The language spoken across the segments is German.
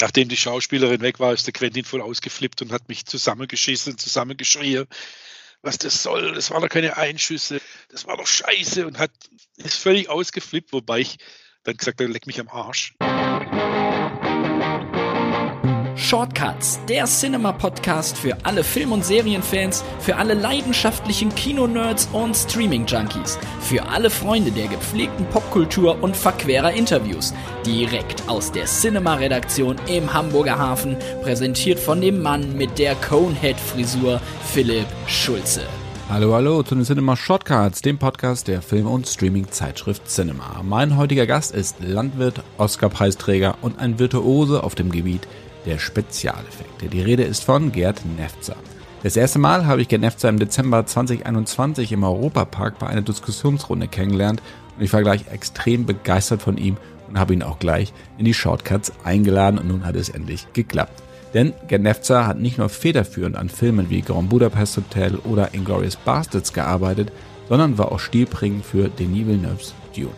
Nachdem die Schauspielerin weg war, ist der Quentin voll ausgeflippt und hat mich zusammengeschissen, zusammengeschrien, was das soll. Das waren doch keine Einschüsse, das war doch scheiße und hat ist völlig ausgeflippt, wobei ich dann gesagt habe, leck mich am Arsch. Shortcuts, der Cinema-Podcast für alle Film- und Serienfans, für alle leidenschaftlichen Kino-Nerds und Streaming-Junkies, für alle Freunde der gepflegten Popkultur und verquerer Interviews. Direkt aus der Cinema-Redaktion im Hamburger Hafen, präsentiert von dem Mann mit der Conehead-Frisur, Philipp Schulze. Hallo, hallo zu den Cinema Shortcuts, dem Podcast der Film- und Streaming-Zeitschrift Cinema. Mein heutiger Gast ist Landwirt, Oscar-Preisträger und ein Virtuose auf dem Gebiet der Spezialeffekte. Die Rede ist von Gerd Nefzer. Das erste Mal habe ich Gerd Nefzer im Dezember 2021 im Europapark bei einer Diskussionsrunde kennengelernt und ich war gleich extrem begeistert von ihm und habe ihn auch gleich in die Shortcuts eingeladen und nun hat es endlich geklappt. Denn Gerd Nefzer hat nicht nur federführend an Filmen wie Grand Budapest Hotel oder Inglourious Bastards gearbeitet, sondern war auch stilprägend für Denis Villeneuve's Dune.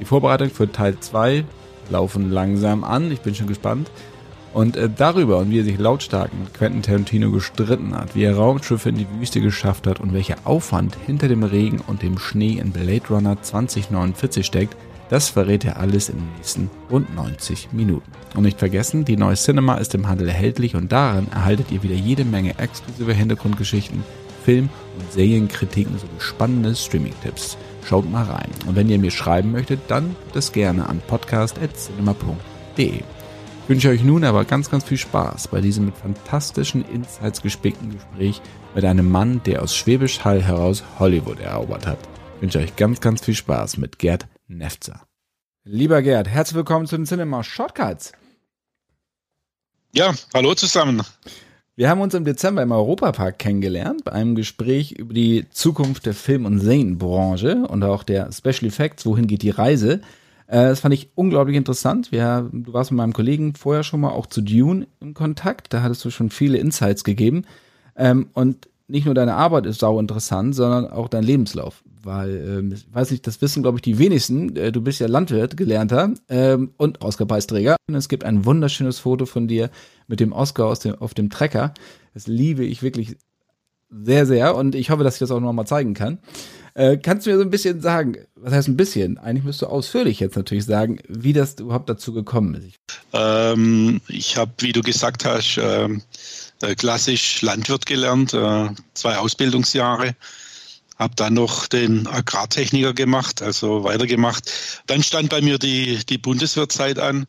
Die Vorbereitung für Teil 2 laufen langsam an, ich bin schon gespannt. Und äh, darüber und wie er sich lautstark mit Quentin Tarantino gestritten hat, wie er Raumschiffe in die Wüste geschafft hat und welcher Aufwand hinter dem Regen und dem Schnee in Blade Runner 2049 steckt, das verrät er alles in den nächsten rund 90 Minuten. Und nicht vergessen, die neue Cinema ist im Handel erhältlich und darin erhaltet ihr wieder jede Menge exklusive Hintergrundgeschichten, Film- und Serienkritiken sowie spannende Streaming-Tipps. Schaut mal rein. Und wenn ihr mir schreiben möchtet, dann das gerne an podcast.cinema.de. Ich wünsche euch nun aber ganz, ganz viel Spaß bei diesem mit fantastischen Insights gespickten Gespräch mit einem Mann, der aus Schwäbisch Hall heraus Hollywood erobert hat. Ich wünsche euch ganz, ganz viel Spaß mit Gerd Nefzer. Lieber Gerd, herzlich willkommen zu den Cinema Shortcuts. Ja, hallo zusammen. Wir haben uns im Dezember im Europapark kennengelernt, bei einem Gespräch über die Zukunft der Film- und Serienbranche und auch der Special Effects, wohin geht die Reise. Äh, das fand ich unglaublich interessant. Wir, du warst mit meinem Kollegen vorher schon mal auch zu Dune im Kontakt. Da hattest du schon viele Insights gegeben. Ähm, und nicht nur deine Arbeit ist sau interessant, sondern auch dein Lebenslauf. Weil, ähm, ich weiß nicht, das wissen, glaube ich, die wenigsten. Äh, du bist ja Landwirt, gelernter ähm, und Oscar-Preisträger. Und es gibt ein wunderschönes Foto von dir mit dem Oscar aus dem, auf dem Trecker. Das liebe ich wirklich sehr, sehr. Und ich hoffe, dass ich das auch noch mal zeigen kann. Äh, kannst du mir so ein bisschen sagen, was heißt ein bisschen? Eigentlich müsst du ausführlich jetzt natürlich sagen, wie das überhaupt dazu gekommen ist. Ähm, ich habe, wie du gesagt hast, ähm, äh, klassisch Landwirt gelernt, äh, zwei Ausbildungsjahre. Habe dann noch den Agrartechniker gemacht, also weitergemacht. Dann stand bei mir die, die Bundeswehrzeit an.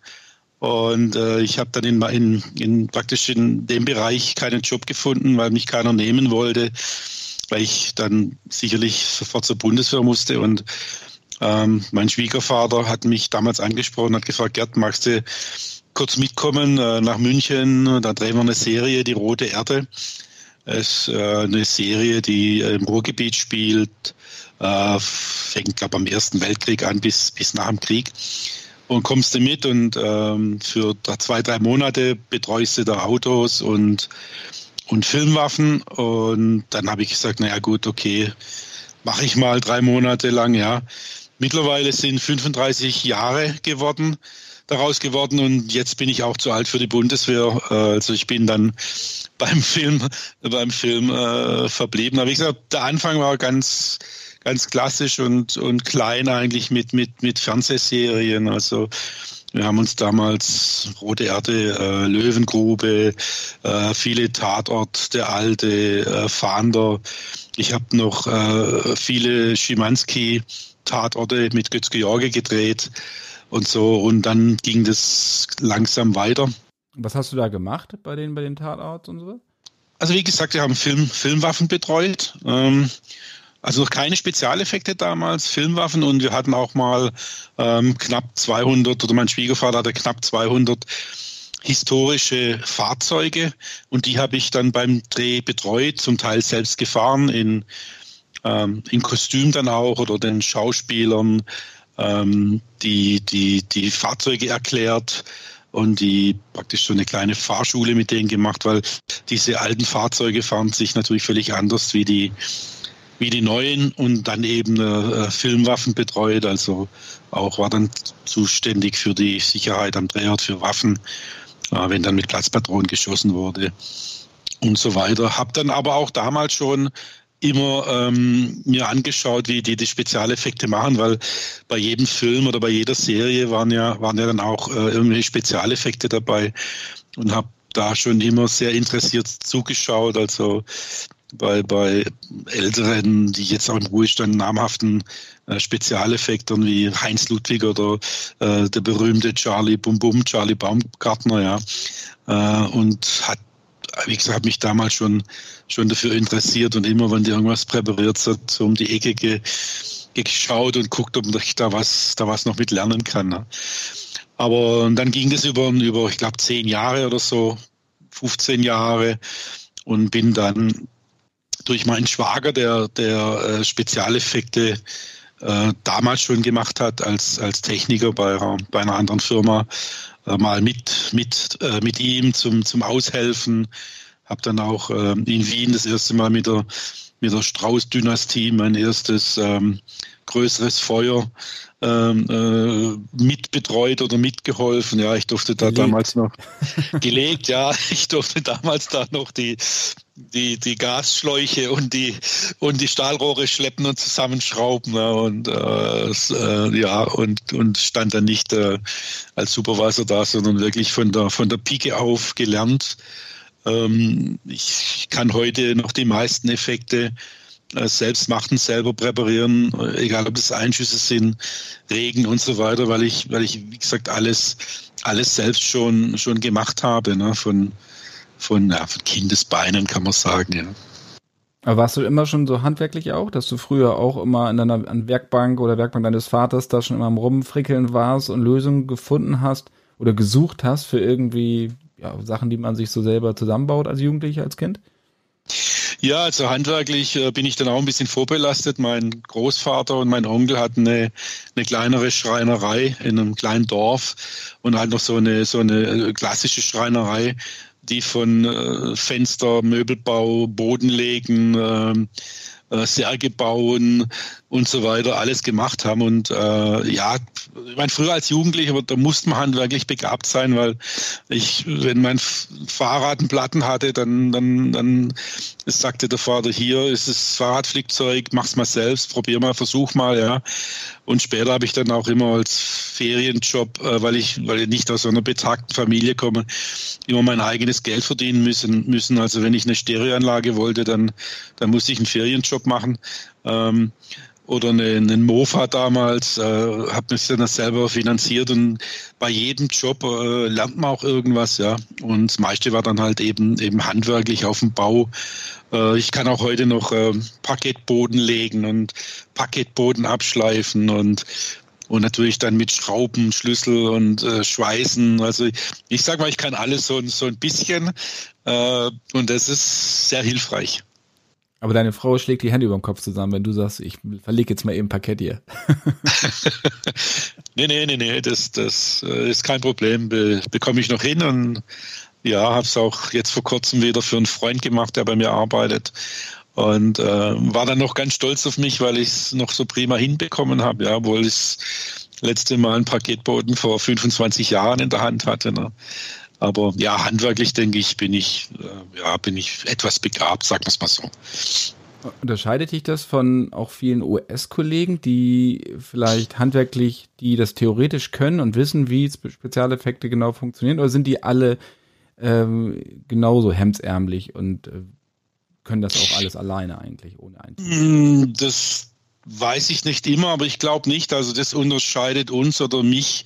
Und äh, ich habe dann in, in, in praktisch in dem Bereich keinen Job gefunden, weil mich keiner nehmen wollte weil ich dann sicherlich sofort zur Bundeswehr musste und ähm, mein Schwiegervater hat mich damals angesprochen, hat gefragt, Gerd, magst du kurz mitkommen äh, nach München? Da drehen wir eine Serie, die Rote Erde. Es ist äh, eine Serie, die im Ruhrgebiet spielt, äh, fängt, glaube am Ersten Weltkrieg an bis, bis nach dem Krieg. Und kommst du mit und ähm, für zwei, drei Monate betreust du da Autos und und Filmwaffen. Und dann habe ich gesagt, naja gut, okay, mache ich mal drei Monate lang, ja. Mittlerweile sind 35 Jahre geworden, daraus geworden und jetzt bin ich auch zu alt für die Bundeswehr. Äh, also ich bin dann beim Film, beim Film äh, verblieben. Aber wie gesagt, der Anfang war ganz, ganz klassisch und, und klein eigentlich mit, mit, mit Fernsehserien. Also wir haben uns damals Rote Erde, äh, Löwengrube, äh, viele Tatort, der alte, äh, Fahnder. Ich habe noch äh, viele Schimanski-Tatorte mit Götz-George gedreht und so. Und dann ging das langsam weiter. Was hast du da gemacht bei den, bei den Tatorts und so? Also wie gesagt, wir haben Film, Filmwaffen betreut. Ähm, also noch keine Spezialeffekte damals, Filmwaffen und wir hatten auch mal ähm, knapp 200 oder mein Schwiegervater hatte knapp 200 historische Fahrzeuge und die habe ich dann beim Dreh betreut, zum Teil selbst gefahren in, ähm, in Kostüm dann auch oder den Schauspielern ähm, die, die, die Fahrzeuge erklärt und die praktisch so eine kleine Fahrschule mit denen gemacht, weil diese alten Fahrzeuge fahren sich natürlich völlig anders wie die wie die neuen und dann eben äh, Filmwaffen betreut. Also auch war dann zuständig für die Sicherheit am Drehort für Waffen äh, wenn dann mit Platzpatronen geschossen wurde und so weiter. Hab dann aber auch damals schon immer ähm, mir angeschaut, wie die die Spezialeffekte machen, weil bei jedem Film oder bei jeder Serie waren ja waren ja dann auch äh, irgendwelche Spezialeffekte dabei und habe da schon immer sehr interessiert zugeschaut. Also bei, bei Älteren, die jetzt auch im Ruhestand namhaften äh, Spezialeffekten wie Heinz Ludwig oder äh, der berühmte Charlie Bum Bum, Charlie Baumgartner, ja. Äh, und hat, wie gesagt, habe mich damals schon, schon dafür interessiert und immer, wenn die irgendwas präpariert hat, so um die Ecke ge, geschaut und guckt, ob ich da was, da was noch mit lernen kann. Ne? Aber dann ging das über, über ich glaube, zehn Jahre oder so, 15 Jahre und bin dann durch meinen Schwager, der, der äh, Spezialeffekte äh, damals schon gemacht hat als, als Techniker bei, bei einer anderen Firma, äh, mal mit, mit, äh, mit ihm zum, zum Aushelfen. Habe dann auch äh, in Wien das erste Mal mit der, mit der Strauß-Dynastie mein erstes ähm, größeres Feuer ähm, äh, mitbetreut oder mitgeholfen. Ja, ich durfte da gelegt. damals noch gelegt, ja, ich durfte damals da noch die, die, die Gasschläuche und die, und die Stahlrohre schleppen und zusammenschrauben. Ja, und äh, äh, ja, und, und stand dann nicht äh, als Supervisor da, sondern wirklich von der, von der Pike auf gelernt. Ähm, ich kann heute noch die meisten Effekte äh, selbst machen, selber präparieren, äh, egal ob das Einschüsse sind, Regen und so weiter, weil ich, weil ich, wie gesagt, alles, alles selbst schon, schon gemacht habe, ne? von, von, ja, von Kindesbeinen kann man sagen, ja. Aber warst du immer schon so handwerklich auch, dass du früher auch immer in deiner an Werkbank oder Werkbank deines Vaters da schon immer am Rumfrickeln warst und Lösungen gefunden hast oder gesucht hast für irgendwie ja, Sachen, die man sich so selber zusammenbaut als Jugendlicher, als Kind? Ja, also handwerklich äh, bin ich dann auch ein bisschen vorbelastet. Mein Großvater und mein Onkel hatten eine, eine kleinere Schreinerei in einem kleinen Dorf und halt noch so eine, so eine äh, klassische Schreinerei, die von äh, Fenster, Möbelbau, Bodenlegen, äh, äh, Särge bauen und so weiter alles gemacht haben. Und äh, ja, ich meine, früher als Jugendlicher, da musste man handwerklich begabt sein, weil ich, wenn mein Fahrrad einen Platten hatte, dann, dann, dann sagte der Vater, hier ist das Fahrradflickzeug, mach's mal selbst, probier mal, versuch mal, ja. Und später habe ich dann auch immer als Ferienjob, äh, weil ich, weil ich nicht aus einer betagten Familie komme, immer mein eigenes Geld verdienen müssen, müssen. Also wenn ich eine Stereoanlage wollte, dann, dann musste ich einen Ferienjob machen. Ähm, oder eine, einen Mofa damals, äh, habe mich dann selber finanziert und bei jedem Job äh, lernt man auch irgendwas, ja. Und das meiste war dann halt eben eben handwerklich auf dem Bau. Äh, ich kann auch heute noch äh, Parkettboden legen und Parkettboden abschleifen und und natürlich dann mit Schrauben, Schlüssel und äh, Schweißen. Also ich, ich sag mal, ich kann alles so, so ein bisschen äh, und das ist sehr hilfreich. Aber deine Frau schlägt die Hände über den Kopf zusammen, wenn du sagst, ich verlege jetzt mal eben Parkett hier. nee, nee, nee, nee, das, das äh, ist kein Problem. Be bekomme ich noch hin und ja, habe es auch jetzt vor kurzem wieder für einen Freund gemacht, der bei mir arbeitet. Und äh, war dann noch ganz stolz auf mich, weil ich es noch so prima hinbekommen habe, ja, obwohl ich letzte Mal einen Paketboden vor 25 Jahren in der Hand hatte. Ne? Aber ja, handwerklich denke ich, bin ich, äh, ja, bin ich etwas begabt, sagen wir es mal so. Unterscheidet dich das von auch vielen US-Kollegen, die vielleicht handwerklich, die das theoretisch können und wissen, wie Spezialeffekte genau funktionieren? Oder sind die alle ähm, genauso hemdsärmlich und äh, können das auch alles alleine eigentlich, ohne Einzelnen? Das weiß ich nicht immer, aber ich glaube nicht. Also das unterscheidet uns oder mich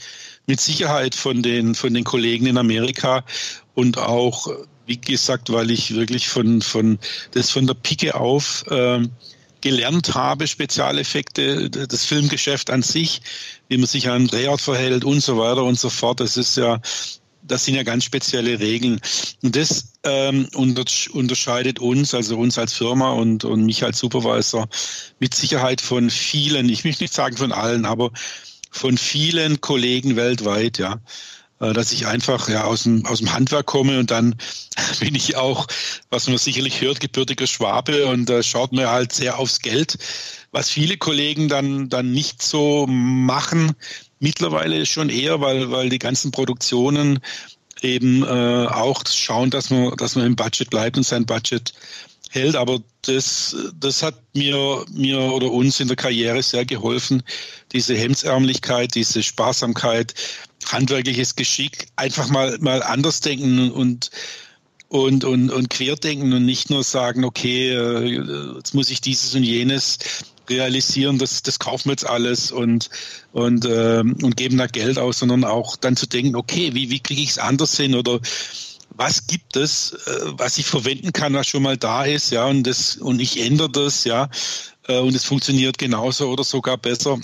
mit Sicherheit von den, von den Kollegen in Amerika und auch, wie gesagt, weil ich wirklich von, von, das von der Pike auf ähm, gelernt habe, Spezialeffekte, das Filmgeschäft an sich, wie man sich an Drehort verhält und so weiter und so fort. Das ist ja, das sind ja ganz spezielle Regeln. Und das ähm, unterscheidet uns, also uns als Firma und, und mich als Supervisor, mit Sicherheit von vielen, ich möchte nicht sagen von allen, aber von vielen Kollegen weltweit, ja äh, dass ich einfach ja aus dem, aus dem Handwerk komme und dann bin ich auch, was man sicherlich hört, gebürtiger Schwabe und äh, schaut mir halt sehr aufs Geld, was viele Kollegen dann, dann nicht so machen. Mittlerweile schon eher, weil, weil die ganzen Produktionen eben äh, auch schauen, dass man, dass man im Budget bleibt und sein Budget hält. Aber das, das hat mir, mir oder uns in der Karriere sehr geholfen, diese Hemdsärmlichkeit, diese Sparsamkeit, handwerkliches Geschick, einfach mal, mal anders denken und und, und, und querdenken und nicht nur sagen, okay, äh, jetzt muss ich dieses und jenes realisieren, das, das kaufen wir jetzt alles und, und, ähm, und geben da Geld aus, sondern auch dann zu denken, okay, wie, wie kriege ich es anders hin oder was gibt es, äh, was ich verwenden kann, was schon mal da ist, ja, und das, und ich ändere das, ja, äh, und es funktioniert genauso oder sogar besser,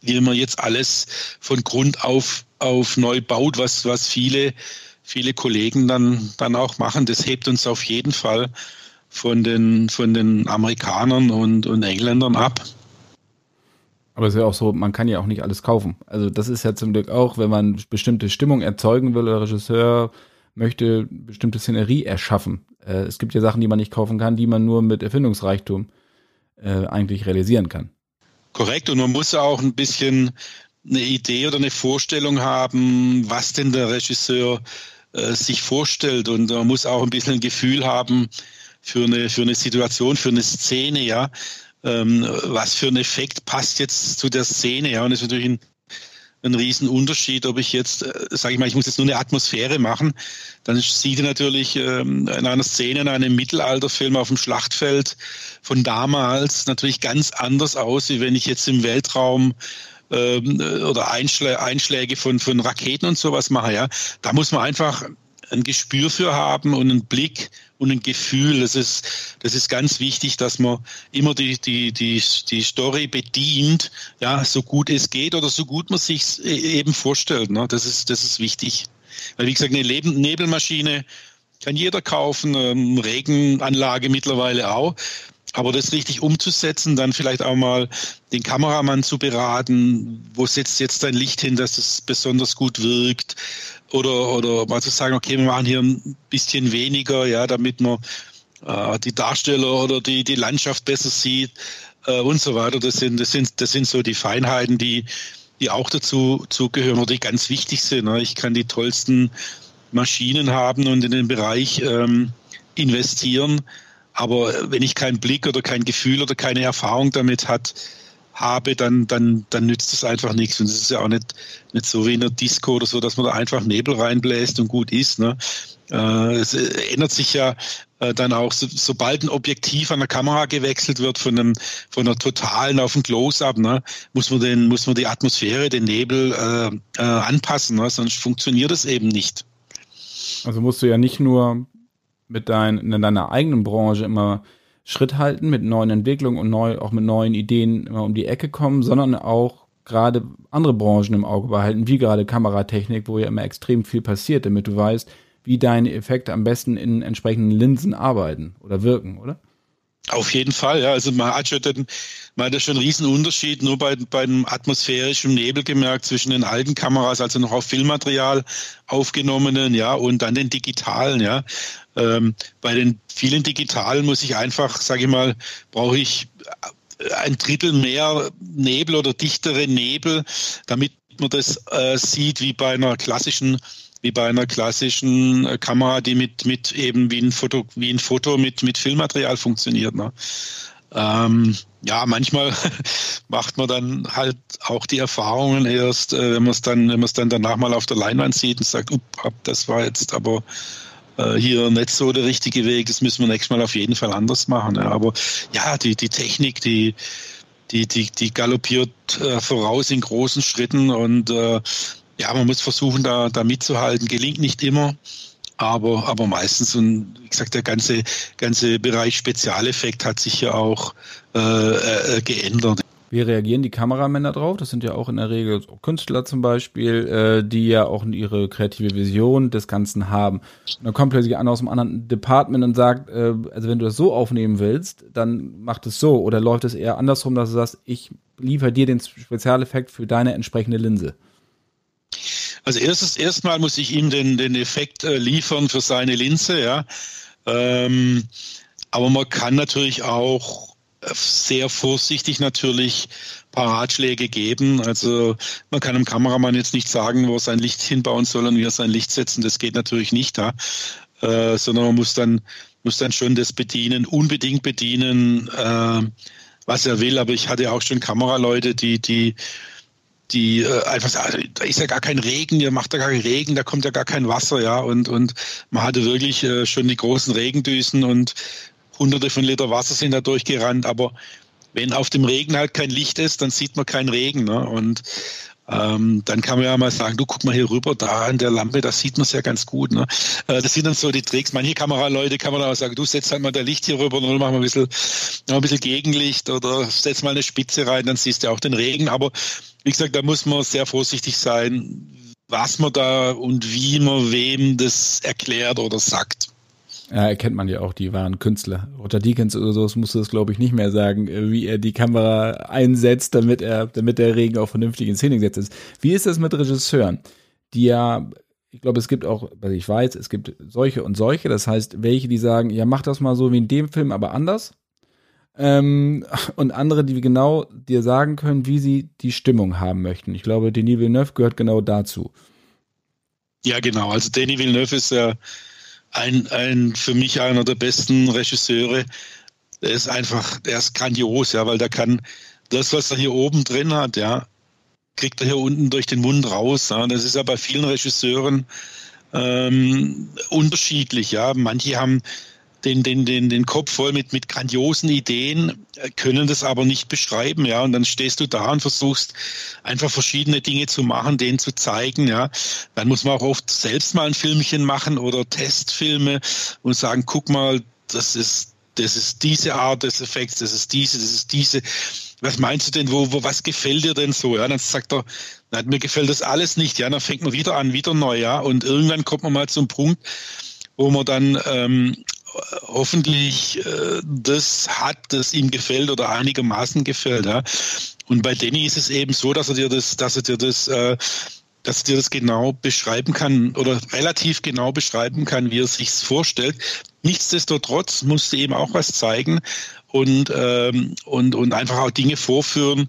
wie man jetzt alles von Grund auf, auf neu baut, was, was viele viele Kollegen dann, dann auch machen. Das hebt uns auf jeden Fall von den, von den Amerikanern und, und Engländern ab. Aber es ist ja auch so, man kann ja auch nicht alles kaufen. Also das ist ja zum Glück auch, wenn man bestimmte Stimmung erzeugen will, der Regisseur möchte bestimmte Szenerie erschaffen. Äh, es gibt ja Sachen, die man nicht kaufen kann, die man nur mit Erfindungsreichtum äh, eigentlich realisieren kann. Korrekt, und man muss auch ein bisschen eine Idee oder eine Vorstellung haben, was denn der Regisseur äh, sich vorstellt. Und man muss auch ein bisschen ein Gefühl haben für eine, für eine Situation, für eine Szene, ja. Ähm, was für ein Effekt passt jetzt zu der Szene, ja. Und es ist natürlich ein, ein Riesenunterschied, ob ich jetzt, äh, sage ich mal, ich muss jetzt nur eine Atmosphäre machen, dann sieht er natürlich ähm, in einer Szene, in einem Mittelalterfilm auf dem Schlachtfeld von damals natürlich ganz anders aus, wie wenn ich jetzt im Weltraum ähm, oder Einschlä Einschläge von, von Raketen und sowas mache, ja, da muss man einfach ein Gespür für haben und einen Blick und ein Gefühl. Das ist, das ist ganz wichtig, dass man immer die, die, die, die Story bedient, ja, so gut es geht oder so gut man sich e-, eben vorstellt. Ne? Das ist, das ist wichtig. Weil, wie gesagt, eine Nebelmaschine kann jeder kaufen, ähm, Regenanlage mittlerweile auch. Aber das richtig umzusetzen, dann vielleicht auch mal den Kameramann zu beraten, wo setzt jetzt dein Licht hin, dass es besonders gut wirkt, oder, oder mal zu sagen, okay, wir machen hier ein bisschen weniger, ja, damit man äh, die Darsteller oder die, die Landschaft besser sieht äh, und so weiter. Das sind, das sind, das sind so die Feinheiten, die, die auch dazu zugehören oder die ganz wichtig sind. Ne? Ich kann die tollsten Maschinen haben und in den Bereich ähm, investieren aber wenn ich keinen Blick oder kein Gefühl oder keine Erfahrung damit hat, habe, dann, dann, dann nützt es einfach nichts. Und es ist ja auch nicht, nicht so wie in der Disco oder so, dass man da einfach Nebel reinbläst und gut ist. Ne? Äh, es ändert sich ja äh, dann auch, so, sobald ein Objektiv an der Kamera gewechselt wird von einem, von einer totalen auf ein Close-up, ne, muss man den, muss man die Atmosphäre, den Nebel äh, äh, anpassen, ne? sonst funktioniert es eben nicht. Also musst du ja nicht nur mit dein, in deiner eigenen Branche immer Schritt halten mit neuen Entwicklungen und neu, auch mit neuen Ideen immer um die Ecke kommen, sondern auch gerade andere Branchen im Auge behalten, wie gerade Kameratechnik, wo ja immer extrem viel passiert, damit du weißt, wie deine Effekte am besten in entsprechenden Linsen arbeiten oder wirken, oder? Auf jeden Fall, ja. Also man hat schon, den, man hat schon einen riesen Unterschied nur bei, bei einem atmosphärischen Nebel gemerkt zwischen den alten Kameras, also noch auf Filmmaterial aufgenommenen, ja, und dann den digitalen, ja. Ähm, bei den vielen digitalen muss ich einfach, sage ich mal, brauche ich ein Drittel mehr Nebel oder dichtere Nebel, damit man das äh, sieht wie bei einer klassischen wie bei einer klassischen äh, Kamera, die mit, mit eben wie ein Foto, wie ein Foto mit, mit Filmmaterial funktioniert. Ne? Ähm, ja, manchmal macht man dann halt auch die Erfahrungen erst, äh, wenn man es dann, wenn man es dann danach mal auf der Leinwand sieht und sagt, das war jetzt aber hier nicht so der richtige Weg, das müssen wir nächstes Mal auf jeden Fall anders machen. Aber ja, die, die Technik, die, die, die, die galoppiert äh, voraus in großen Schritten und äh, ja, man muss versuchen, da, da mitzuhalten. Gelingt nicht immer, aber, aber meistens. Und wie gesagt, der ganze, ganze Bereich Spezialeffekt hat sich ja auch äh, äh, geändert. Wie reagieren die Kameramänner drauf? Das sind ja auch in der Regel so Künstler zum Beispiel, äh, die ja auch ihre kreative Vision des Ganzen haben. Und dann kommt plötzlich einer aus einem anderen Department und sagt, äh, also wenn du das so aufnehmen willst, dann mach das so. Oder läuft es eher andersrum, dass du sagst, ich liefere dir den Spezialeffekt für deine entsprechende Linse? Also erstes, erstmal muss ich ihm den, den Effekt äh, liefern für seine Linse, ja. Ähm, aber man kann natürlich auch sehr vorsichtig natürlich paar Ratschläge geben. Also man kann einem Kameramann jetzt nicht sagen, wo er sein Licht hinbauen soll und wie er sein Licht setzen. Das geht natürlich nicht da, äh, sondern man muss dann muss dann schon das bedienen, unbedingt bedienen, äh, was er will. Aber ich hatte auch schon Kameraleute, die die die äh, einfach sagen, da ist ja gar kein Regen, ihr macht da gar keinen Regen, da kommt ja gar kein Wasser, ja. Und, und man hatte wirklich äh, schon die großen Regendüsen und hunderte von Liter Wasser sind da durchgerannt. Aber wenn auf dem Regen halt kein Licht ist, dann sieht man keinen Regen. Ne? Und ähm, dann kann man ja mal sagen, du guck mal hier rüber, da an der Lampe, da sieht man es ja ganz gut. Ne? Äh, das sind dann so die Tricks. Manche Kameraleute kann man auch sagen, du setzt halt mal der Licht hier rüber und mach mal ein bisschen, noch ein bisschen Gegenlicht oder setz mal eine Spitze rein, dann siehst du auch den Regen. Aber wie gesagt, da muss man sehr vorsichtig sein, was man da und wie man wem das erklärt oder sagt. Ja, erkennt man ja auch, die waren Künstler. Roger Deakins oder so musste das, glaube ich, nicht mehr sagen, wie er die Kamera einsetzt, damit er, damit der Regen auch vernünftig in Szene gesetzt ist. Wie ist das mit Regisseuren? Die ja, ich glaube, es gibt auch, was ich weiß, es gibt solche und solche. Das heißt, welche, die sagen, ja, mach das mal so wie in dem Film, aber anders. Ähm, und andere, die genau dir sagen können, wie sie die Stimmung haben möchten. Ich glaube, Denis Villeneuve gehört genau dazu. Ja, genau. Also Denis Villeneuve ist ja ein, ein für mich einer der besten Regisseure. Der ist einfach, der ist grandios, ja, weil der kann das, was er hier oben drin hat, ja, kriegt er hier unten durch den Mund raus. Ja. Das ist ja bei vielen Regisseuren ähm, unterschiedlich, ja. Manche haben den, den, den, den Kopf voll mit, mit grandiosen Ideen, äh, können das aber nicht beschreiben, ja. Und dann stehst du da und versuchst einfach verschiedene Dinge zu machen, denen zu zeigen, ja. Dann muss man auch oft selbst mal ein Filmchen machen oder Testfilme und sagen, guck mal, das ist, das ist diese Art des Effekts, das ist diese, das ist diese. Was meinst du denn, wo, wo, was gefällt dir denn so? Ja, dann sagt er, na, mir gefällt das alles nicht, ja, dann fängt man wieder an, wieder neu, ja. Und irgendwann kommt man mal zum Punkt, wo man dann ähm, hoffentlich äh, das hat, das ihm gefällt oder einigermaßen gefällt. Ja. Und bei Danny ist es eben so, dass er dir das, dass er dir das, äh, dass er dir das genau beschreiben kann oder relativ genau beschreiben kann, wie er sich's vorstellt. Nichtsdestotrotz musste eben auch was zeigen und ähm, und und einfach auch Dinge vorführen.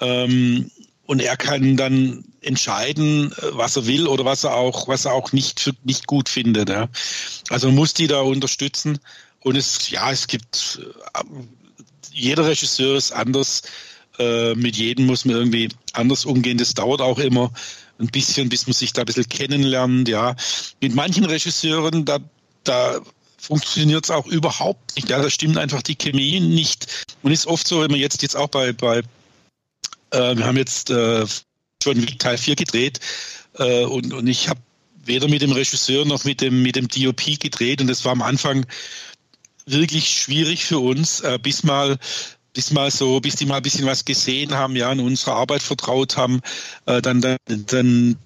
Ähm, und er kann dann entscheiden, äh, was er will oder was er auch, was er auch nicht, nicht gut findet. Ja. Also man muss die da unterstützen. Und es, ja, es gibt, äh, jeder Regisseur ist anders. Äh, mit jedem muss man irgendwie anders umgehen. Das dauert auch immer ein bisschen, bis man sich da ein bisschen kennenlernt. Ja. Mit manchen Regisseuren, da, da funktioniert es auch überhaupt nicht. Ja, da stimmt einfach die Chemie nicht. Und ist oft so, wenn man jetzt, jetzt auch bei, bei äh, wir haben jetzt äh, schon Teil 4 gedreht äh, und, und ich habe weder mit dem Regisseur noch mit dem, mit dem DOP gedreht und das war am Anfang wirklich schwierig für uns, äh, bis mal bis mal so, bis die mal ein bisschen was gesehen haben, ja, in unserer Arbeit vertraut haben, äh, dann, dann, dann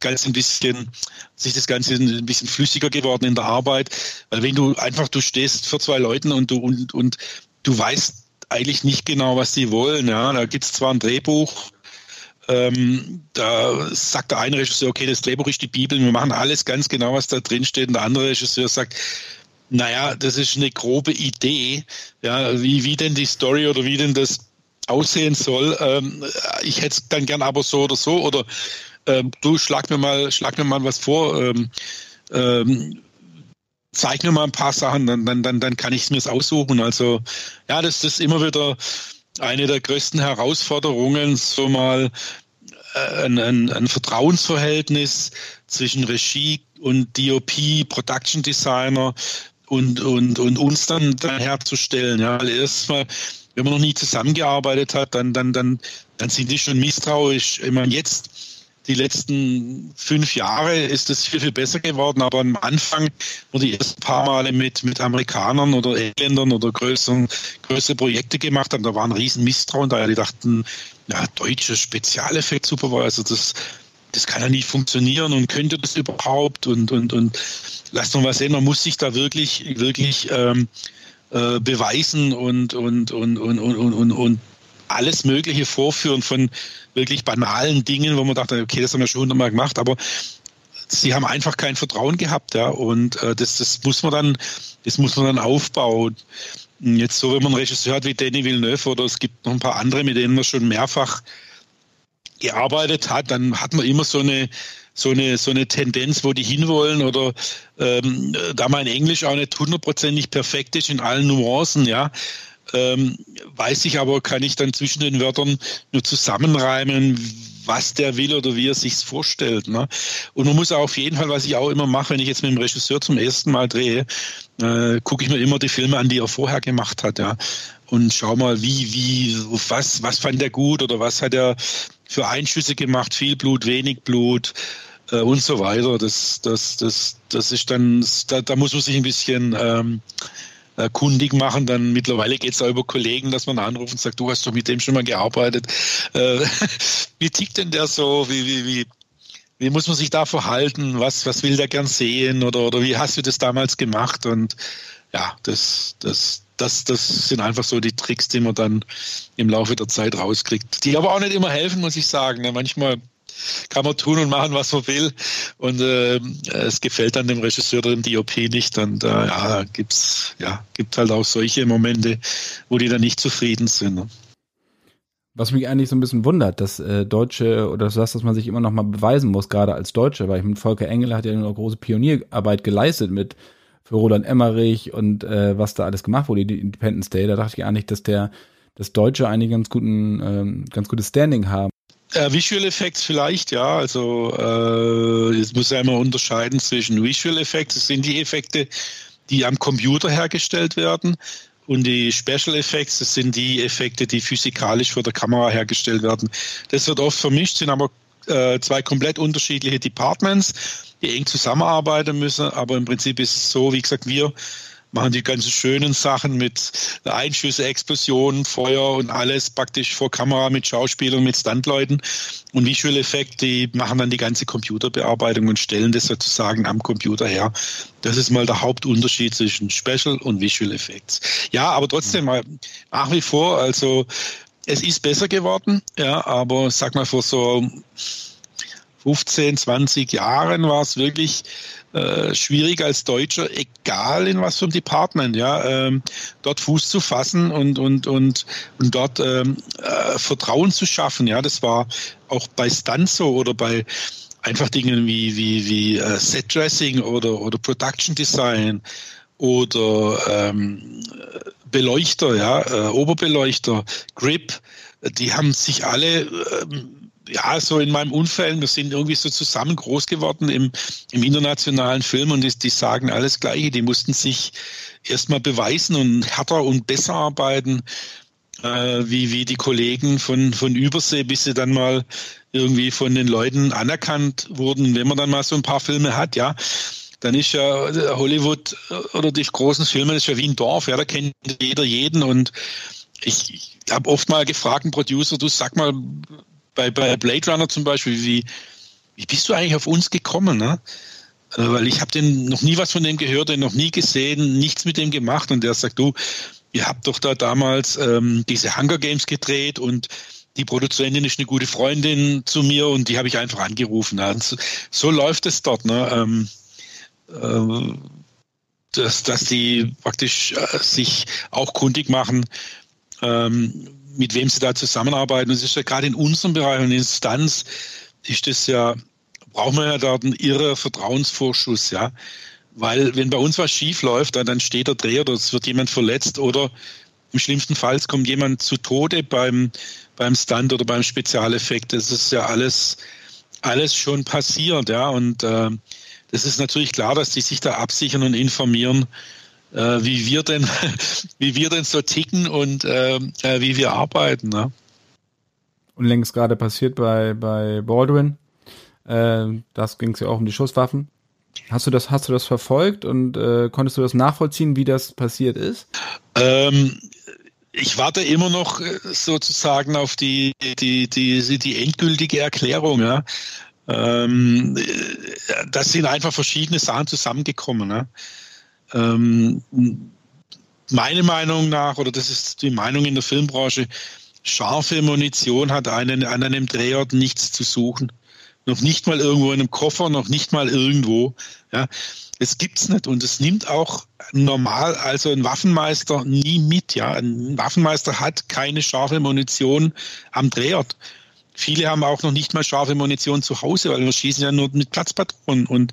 ganz ein bisschen, sich das Ganze ein bisschen flüssiger geworden in der Arbeit. Weil wenn du einfach, du stehst für zwei Leuten und du, und, und du weißt eigentlich nicht genau, was sie wollen. Ja, da gibt es zwar ein Drehbuch, ähm, da sagt der eine Regisseur, okay, das Drehbuch ist die Bibel, wir machen alles ganz genau, was da drin steht. Und der andere Regisseur sagt, naja, das ist eine grobe Idee, ja, wie, wie denn die Story oder wie denn das aussehen soll. Ähm, ich hätte es dann gern aber so oder so oder ähm, du schlag mir mal, schlag mir mal was vor. Ähm, ähm, zeig mir mal ein paar Sachen, dann, dann, dann, dann kann ich es mir aussuchen. Also ja, das ist immer wieder eine der größten Herausforderungen, so mal äh, ein, ein, ein Vertrauensverhältnis zwischen Regie und DOP, Production Designer und, und, und uns dann, dann herzustellen. Ja, erstmal, wenn man noch nie zusammengearbeitet hat, dann, dann, dann, dann sind die schon misstrauisch. Ich meine, jetzt die letzten fünf Jahre ist es viel, viel besser geworden, aber am Anfang, wo die ersten paar Male mit, mit Amerikanern oder Engländern oder größeren, größere Projekte gemacht haben, da war ein riesen Misstrauen da. Die dachten, ja, deutsche Spezialeffekt Supervisor, das, das kann ja nicht funktionieren und könnte das überhaupt und, und, und lasst uns mal sehen, man muss sich da wirklich, wirklich ähm, äh, beweisen und, und, und, und, und, und, und alles Mögliche vorführen von wirklich banalen Dingen, wo man dachte, okay, das haben wir schon hundertmal gemacht, aber sie haben einfach kein Vertrauen gehabt, ja, und äh, das, das muss man dann, das muss man dann aufbauen. Jetzt so, wenn man einen Regisseur hat wie Danny Villeneuve oder es gibt noch ein paar andere, mit denen man schon mehrfach gearbeitet hat, dann hat man immer so eine so eine so eine Tendenz, wo die hinwollen oder ähm, da mein Englisch auch nicht hundertprozentig perfekt ist in allen Nuancen, ja, ähm, weiß ich aber, kann ich dann zwischen den Wörtern nur zusammenreimen, was der will oder wie er sich's vorstellt. Ne? Und man muss auf jeden Fall, was ich auch immer mache, wenn ich jetzt mit dem Regisseur zum ersten Mal drehe, äh, gucke ich mir immer die Filme an, die er vorher gemacht hat, ja. Und schau mal, wie, wie, was, was fand er gut oder was hat er für Einschüsse gemacht, viel Blut, wenig Blut äh, und so weiter. Das, das, das, das ist dann, da, da muss man sich ein bisschen ähm, äh, kundig machen. Dann mittlerweile geht es auch über Kollegen, dass man anruft und sagt, du hast doch mit dem schon mal gearbeitet. Äh, wie tickt denn der so? Wie, wie, wie, wie muss man sich da verhalten? Was, was will der gern sehen? Oder, oder wie hast du das damals gemacht? Und ja, das, das, das, das sind einfach so die Tricks, die man dann im Laufe der Zeit rauskriegt. Die aber auch nicht immer helfen, muss ich sagen. Manchmal kann man tun und machen, was man will. Und äh, es gefällt dann dem Regisseur oder dem DOP nicht. Und äh, ja, gibt's, ja, gibt halt auch solche Momente, wo die dann nicht zufrieden sind. Ne? Was mich eigentlich so ein bisschen wundert, dass äh, Deutsche oder das, dass man sich immer noch mal beweisen muss, gerade als Deutsche, weil ich mit Volker Engel hat ja eine große Pionierarbeit geleistet mit für Roland Emmerich und äh, was da alles gemacht wurde, die Independence Day. Da dachte ich eigentlich, dass der das Deutsche eigentlich ganz guten, ähm, ganz gutes Standing haben. Äh, Visual Effects vielleicht, ja. Also äh, jetzt muss ja immer unterscheiden zwischen Visual Effects, das sind die Effekte, die am Computer hergestellt werden. Und die Special Effects, das sind die Effekte, die physikalisch vor der Kamera hergestellt werden. Das wird oft vermischt, sind aber äh, zwei komplett unterschiedliche Departments, die eng zusammenarbeiten müssen. Aber im Prinzip ist es so, wie gesagt, wir machen die ganzen schönen Sachen mit Einschüsse, Explosionen, Feuer und alles praktisch vor Kamera mit Schauspielern, mit Standleuten. Und Visual Effect, die machen dann die ganze Computerbearbeitung und stellen das sozusagen am Computer her. Das ist mal der Hauptunterschied zwischen Special und Visual Effects. Ja, aber trotzdem mal nach wie vor, also es ist besser geworden, ja, aber sag mal vor so 15, 20 Jahren war es wirklich äh, schwierig als Deutscher, egal in was für einem Department, ja, ähm, dort Fuß zu fassen und und und und dort ähm, äh, Vertrauen zu schaffen. Ja, das war auch bei Stunts so oder bei einfach Dingen wie wie wie äh, Set Dressing oder oder Production Design oder ähm, Beleuchter, ja, äh, Oberbeleuchter, Grip, die haben sich alle ähm, ja, so in meinem Umfeld, wir sind irgendwie so zusammen groß geworden im, im internationalen Film und die, die sagen alles Gleiche. Die mussten sich erstmal beweisen und härter und besser arbeiten, äh, wie, wie die Kollegen von, von Übersee, bis sie dann mal irgendwie von den Leuten anerkannt wurden. Wenn man dann mal so ein paar Filme hat, ja, dann ist ja Hollywood oder die großen Filme, das ist ja wie ein Dorf, ja, da kennt jeder jeden und ich, ich habe oft mal gefragt, einen Producer, du sag mal, bei, bei Blade Runner zum Beispiel, wie, wie bist du eigentlich auf uns gekommen? Ne? Äh, weil ich habe den noch nie was von dem gehört, den noch nie gesehen, nichts mit dem gemacht. Und der sagt, du, ihr habt doch da damals ähm, diese Hunger Games gedreht und die Produzentin ist eine gute Freundin zu mir und die habe ich einfach angerufen. Also, so läuft es dort. Ne? Ähm, äh, dass, dass die praktisch äh, sich auch kundig machen, ähm, mit wem sie da zusammenarbeiten. Und es ist ja gerade in unserem Bereich und Instanz ist das ja, brauchen wir ja da einen irre Vertrauensvorschuss, ja. Weil wenn bei uns was schief läuft, dann, dann steht der Dreh oder es wird jemand verletzt oder im schlimmsten Fall kommt jemand zu Tode beim, beim Stunt oder beim Spezialeffekt. Das ist ja alles, alles schon passiert, ja. Und äh, das ist natürlich klar, dass die sich da absichern und informieren, äh, wie wir denn, wie wir denn so ticken und äh, äh, wie wir arbeiten. Ne? Und längst gerade passiert bei, bei Baldwin. Äh, das ging es ja auch um die Schusswaffen. Hast du das, hast du das verfolgt und äh, konntest du das nachvollziehen, wie das passiert ist? Ähm, ich warte immer noch äh, sozusagen auf die, die, die, die endgültige Erklärung, ja. Ähm, das sind einfach verschiedene Sachen zusammengekommen. Ne? Ähm, meine Meinung nach, oder das ist die Meinung in der Filmbranche, scharfe Munition hat einen, an einem Drehort nichts zu suchen. noch nicht mal irgendwo in einem Koffer, noch nicht mal irgendwo. Ja, es gibt's nicht und es nimmt auch normal, also ein Waffenmeister nie mit. Ja, ein Waffenmeister hat keine scharfe Munition am Drehort. Viele haben auch noch nicht mal scharfe Munition zu Hause, weil wir schießen ja nur mit Platzpatronen und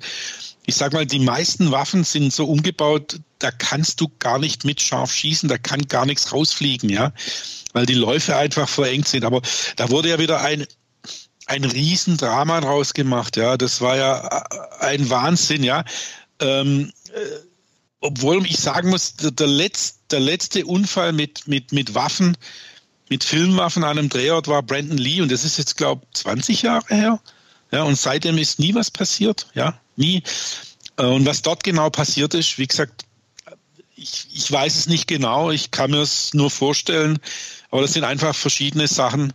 ich sag mal, die meisten Waffen sind so umgebaut, da kannst du gar nicht mit scharf schießen, da kann gar nichts rausfliegen, ja, weil die Läufe einfach verengt sind. Aber da wurde ja wieder ein ein Riesendrama draus gemacht, ja. Das war ja ein Wahnsinn, ja. Ähm, äh, obwohl ich sagen muss, der, der, letzte, der letzte Unfall mit, mit, mit Waffen, mit Filmwaffen an einem Drehort war Brandon Lee und das ist jetzt, glaube ich, 20 Jahre her. Ja, und seitdem ist nie was passiert, ja, nie. Äh, und was dort genau passiert ist, wie gesagt, ich, ich weiß es nicht genau, ich kann mir es nur vorstellen, aber das sind einfach verschiedene Sachen,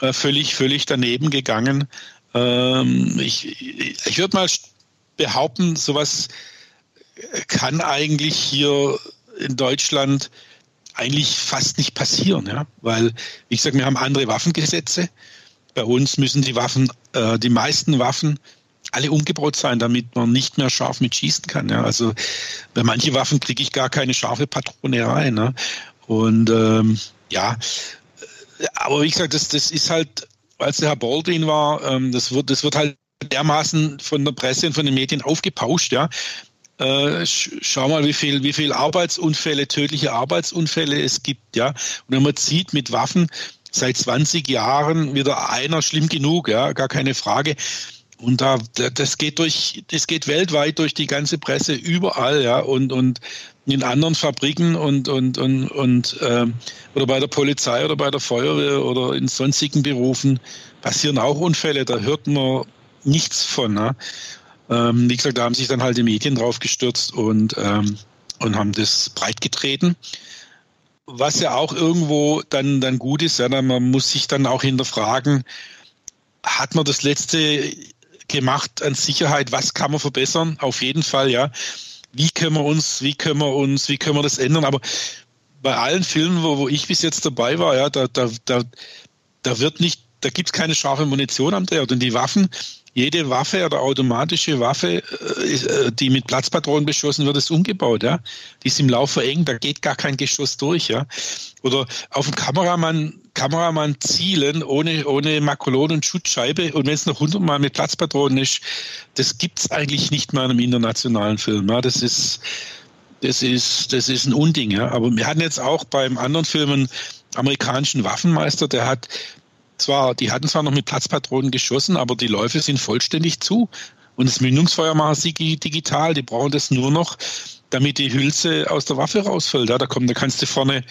äh, völlig, völlig daneben gegangen. Ähm, ich ich würde mal behaupten, sowas kann eigentlich hier in Deutschland eigentlich fast nicht passieren, ja, weil wie gesagt, wir haben andere Waffengesetze. Bei uns müssen die Waffen, äh, die meisten Waffen alle umgebaut sein, damit man nicht mehr scharf mit schießen kann. Ja. Also bei manchen Waffen kriege ich gar keine scharfe Patrone rein. Ne? Und ähm, ja, aber wie gesagt, das, das ist halt, als der Herr Baldwin war, ähm, das, wird, das wird halt dermaßen von der Presse und von den Medien aufgepauscht, ja. Äh, schau mal, wie viel, wie viel Arbeitsunfälle, tödliche Arbeitsunfälle es gibt, ja. Und wenn man sieht, mit Waffen seit 20 Jahren wieder einer schlimm genug, ja, gar keine Frage. Und da, das geht durch, das geht weltweit durch die ganze Presse überall, ja. Und, und in anderen Fabriken und, und, und, und äh, oder bei der Polizei oder bei der Feuerwehr oder in sonstigen Berufen passieren auch Unfälle, da hört man nichts von. Ne? Ähm, wie gesagt, da haben sich dann halt die Medien drauf gestürzt und, ähm, und haben das breitgetreten. Was ja auch irgendwo dann, dann gut ist, ja, man muss sich dann auch hinterfragen, hat man das letzte gemacht an Sicherheit, was kann man verbessern? Auf jeden Fall, ja wie können wir uns, wie können wir uns, wie können wir das ändern? Aber bei allen Filmen, wo, wo ich bis jetzt dabei war, ja, da, da, da, da wird nicht, da gibt es keine scharfe Munition am Dreh. Und die Waffen, jede Waffe oder automatische Waffe, äh, die mit Platzpatronen beschossen wird, ist umgebaut, ja. Die ist im Lauf verengt, da geht gar kein Geschoss durch, ja. Oder auf dem Kameramann Kameramann zielen ohne, ohne Makulon und Schutzscheibe und wenn es noch hundertmal mit Platzpatronen ist, das gibt es eigentlich nicht mehr in einem internationalen Film. Ja. Das ist, das ist, das ist ein Unding. Ja. Aber wir hatten jetzt auch beim anderen Film einen amerikanischen Waffenmeister, der hat zwar, die hatten zwar noch mit Platzpatronen geschossen, aber die Läufe sind vollständig zu. Und das Mündungsfeuer machen sie digital. Die brauchen das nur noch, damit die Hülse aus der Waffe rausfällt. Ja, da kommt, da kannst du vorne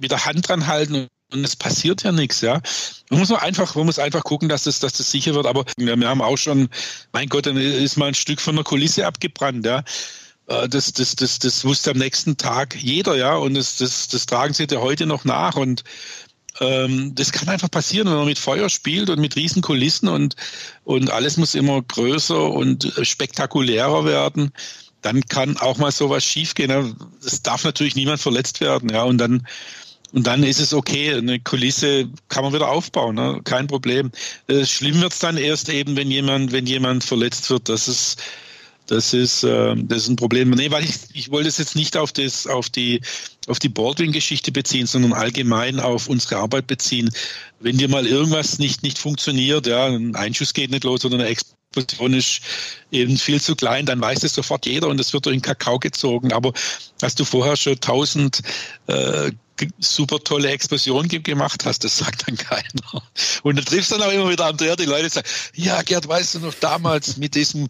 mit der Hand dran halten und es passiert ja nichts, ja. Man muss einfach, man muss einfach gucken, dass das, dass das sicher wird. Aber wir, wir haben auch schon, mein Gott, dann ist mal ein Stück von der Kulisse abgebrannt, ja. Äh, das, das, das, das wusste am nächsten Tag jeder, ja. Und das, das, das tragen sie ja heute noch nach. Und ähm, das kann einfach passieren, wenn man mit Feuer spielt und mit riesen Kulissen und, und alles muss immer größer und spektakulärer werden. Dann kann auch mal sowas schiefgehen. Es darf natürlich niemand verletzt werden, ja. Und dann und dann ist es okay, eine Kulisse kann man wieder aufbauen, ne? kein Problem. Äh, schlimm wird's dann erst eben, wenn jemand, wenn jemand verletzt wird. Das ist, das ist, äh, das ist ein Problem. Nee, weil ich, ich wollte es jetzt nicht auf das, auf die, auf die Baldwin-Geschichte beziehen, sondern allgemein auf unsere Arbeit beziehen. Wenn dir mal irgendwas nicht, nicht funktioniert, ja, ein Einschuss geht nicht los oder eine Explosion ist eben viel zu klein, dann weiß es sofort jeder und es wird durch den Kakao gezogen. Aber hast du vorher schon tausend äh, super tolle Explosion gemacht hast, das sagt dann keiner. Und du triffst dann auch immer wieder Andrea, die Leute sagen, ja Gerd, weißt du noch damals mit diesem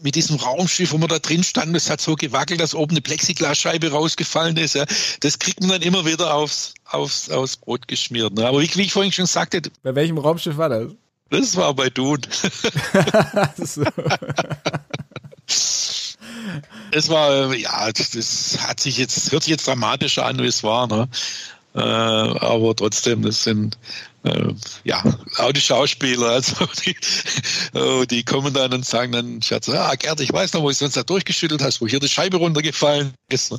mit diesem Raumschiff, wo man da drin stand, das hat so gewackelt, dass oben eine Plexiglasscheibe rausgefallen ist. Ja. Das kriegt man dann immer wieder aufs, aufs, aufs Brot geschmiert. Ne. Aber wie, wie ich vorhin schon sagte. Bei welchem Raumschiff war das? Das war bei Dune. es war, ja, das hat sich jetzt, hört sich jetzt dramatischer an, wie es war, ne? Äh, aber trotzdem, das sind äh, ja auch die Schauspieler, also die, oh, die kommen dann und sagen dann, Schatz, ah Gerd, ich weiß noch, wo du sonst da durchgeschüttelt hast, wo hier die Scheibe runtergefallen ist. Ne?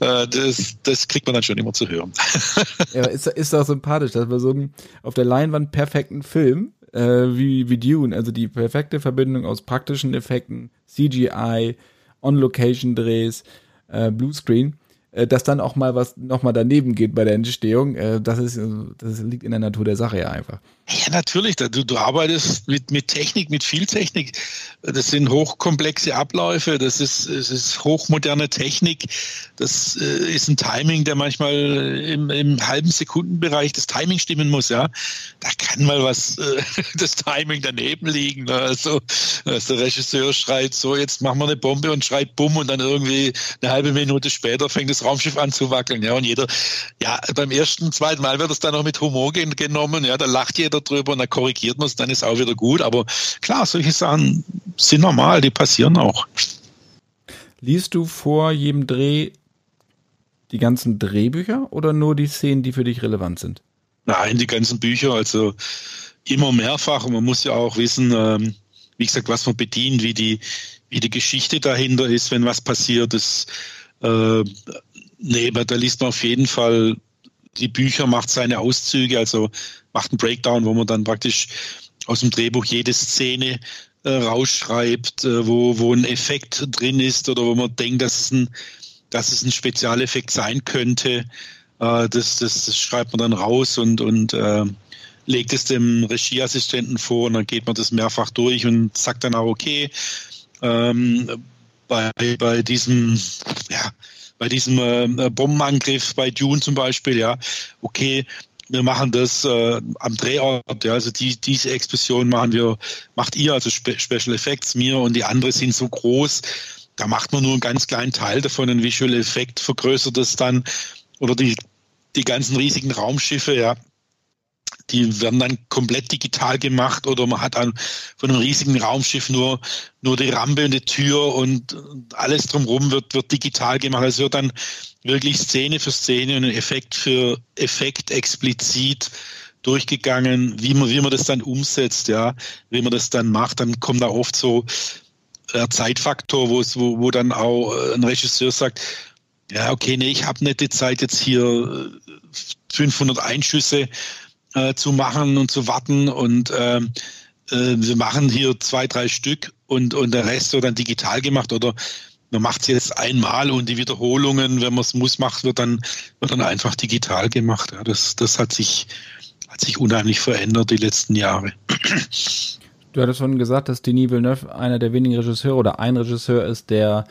Äh, das, das kriegt man dann schon immer zu hören. ja, ist, ist auch sympathisch, dass wir so einen auf der Leinwand perfekten Film äh, wie, wie Dune, also die perfekte Verbindung aus praktischen Effekten, CGI, On-Location-Drehs, äh, Bluescreen äh, dass dann auch mal was nochmal daneben geht bei der Entstehung, äh, das ist, das liegt in der Natur der Sache ja einfach. Ja, natürlich. Du, du arbeitest mit, mit Technik, mit viel Technik. Das sind hochkomplexe Abläufe, das ist, es ist hochmoderne Technik. Das äh, ist ein Timing, der manchmal im, im halben Sekundenbereich das Timing stimmen muss. Ja, Da kann mal was, äh, das Timing daneben liegen. Ne? Also, also der Regisseur schreit so, jetzt machen wir eine Bombe und schreit Bumm und dann irgendwie eine halbe Minute später fängt das Raumschiff an zu wackeln. Ja, und jeder, ja, beim ersten, zweiten Mal wird es dann noch mit Humor genommen. Ja, da lacht jeder drüber und dann korrigiert man es, dann ist auch wieder gut. Aber klar, solche Sachen sind normal, die passieren auch. Liest du vor jedem Dreh die ganzen Drehbücher oder nur die Szenen, die für dich relevant sind? Nein, die ganzen Bücher, also immer mehrfach. Und man muss ja auch wissen, ähm, wie gesagt, was man bedient, wie die, wie die Geschichte dahinter ist, wenn was passiert ist. Äh, nee, aber da liest man auf jeden Fall die Bücher, macht seine Auszüge, also macht einen Breakdown, wo man dann praktisch aus dem Drehbuch jede Szene äh, rausschreibt, äh, wo, wo ein Effekt drin ist oder wo man denkt, dass es ein, dass es ein Spezialeffekt sein könnte. Äh, das, das, das schreibt man dann raus und, und äh, legt es dem Regieassistenten vor und dann geht man das mehrfach durch und sagt dann auch, okay, ähm, bei, bei diesem, ja, bei diesem äh, Bombenangriff bei Dune zum Beispiel, ja, okay, wir machen das äh, am Drehort, ja, also die, diese Explosion machen wir, macht ihr, also Spe Special Effects, mir und die andere sind so groß, da macht man nur einen ganz kleinen Teil davon, ein Visual Effekt vergrößert das dann, oder die, die ganzen riesigen Raumschiffe, ja, die werden dann komplett digital gemacht oder man hat dann von einem riesigen Raumschiff nur, nur die Rampe und die Tür und alles drumherum wird, wird digital gemacht. Es wird dann wirklich Szene für Szene und Effekt für Effekt explizit durchgegangen, wie man, wie man das dann umsetzt, ja, wie man das dann macht, dann kommt da oft so der Zeitfaktor, wo es, wo, wo dann auch ein Regisseur sagt, ja, okay, nee, ich habe nicht die Zeit jetzt hier 500 Einschüsse äh, zu machen und zu warten und ähm, äh, wir machen hier zwei, drei Stück und, und der Rest wird dann digital gemacht oder man macht es jetzt einmal und die Wiederholungen, wenn man es muss, macht, wird dann, wird dann einfach digital gemacht. Ja, das, das hat sich, hat sich unheimlich verändert die letzten Jahre. Du hattest schon gesagt, dass Denis Villeneuve einer der wenigen Regisseure oder ein Regisseur ist, der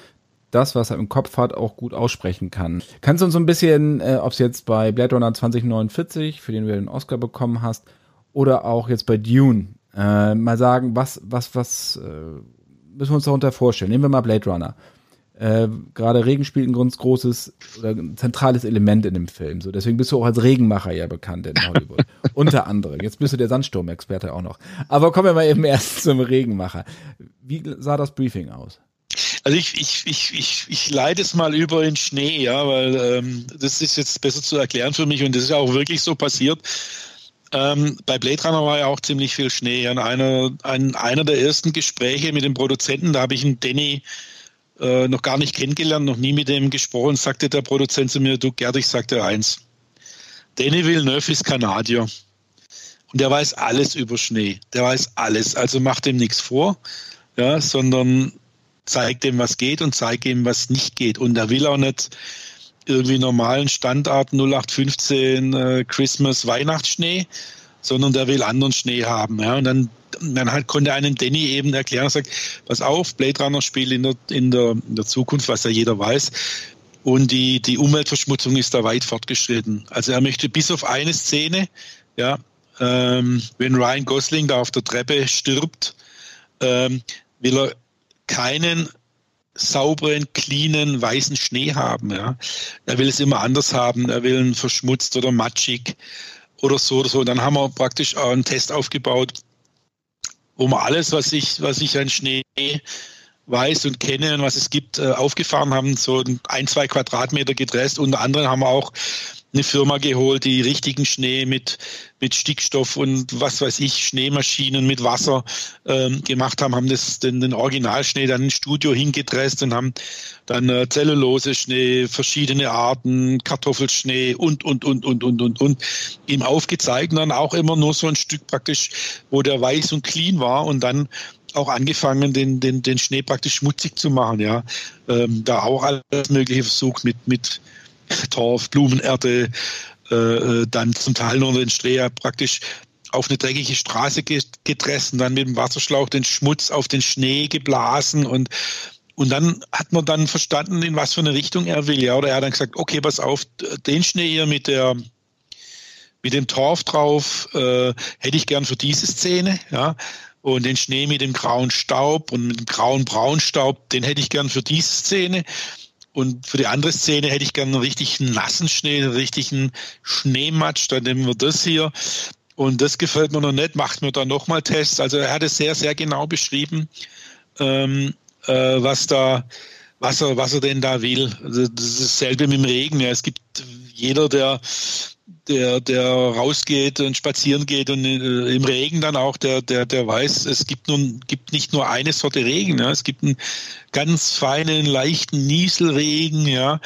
das, was er im Kopf hat, auch gut aussprechen kann. Kannst du uns so ein bisschen, äh, ob es jetzt bei Blade Runner 2049, für den du den Oscar bekommen hast, oder auch jetzt bei Dune, äh, mal sagen, was, was, was äh, müssen wir uns darunter vorstellen? Nehmen wir mal Blade Runner. Äh, Gerade Regen spielt ein ganz großes oder ein zentrales Element in dem Film. So, deswegen bist du auch als Regenmacher ja bekannt in Hollywood. Unter anderem. Jetzt bist du der Sandsturmexperte auch noch. Aber kommen wir mal eben erst zum Regenmacher. Wie sah das Briefing aus? Also ich, ich, ich, ich, ich leite es mal über in Schnee, ja, weil ähm, das ist jetzt besser zu erklären für mich und das ist ja auch wirklich so passiert. Ähm, bei Blade Runner war ja auch ziemlich viel Schnee. An einer, an einer der ersten Gespräche mit dem Produzenten, da habe ich einen Danny äh, noch gar nicht kennengelernt, noch nie mit dem gesprochen, sagte der Produzent zu mir, du Gerd, ich sagte eins. Danny Villeneuve ist Kanadier. Und der weiß alles über Schnee. Der weiß alles. Also macht ihm nichts vor, ja, sondern zeigt ihm, was geht und zeigt ihm, was nicht geht. Und er will auch nicht irgendwie normalen Standard 0815 äh, Christmas Weihnachtsschnee, sondern der will anderen Schnee haben. Ja. Und dann, dann halt konnte einem Danny eben erklären, sagt, pass auf, Blade Runner spielt in der, in der, in der Zukunft, was ja jeder weiß. Und die, die Umweltverschmutzung ist da weit fortgeschritten. Also er möchte bis auf eine Szene, ja, ähm, wenn Ryan Gosling da auf der Treppe stirbt, ähm, will er keinen sauberen, cleanen, weißen Schnee haben. Ja. Er will es immer anders haben. Er will ihn verschmutzt oder matschig oder so oder so. Und dann haben wir praktisch einen Test aufgebaut, wo wir alles, was ich, was ich an Schnee weiß und kenne und was es gibt, äh, aufgefahren haben, so ein, zwei Quadratmeter gedresst. Unter anderem haben wir auch eine Firma geholt, die richtigen Schnee mit, mit Stickstoff und was weiß ich, Schneemaschinen mit Wasser ähm, gemacht haben, haben das, den, den Originalschnee dann ins Studio hingedresst und haben dann äh, Zellulose-Schnee, verschiedene Arten, Kartoffelschnee und, und, und, und, und, und, und ihm aufgezeigt und dann auch immer nur so ein Stück praktisch, wo der weiß und clean war und dann auch angefangen, den, den, den Schnee praktisch schmutzig zu machen, ja. Ähm, da auch alles Mögliche versucht mit, mit Torf, Blumenerde, äh, äh, dann zum Teil nur den Schnee praktisch auf eine dreckige Straße gedressen, dann mit dem Wasserschlauch den Schmutz auf den Schnee geblasen und und dann hat man dann verstanden, in was für eine Richtung er will. Ja, oder er hat dann gesagt, okay, pass auf, den Schnee hier mit der mit dem Torf drauf äh, hätte ich gern für diese Szene. Ja, und den Schnee mit dem grauen Staub und mit dem grauen Braunstaub, den hätte ich gern für diese Szene. Und für die andere Szene hätte ich gern einen richtig nassen Schnee, einen richtigen Schneematsch. Dann nehmen wir das hier. Und das gefällt mir noch nicht, macht mir dann nochmal Tests. Also er hat es sehr, sehr genau beschrieben, ähm, äh, was da, was er, was er denn da will. Also das ist dasselbe mit dem Regen. Ja, es gibt jeder, der der, der rausgeht und spazieren geht und äh, im Regen dann auch, der, der, der weiß, es gibt nun, gibt nicht nur eine Sorte Regen, ja, es gibt einen ganz feinen, leichten Nieselregen, ja,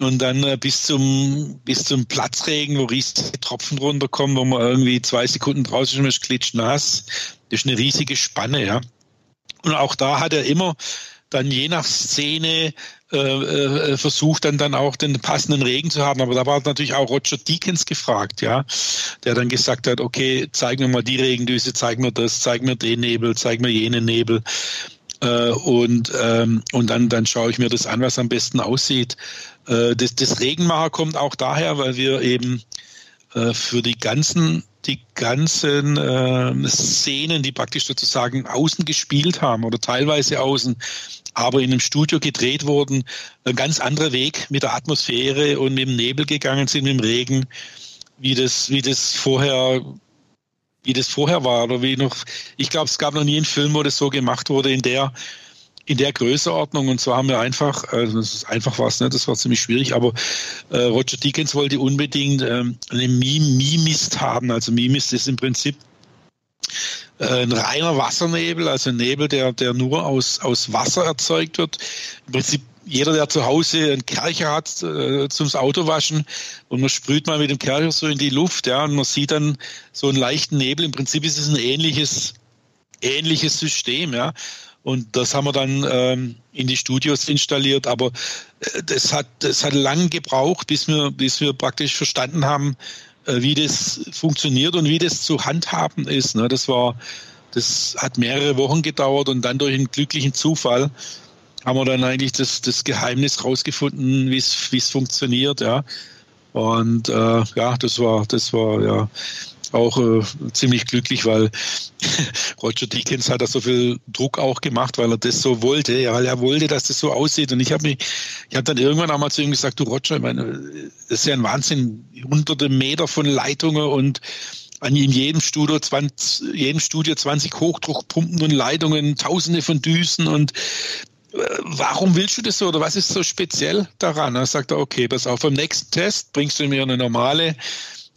und dann äh, bis zum, bis zum Platzregen, wo riesige Tropfen runterkommen, wo man irgendwie zwei Sekunden draußen ist, klitscht nass. Das ist eine riesige Spanne, ja. Und auch da hat er immer dann je nach Szene äh, äh, versucht, dann, dann auch den passenden Regen zu haben. Aber da war natürlich auch Roger Deakins gefragt, ja, der dann gesagt hat, okay, zeig mir mal die Regendüse, zeig mir das, zeig mir den Nebel, zeig mir jenen Nebel. Äh, und ähm, und dann, dann schaue ich mir das an, was am besten aussieht. Äh, das, das Regenmacher kommt auch daher, weil wir eben äh, für die ganzen die ganzen äh, Szenen, die praktisch sozusagen außen gespielt haben oder teilweise außen, aber in einem Studio gedreht wurden, ein ganz anderer Weg mit der Atmosphäre und mit dem Nebel gegangen sind, mit dem Regen, wie das, wie das vorher, wie das vorher war oder wie noch, ich glaube, es gab noch nie einen Film, wo das so gemacht wurde in der, in der Größeordnung. Und zwar haben wir einfach, also das ist einfach was, ne? das war ziemlich schwierig, aber äh, Roger Deakins wollte unbedingt ähm, eine Mimist haben. Also Mimist ist im Prinzip äh, ein reiner Wassernebel, also ein Nebel, der, der nur aus, aus Wasser erzeugt wird. Im Prinzip jeder, der zu Hause einen Kercher hat äh, zum Autowaschen und man sprüht mal mit dem Kercher so in die Luft, ja, und man sieht dann so einen leichten Nebel. Im Prinzip ist es ein ähnliches, ähnliches System, ja. Und das haben wir dann ähm, in die Studios installiert. Aber äh, das hat, das hat lang gebraucht, bis wir, bis wir praktisch verstanden haben, äh, wie das funktioniert und wie das zu handhaben ist. Ne? Das war, das hat mehrere Wochen gedauert und dann durch einen glücklichen Zufall haben wir dann eigentlich das, das Geheimnis rausgefunden, wie es, funktioniert, ja. Und äh, ja, das war, das war ja auch äh, ziemlich glücklich, weil Roger Deakins hat da so viel Druck auch gemacht, weil er das so wollte, ja, weil er wollte, dass das so aussieht. Und ich habe mich, ich habe dann irgendwann einmal zu ihm gesagt, du Roger, ich meine, das ist ja ein Wahnsinn, hunderte Meter von Leitungen und an in jedem Studio 20, jedem Studio 20 Hochdruckpumpen und Leitungen, tausende von Düsen und äh, warum willst du das so oder was ist so speziell daran? Er sagt okay, pass auf, beim nächsten Test bringst du mir eine normale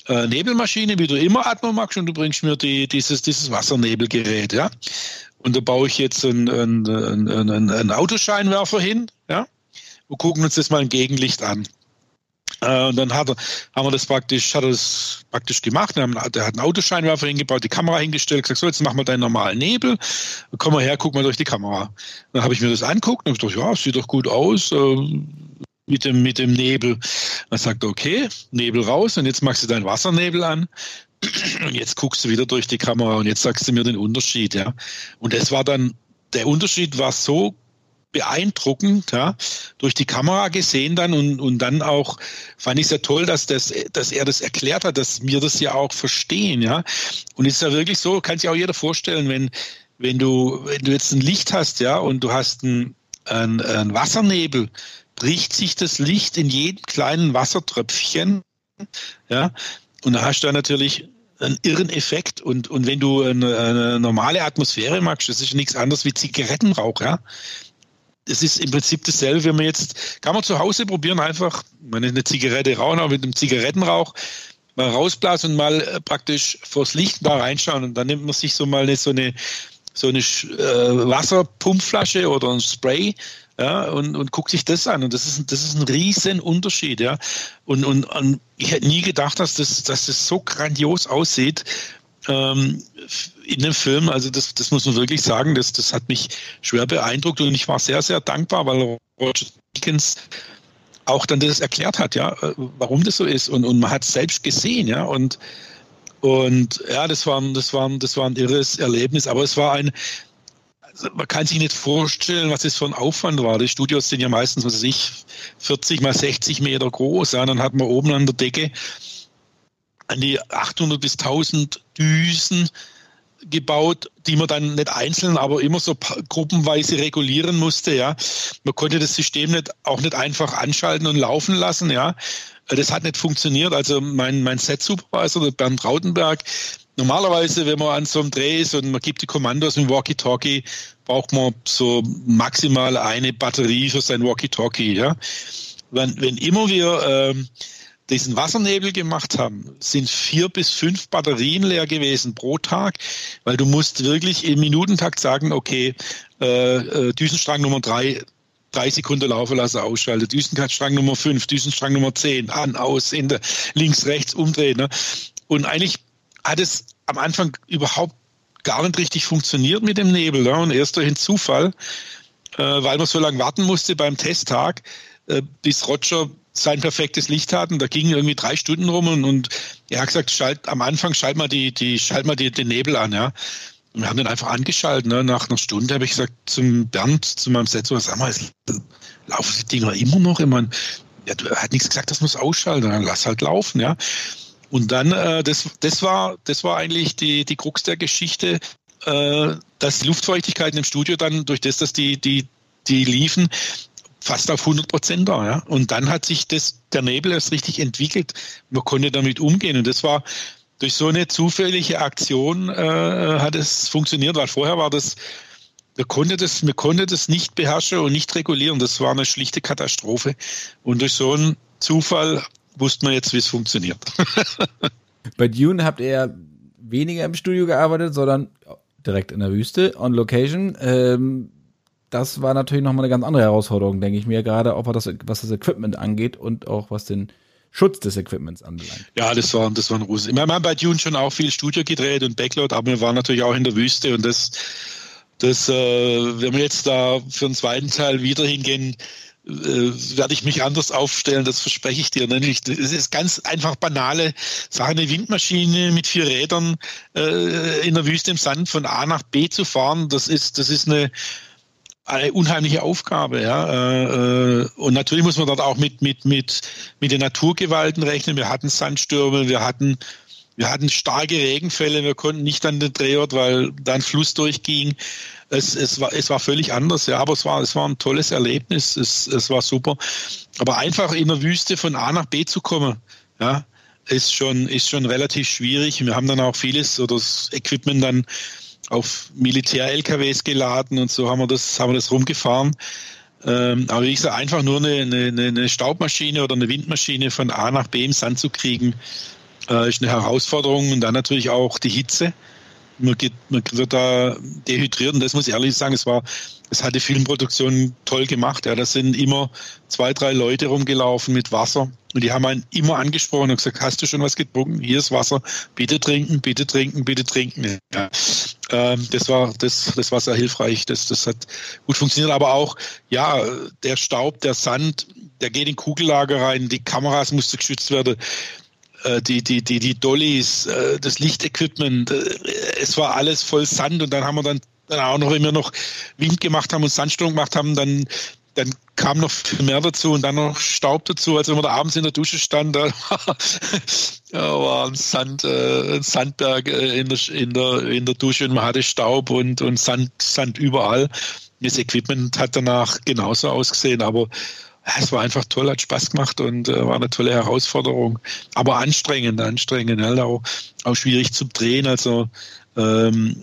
äh, Nebelmaschine, wie du immer atmen magst, und du bringst mir die, dieses, dieses Wassernebelgerät, ja. Und da baue ich jetzt einen, einen, einen, einen Autoscheinwerfer hin, ja. Wir gucken uns das mal im Gegenlicht an. Äh, und dann hat er, haben wir das praktisch, hat er das praktisch gemacht. Der hat einen Autoscheinwerfer hingebaut, die Kamera hingestellt, gesagt, so, jetzt machen wir deinen normalen Nebel. Komm mal her, guck mal durch die Kamera. Dann habe ich mir das anguckt und habe gedacht, ja, sieht doch gut aus. Äh, mit dem, mit dem Nebel. Man sagt, okay, Nebel raus und jetzt machst du deinen Wassernebel an. Und jetzt guckst du wieder durch die Kamera und jetzt sagst du mir den Unterschied, ja. Und das war dann, der Unterschied war so beeindruckend, ja, durch die Kamera gesehen dann und, und dann auch fand ich sehr toll, dass das, dass er das erklärt hat, dass wir das ja auch verstehen, ja. Und ist ja wirklich so, kann sich auch jeder vorstellen, wenn, wenn du, wenn du jetzt ein Licht hast, ja, und du hast einen, einen, einen Wassernebel, bricht sich das Licht in jedem kleinen Wassertröpfchen. Ja, und da hast du natürlich einen irren Effekt. Und, und wenn du eine, eine normale Atmosphäre magst, das ist nichts anderes wie Zigarettenrauch, ja. es ist im Prinzip dasselbe, wenn man jetzt, kann man zu Hause probieren, einfach man eine Zigarette rauchen, aber mit einem Zigarettenrauch mal rausblasen und mal äh, praktisch vors Licht da reinschauen und dann nimmt man sich so mal eine, so eine so eine äh, Wasserpumpflasche oder ein Spray ja, und, und guckt sich das an. Und das ist, das ist ein riesen Unterschied, ja. Und, und, und ich hätte nie gedacht, dass das, dass das so grandios aussieht ähm, in dem Film. Also das, das muss man wirklich sagen, das, das hat mich schwer beeindruckt und ich war sehr, sehr dankbar, weil Roger Dickens auch dann das erklärt hat, ja, äh, warum das so ist. Und, und man hat es selbst gesehen, ja. Und, und ja, das war, das, war, das war ein irres Erlebnis, aber es war ein, man kann sich nicht vorstellen, was das für ein Aufwand war. Die Studios sind ja meistens, was weiß ich, 40 mal 60 Meter groß. Ja. Dann hat man oben an der Decke an die 800 bis 1000 Düsen gebaut, die man dann nicht einzeln, aber immer so gruppenweise regulieren musste, ja. Man konnte das System nicht, auch nicht einfach anschalten und laufen lassen, ja. Das hat nicht funktioniert. Also mein, mein Set-Supervisor, der Bernd Rautenberg, normalerweise, wenn man an so einem Dreh ist und man gibt die Kommandos im Walkie-Talkie, braucht man so maximal eine Batterie für sein Walkie-Talkie, ja. Wenn, wenn immer wir, ähm, diesen Wassernebel gemacht haben, sind vier bis fünf Batterien leer gewesen pro Tag, weil du musst wirklich im Minutentakt sagen, okay, äh, äh, Düsenstrang Nummer drei, drei Sekunden laufen lassen, ausschalten, Düsenstrang Nummer fünf, Düsenstrang Nummer zehn, an, aus, in der, links, rechts, umdrehen. Ne? Und eigentlich hat es am Anfang überhaupt gar nicht richtig funktioniert mit dem Nebel. Ne? Und erst durch den Zufall, äh, weil man so lange warten musste beim Testtag, äh, bis Roger sein perfektes Licht hatten. Da gingen irgendwie drei Stunden rum und, und er hat gesagt, schalt, am Anfang schalt mal die, die, schalt mal die, den Nebel an, ja. Und wir haben den einfach angeschaltet. Ne? Nach einer Stunde habe ich gesagt zum Bernd, zu meinem Set, so, sag mal, laufen die Dinger immer noch? Ich meine, ja, er hat nichts gesagt, das muss ausschalten, dann lass halt laufen, ja. Und dann, äh, das, das war, das war eigentlich die, die Krux der Geschichte, äh, dass die Luftfeuchtigkeit im Studio dann durch das, dass die, die, die liefen, fast auf 100 Prozent da. Ja? Und dann hat sich das, der Nebel erst richtig entwickelt. Man konnte damit umgehen. Und das war durch so eine zufällige Aktion äh, hat es funktioniert, weil vorher war das, wir konnten das, wir konnten das nicht beherrschen und nicht regulieren. Das war eine schlichte Katastrophe. Und durch so einen Zufall wusste man jetzt, wie es funktioniert. Bei Dune habt ihr weniger im Studio gearbeitet, sondern direkt in der Wüste, on Location. Ähm, das war natürlich nochmal eine ganz andere Herausforderung, denke ich mir, gerade auch was das, was das Equipment angeht und auch was den Schutz des Equipments anbelangt. Ja, das war, das war ein Russe. Wir haben bei Dune schon auch viel Studio gedreht und Backload, aber wir waren natürlich auch in der Wüste und das, das, äh, wenn wir jetzt da für den zweiten Teil wieder hingehen, werde ich mich anders aufstellen, das verspreche ich dir. Nämlich, es ist ganz einfach banale Sache, eine Windmaschine mit vier Rädern äh, in der Wüste im Sand von A nach B zu fahren, das ist, das ist eine, eine unheimliche Aufgabe, ja. Äh, äh, und natürlich muss man dort auch mit, mit, mit, mit den Naturgewalten rechnen. Wir hatten Sandstürme, wir hatten, wir hatten starke Regenfälle, wir konnten nicht an den Drehort, weil da ein Fluss durchging. Es, es, war, es war völlig anders, ja, aber es war, es war ein tolles Erlebnis, es, es war super. Aber einfach in der Wüste von A nach B zu kommen, ja, ist schon, ist schon relativ schwierig. Wir haben dann auch vieles oder das Equipment dann auf Militär-LKWs geladen und so haben wir das, haben wir das rumgefahren. Ähm, aber wie gesagt, einfach nur eine, eine, eine, Staubmaschine oder eine Windmaschine von A nach B im Sand zu kriegen, äh, ist eine Herausforderung und dann natürlich auch die Hitze. Man, geht, man wird da dehydriert und das muss ich ehrlich sagen, es war, es hat die Filmproduktion toll gemacht. Ja, da sind immer zwei, drei Leute rumgelaufen mit Wasser und die haben einen immer angesprochen und gesagt, hast du schon was getrunken? Hier ist Wasser, bitte trinken, bitte trinken, bitte trinken. Ja. Ähm, das war, das, das war sehr hilfreich. Das, das hat gut funktioniert. Aber auch, ja, der Staub, der Sand, der geht in Kugellager rein, die Kameras mussten geschützt werden die, die, die, die Dollys, äh, das Lichtequipment, äh, es war alles voll Sand und dann haben wir dann, dann auch noch immer noch Wind gemacht haben und Sandsturm gemacht haben, dann dann kam noch viel mehr dazu und dann noch Staub dazu. als wenn man da abends in der Dusche stand, da war ein, Sand, äh, ein Sandberg äh, in, der, in, der, in der Dusche und man hatte Staub und, und Sand, Sand überall. Das Equipment hat danach genauso ausgesehen, aber es war einfach toll, hat Spaß gemacht und äh, war eine tolle Herausforderung. Aber anstrengend, anstrengend, halt auch, auch schwierig zu drehen. Also ähm,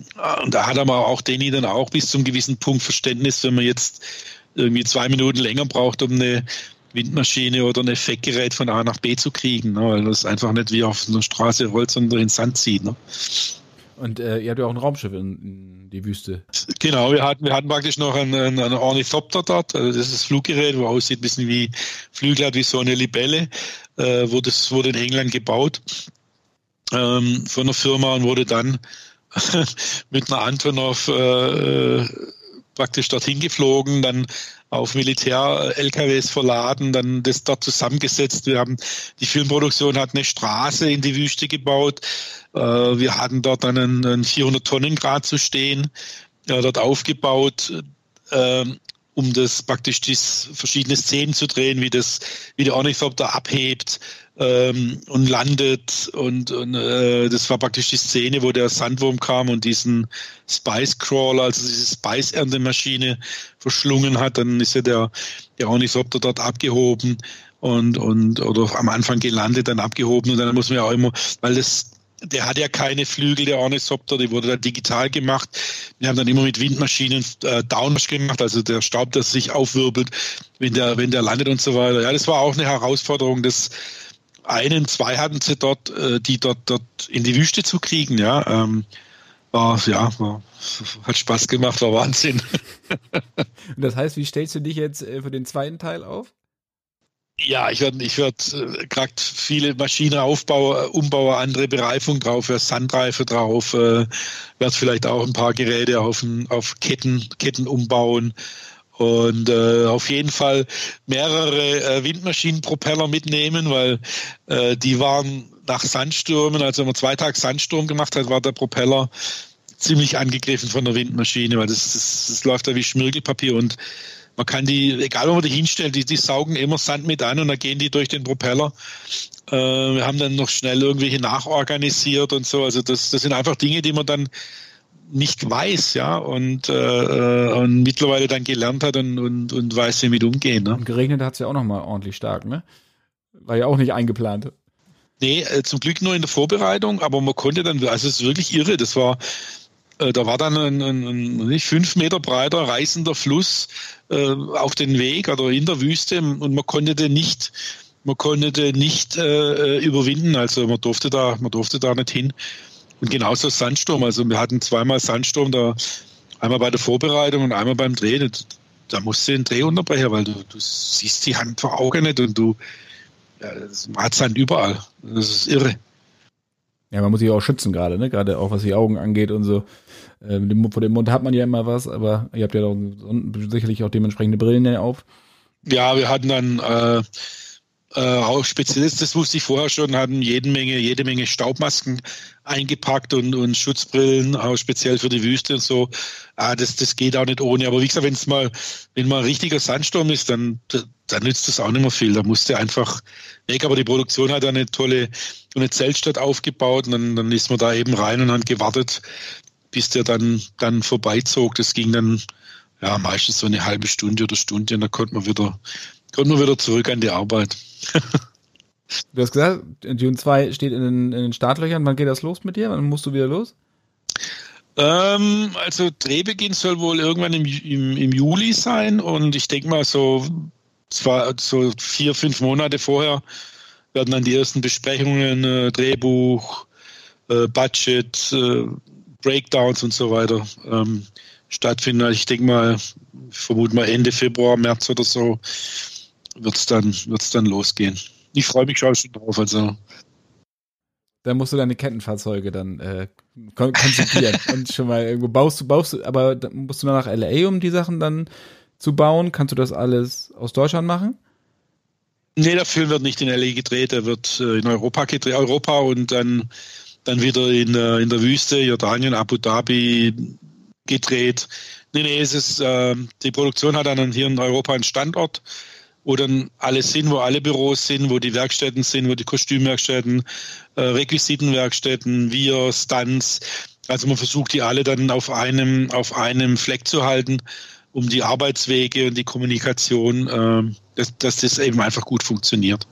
und da hat aber auch Danny dann auch bis zum gewissen Punkt Verständnis, wenn man jetzt irgendwie zwei Minuten länger braucht, um eine Windmaschine oder ein Effektgerät von A nach B zu kriegen, ne? weil das einfach nicht wie auf einer Straße rollt, sondern in Sand zieht. Ne? Und äh, ihr habt ja auch ein Raumschiff in, in, die Wüste. Genau, wir hatten, wir hatten praktisch noch einen, einen, Ornithopter dort, also das ist das Fluggerät, wo aussieht ein bisschen wie Flügel hat, wie so eine Libelle, äh, wurde, das wurde in England gebaut ähm, von einer Firma und wurde dann mit einer Antonov äh, praktisch dorthin geflogen, dann auf Militär-LKWs verladen, dann das dort zusammengesetzt. Wir haben, die Filmproduktion hat eine Straße in die Wüste gebaut. Äh, wir hatten dort einen, einen 400 Tonnen Grad zu stehen, ja, dort aufgebaut. Ähm, um das praktisch die verschiedene Szenen zu drehen, wie das, wie der Ornithopter abhebt, ähm, und landet und, und äh, das war praktisch die Szene, wo der Sandwurm kam und diesen Spice Crawler, also diese Spice Erntemaschine verschlungen hat, dann ist ja der, der Ornithopter dort abgehoben und, und oder am Anfang gelandet, dann abgehoben und dann muss man ja auch immer, weil das der hat ja keine Flügel, der Ornithopter, die wurde dann digital gemacht. Wir haben dann immer mit Windmaschinen äh, Downwash gemacht, also der Staub, der sich aufwirbelt, wenn der, wenn der landet und so weiter. Ja, das war auch eine Herausforderung, das einen, zwei hatten sie dort, äh, die dort, dort in die Wüste zu kriegen, ja. Ähm, war, ja, war, hat Spaß gemacht, war Wahnsinn. Und das heißt, wie stellst du dich jetzt äh, für den zweiten Teil auf? Ja, ich werde ich werd, äh, gerade viele Maschinen aufbauen, umbauen, andere Bereifung drauf, werde Sandreife drauf, äh, werde vielleicht auch ein paar Geräte auf, auf Ketten, Ketten umbauen. Und äh, auf jeden Fall mehrere äh, Windmaschinenpropeller mitnehmen, weil äh, die waren nach Sandstürmen, also wenn man zwei Tage Sandsturm gemacht hat, war der Propeller ziemlich angegriffen von der Windmaschine, weil das, das, das läuft da wie Schmirgelpapier und man kann die, egal wo man die hinstellt, die, die saugen immer Sand mit an und dann gehen die durch den Propeller. Äh, wir haben dann noch schnell irgendwelche nachorganisiert und so. Also das, das sind einfach Dinge, die man dann nicht weiß, ja, und, äh, und mittlerweile dann gelernt hat und, und, und weiß, wie mit umgehen. Ne? Und geregnet hat es ja auch nochmal ordentlich stark, ne? War ja auch nicht eingeplant. Nee, äh, zum Glück nur in der Vorbereitung, aber man konnte dann, also es ist wirklich irre, das war, äh, da war dann ein, ein, ein nicht fünf Meter breiter reißender Fluss äh, auf den Weg oder in der Wüste und man konnte den nicht, man konnte den nicht äh, überwinden, also man durfte da, man durfte da nicht hin. Und genauso Sandsturm. Also wir hatten zweimal Sandsturm, da einmal bei der Vorbereitung und einmal beim Drehen. Da musst du den Dreh unterbrechen, weil du, du siehst die Hand vor Augen nicht und du ja, man hat Sand überall. Das ist irre. Ja, man muss sich auch schützen gerade, ne? Gerade auch was die Augen angeht und so. Ähm, vor dem Mund hat man ja immer was, aber ihr habt ja doch sicherlich auch dementsprechende Brillen auf. Ja, wir hatten dann äh, äh, auch Spezialist, das wusste ich vorher schon, hatten jede Menge, jede Menge Staubmasken eingepackt und, und Schutzbrillen, auch speziell für die Wüste und so. Ah, das, das geht auch nicht ohne. Aber wie gesagt, wenn es mal, wenn mal ein richtiger Sandsturm ist, dann, dann nützt das auch nicht mehr viel. Da musste einfach weg. Aber die Produktion hat eine tolle, eine Zeltstadt aufgebaut und dann, dann ist man da eben rein und hat gewartet, bis der dann, dann vorbeizog. Das ging dann, ja, meistens so eine halbe Stunde oder Stunde und dann konnte man wieder, konnte man wieder zurück an die Arbeit. du hast gesagt, Dune 2 steht in den, in den Startlöchern. Wann geht das los mit dir? Wann musst du wieder los? Ähm, also Drehbeginn soll wohl irgendwann im, im, im Juli sein und ich denke mal so zwar so vier, fünf Monate vorher werden dann die ersten Besprechungen, äh, Drehbuch, äh, Budget, äh, Breakdowns und so weiter ähm, stattfinden. Also ich denke mal, ich vermute mal Ende Februar, März oder so wird es dann, wird's dann losgehen. Ich freue mich schon drauf. Also. Da musst du deine Kettenfahrzeuge dann äh, konzipieren und schon mal irgendwo baust du, baust du, aber musst du nach LA, um die Sachen dann zu bauen? Kannst du das alles aus Deutschland machen? Nee, der Film wird nicht in LA gedreht, er wird äh, in Europa gedreht, Europa und dann, dann wieder in, äh, in der Wüste, Jordanien, Abu Dhabi gedreht. Nee, nee, es ist, äh, die Produktion hat dann hier in Europa einen Standort wo dann alles sind, wo alle Büros sind, wo die Werkstätten sind, wo die Kostümwerkstätten, äh, Requisitenwerkstätten, wir, Stunts. Also man versucht die alle dann auf einem, auf einem Fleck zu halten, um die Arbeitswege und die Kommunikation, äh, dass, dass das eben einfach gut funktioniert.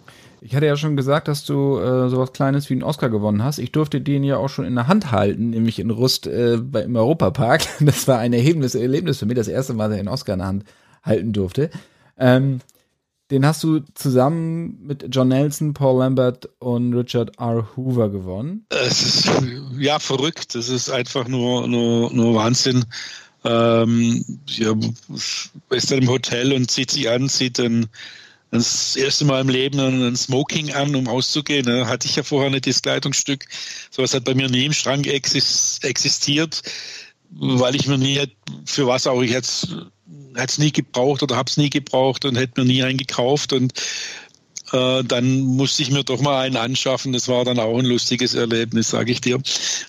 Ich hatte ja schon gesagt, dass du äh, sowas Kleines wie einen Oscar gewonnen hast. Ich durfte den ja auch schon in der Hand halten, nämlich in Rust äh, bei, im Europapark. Das war ein erhebendes Erlebnis für mich, das erste Mal einen Oscar in der Hand halten durfte. Ähm, den hast du zusammen mit John Nelson, Paul Lambert und Richard R. Hoover gewonnen. Es ist ja verrückt. Das ist einfach nur, nur, nur Wahnsinn. Ähm, ja, ist dann im Hotel und zieht sich an, zieht dann das erste Mal im Leben ein Smoking an, um auszugehen. Ne? Hatte ich ja vorher nicht das Kleidungsstück. Sowas hat bei mir nie im Schrank existiert, weil ich mir nie, für was auch ich hätte es nie gebraucht oder habe es nie gebraucht und hätte mir nie einen gekauft und äh, dann musste ich mir doch mal einen anschaffen. Das war dann auch ein lustiges Erlebnis, sage ich dir.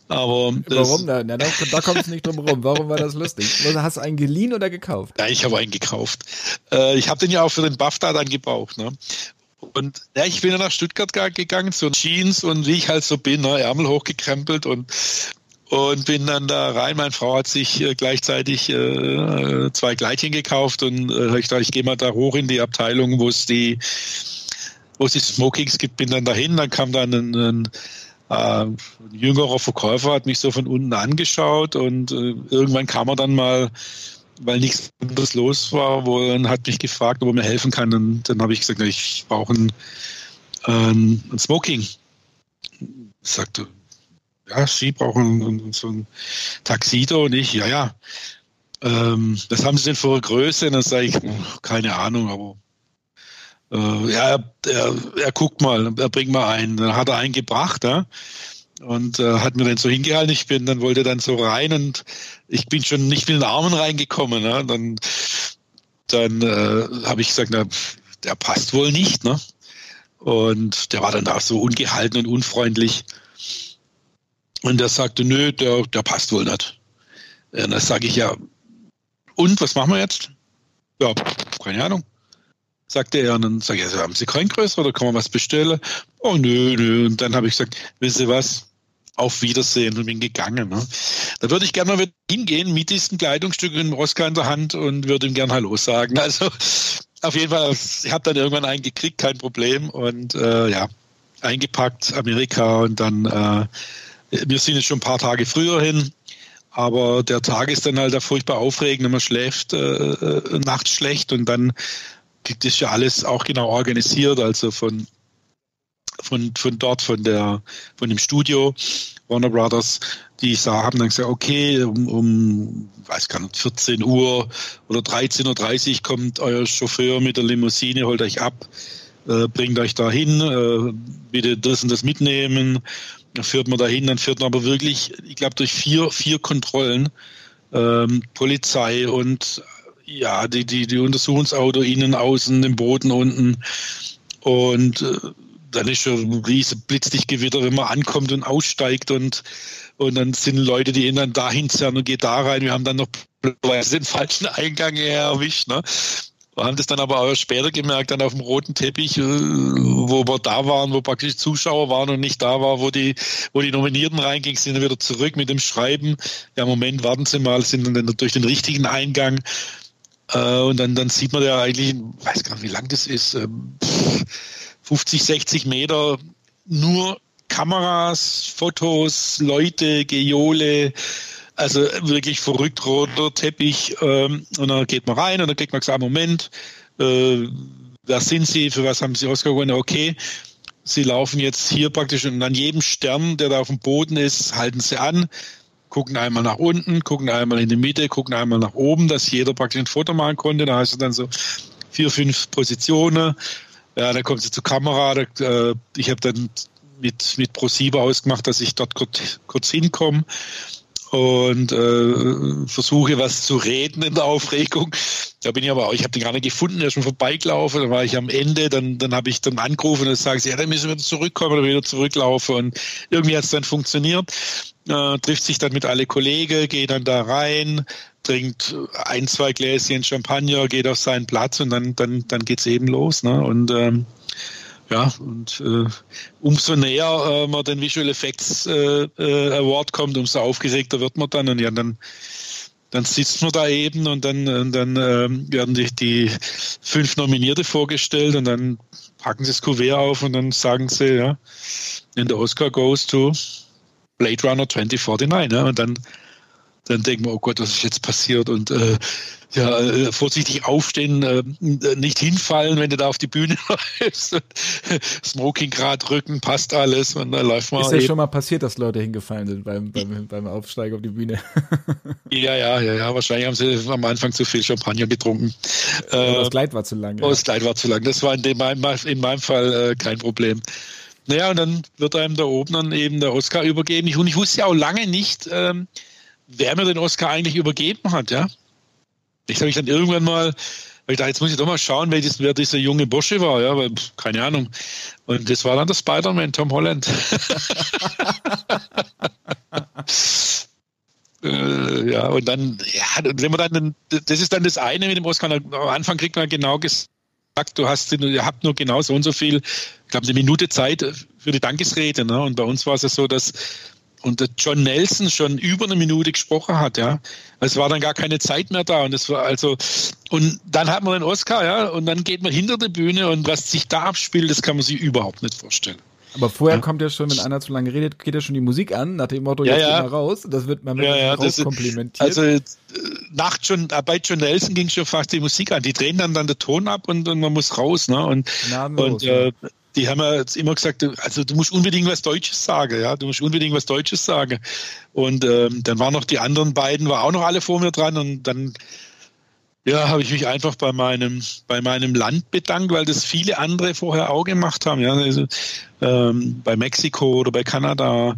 Aber warum denn? Ja, da, da kommt es nicht drum rum. Warum war das lustig? Hast du einen geliehen oder gekauft? Ja, ich habe einen gekauft. Äh, ich habe den ja auch für den BAFTA dann gebraucht. Ne? Und ja, ich bin dann nach Stuttgart gegangen, so Jeans und wie ich halt so bin, ne, Ärmel hochgekrempelt und und bin dann da rein. Meine Frau hat sich äh, gleichzeitig äh, zwei Kleidchen gekauft und äh, ich dachte, ich gehe mal da hoch in die Abteilung, wo es die, wo es die Smokings gibt, bin dann dahin. Dann kam dann ein, ein, äh, ein jüngerer Verkäufer, hat mich so von unten angeschaut und äh, irgendwann kam er dann mal weil nichts anderes los war, wo er hat mich gefragt, ob er mir helfen kann. Und dann habe ich gesagt, ich brauche ein, ein, ein Smoking. Ich sagte, ja, Sie brauchen so ein Taxido und ich, ja, ja. Ähm, was haben Sie denn für eine Größe? Und dann sage ich, keine Ahnung, aber äh, ja, er, er, er, guckt mal, er bringt mal einen. Dann hat er einen gebracht, ja, und äh, hat mir dann so hingehalten. Ich bin, dann wollte dann so rein und ich bin schon nicht mit den Armen reingekommen. Ja. Dann, dann äh, habe ich gesagt, na, der passt wohl nicht, ne? Und der war dann auch so ungehalten und unfreundlich. Und der sagte, nö, der, der passt wohl nicht. Und dann sage ich, ja, und was machen wir jetzt? Ja, keine Ahnung. Sagte er, und dann sage ich, also, haben Sie kein größer oder kann man was bestellen? Oh, nö, nö. Und dann habe ich gesagt, wissen Sie was? Auf Wiedersehen und bin gegangen. Ne? Da würde ich gerne mal hingehen mit diesen Kleidungsstücken im Oscar in der Hand und würde ihm gerne Hallo sagen. Also auf jeden Fall, ich habe dann irgendwann einen gekriegt, kein Problem. Und äh, ja, eingepackt, Amerika und dann äh, wir sind jetzt schon ein paar Tage früher hin, aber der Tag ist dann halt furchtbar aufregend, man schläft äh, äh, nachts schlecht und dann gibt es ja alles auch genau organisiert, also von von, von dort, von der, von dem Studio Warner Brothers, die haben dann gesagt, okay, um, um weiß gar nicht, 14 Uhr oder 13.30 Uhr kommt euer Chauffeur mit der Limousine, holt euch ab, äh, bringt euch da hin, äh, bitte das und das mitnehmen. Dann führt man dahin, dann führt man aber wirklich, ich glaube, durch vier, vier Kontrollen, ähm, Polizei und ja, die, die, die Untersuchungsauto innen, außen, im Boden unten. Und äh, dann ist schon ein riesen Blitzlichtgewitter, wenn man ankommt und aussteigt und, und dann sind Leute, die ihn dann dahin zerren und geht da rein. Wir haben dann noch den falschen Eingang erwischt. Ne? Wir haben das dann aber auch später gemerkt, dann auf dem roten Teppich, äh, wo wir da waren, wo praktisch Zuschauer waren und nicht da war, wo die, wo die Nominierten reingingen, sind dann wieder zurück mit dem Schreiben. Ja, Moment, warten Sie mal, sind dann durch den richtigen Eingang. Äh, und dann, dann sieht man ja eigentlich, weiß gar nicht, wie lang das ist, 50, ähm, 60 Meter nur Kameras, Fotos, Leute, Geole, also wirklich verrückt roter Teppich. Ähm, und dann geht man rein und dann kriegt man gesagt, Moment, äh, wer sind Sie, für was haben Sie Oscar gewonnen? Okay, Sie laufen jetzt hier praktisch und an jedem Stern, der da auf dem Boden ist, halten Sie an, gucken einmal nach unten, gucken einmal in die Mitte, gucken einmal nach oben, dass jeder praktisch ein Foto machen konnte. Da hast du dann so vier, fünf Positionen. Ja, dann kommt sie zur Kamera. Da, äh, ich habe dann mit, mit ProSieben ausgemacht, dass ich dort kurz, kurz hinkomme und äh, versuche was zu reden in der Aufregung. Da bin ich aber auch, ich habe den gar nicht gefunden, der ist schon vorbeigelaufen, dann war ich am Ende, dann, dann habe ich dann angerufen und dann sagen sie, ja, dann müssen wir zurückkommen oder wieder zurücklaufen und irgendwie hat es dann funktioniert. Äh, trifft sich dann mit alle Kollegen, geht dann da rein, trinkt ein, zwei Gläschen Champagner, geht auf seinen Platz und dann, dann, dann geht's eben los. Ne? Und ähm, ja, und äh, umso näher äh, man den Visual Effects äh, äh, Award kommt, umso aufgeregter wird man dann. Und ja, dann, dann sitzt man da eben und dann, und dann äh, werden die, die fünf Nominierte vorgestellt und dann packen sie das Kuvert auf und dann sagen sie, ja, in der Oscar goes to Blade Runner 2049. Ja, und dann dann denken wir, oh Gott, was ist jetzt passiert? Und äh, ja, äh, vorsichtig aufstehen, äh, nicht hinfallen, wenn du da auf die Bühne läufst. Smoking grad Rücken, passt alles und dann läuft man. Ist ja eben. schon mal passiert, dass Leute hingefallen sind beim, beim, beim Aufsteigen auf die Bühne. ja, ja, ja, ja. Wahrscheinlich haben sie am Anfang zu viel Champagner getrunken. Äh, das Kleid war zu lang. Ja. Das Kleid war zu lang. Das war in, dem, in meinem Fall äh, kein Problem. Naja, und dann wird einem da oben dann eben der Oscar übergeben. Und ich wusste ja auch lange nicht, ähm, wer mir den Oscar eigentlich übergeben hat, ja. Ich habe ich dann irgendwann mal, weil ich dachte, jetzt muss ich doch mal schauen, wer, dies, wer dieser junge Bursche war, ja, weil, keine Ahnung. Und das war dann der Spider-Man, Tom Holland. äh, ja, und dann, ja, wenn man dann, das ist dann das eine mit dem Oscar. Am Anfang kriegt man genau gesagt, du hast, ihr habt nur genau so und so viel, ich glaube, eine Minute Zeit für die Dankesrede. Ne? Und bei uns war es ja so, dass und der John Nelson schon über eine Minute gesprochen hat, ja. Es war dann gar keine Zeit mehr da und es war also und dann hat man den Oscar, ja, und dann geht man hinter der Bühne und was sich da abspielt, das kann man sich überhaupt nicht vorstellen. Aber vorher ja. kommt ja schon, wenn einer zu lange redet, geht ja schon die Musik an, nach dem Motto, ja, jetzt ja. mal raus. Das wird man mit ja, ja, das komplimentiert. Also äh, nach John, äh, bei John Nelson ging schon fast die Musik an. Die drehen dann, dann den Ton ab und, und man muss raus. Ne? Und, und äh, die haben ja immer gesagt, also du musst unbedingt was Deutsches sagen, ja, du musst unbedingt was Deutsches sagen. Und ähm, dann waren noch die anderen beiden, war auch noch alle vor mir dran und dann ja, habe ich mich einfach bei meinem, bei meinem Land bedankt, weil das viele andere vorher auch gemacht haben. Ja, also, ähm, bei Mexiko oder bei Kanada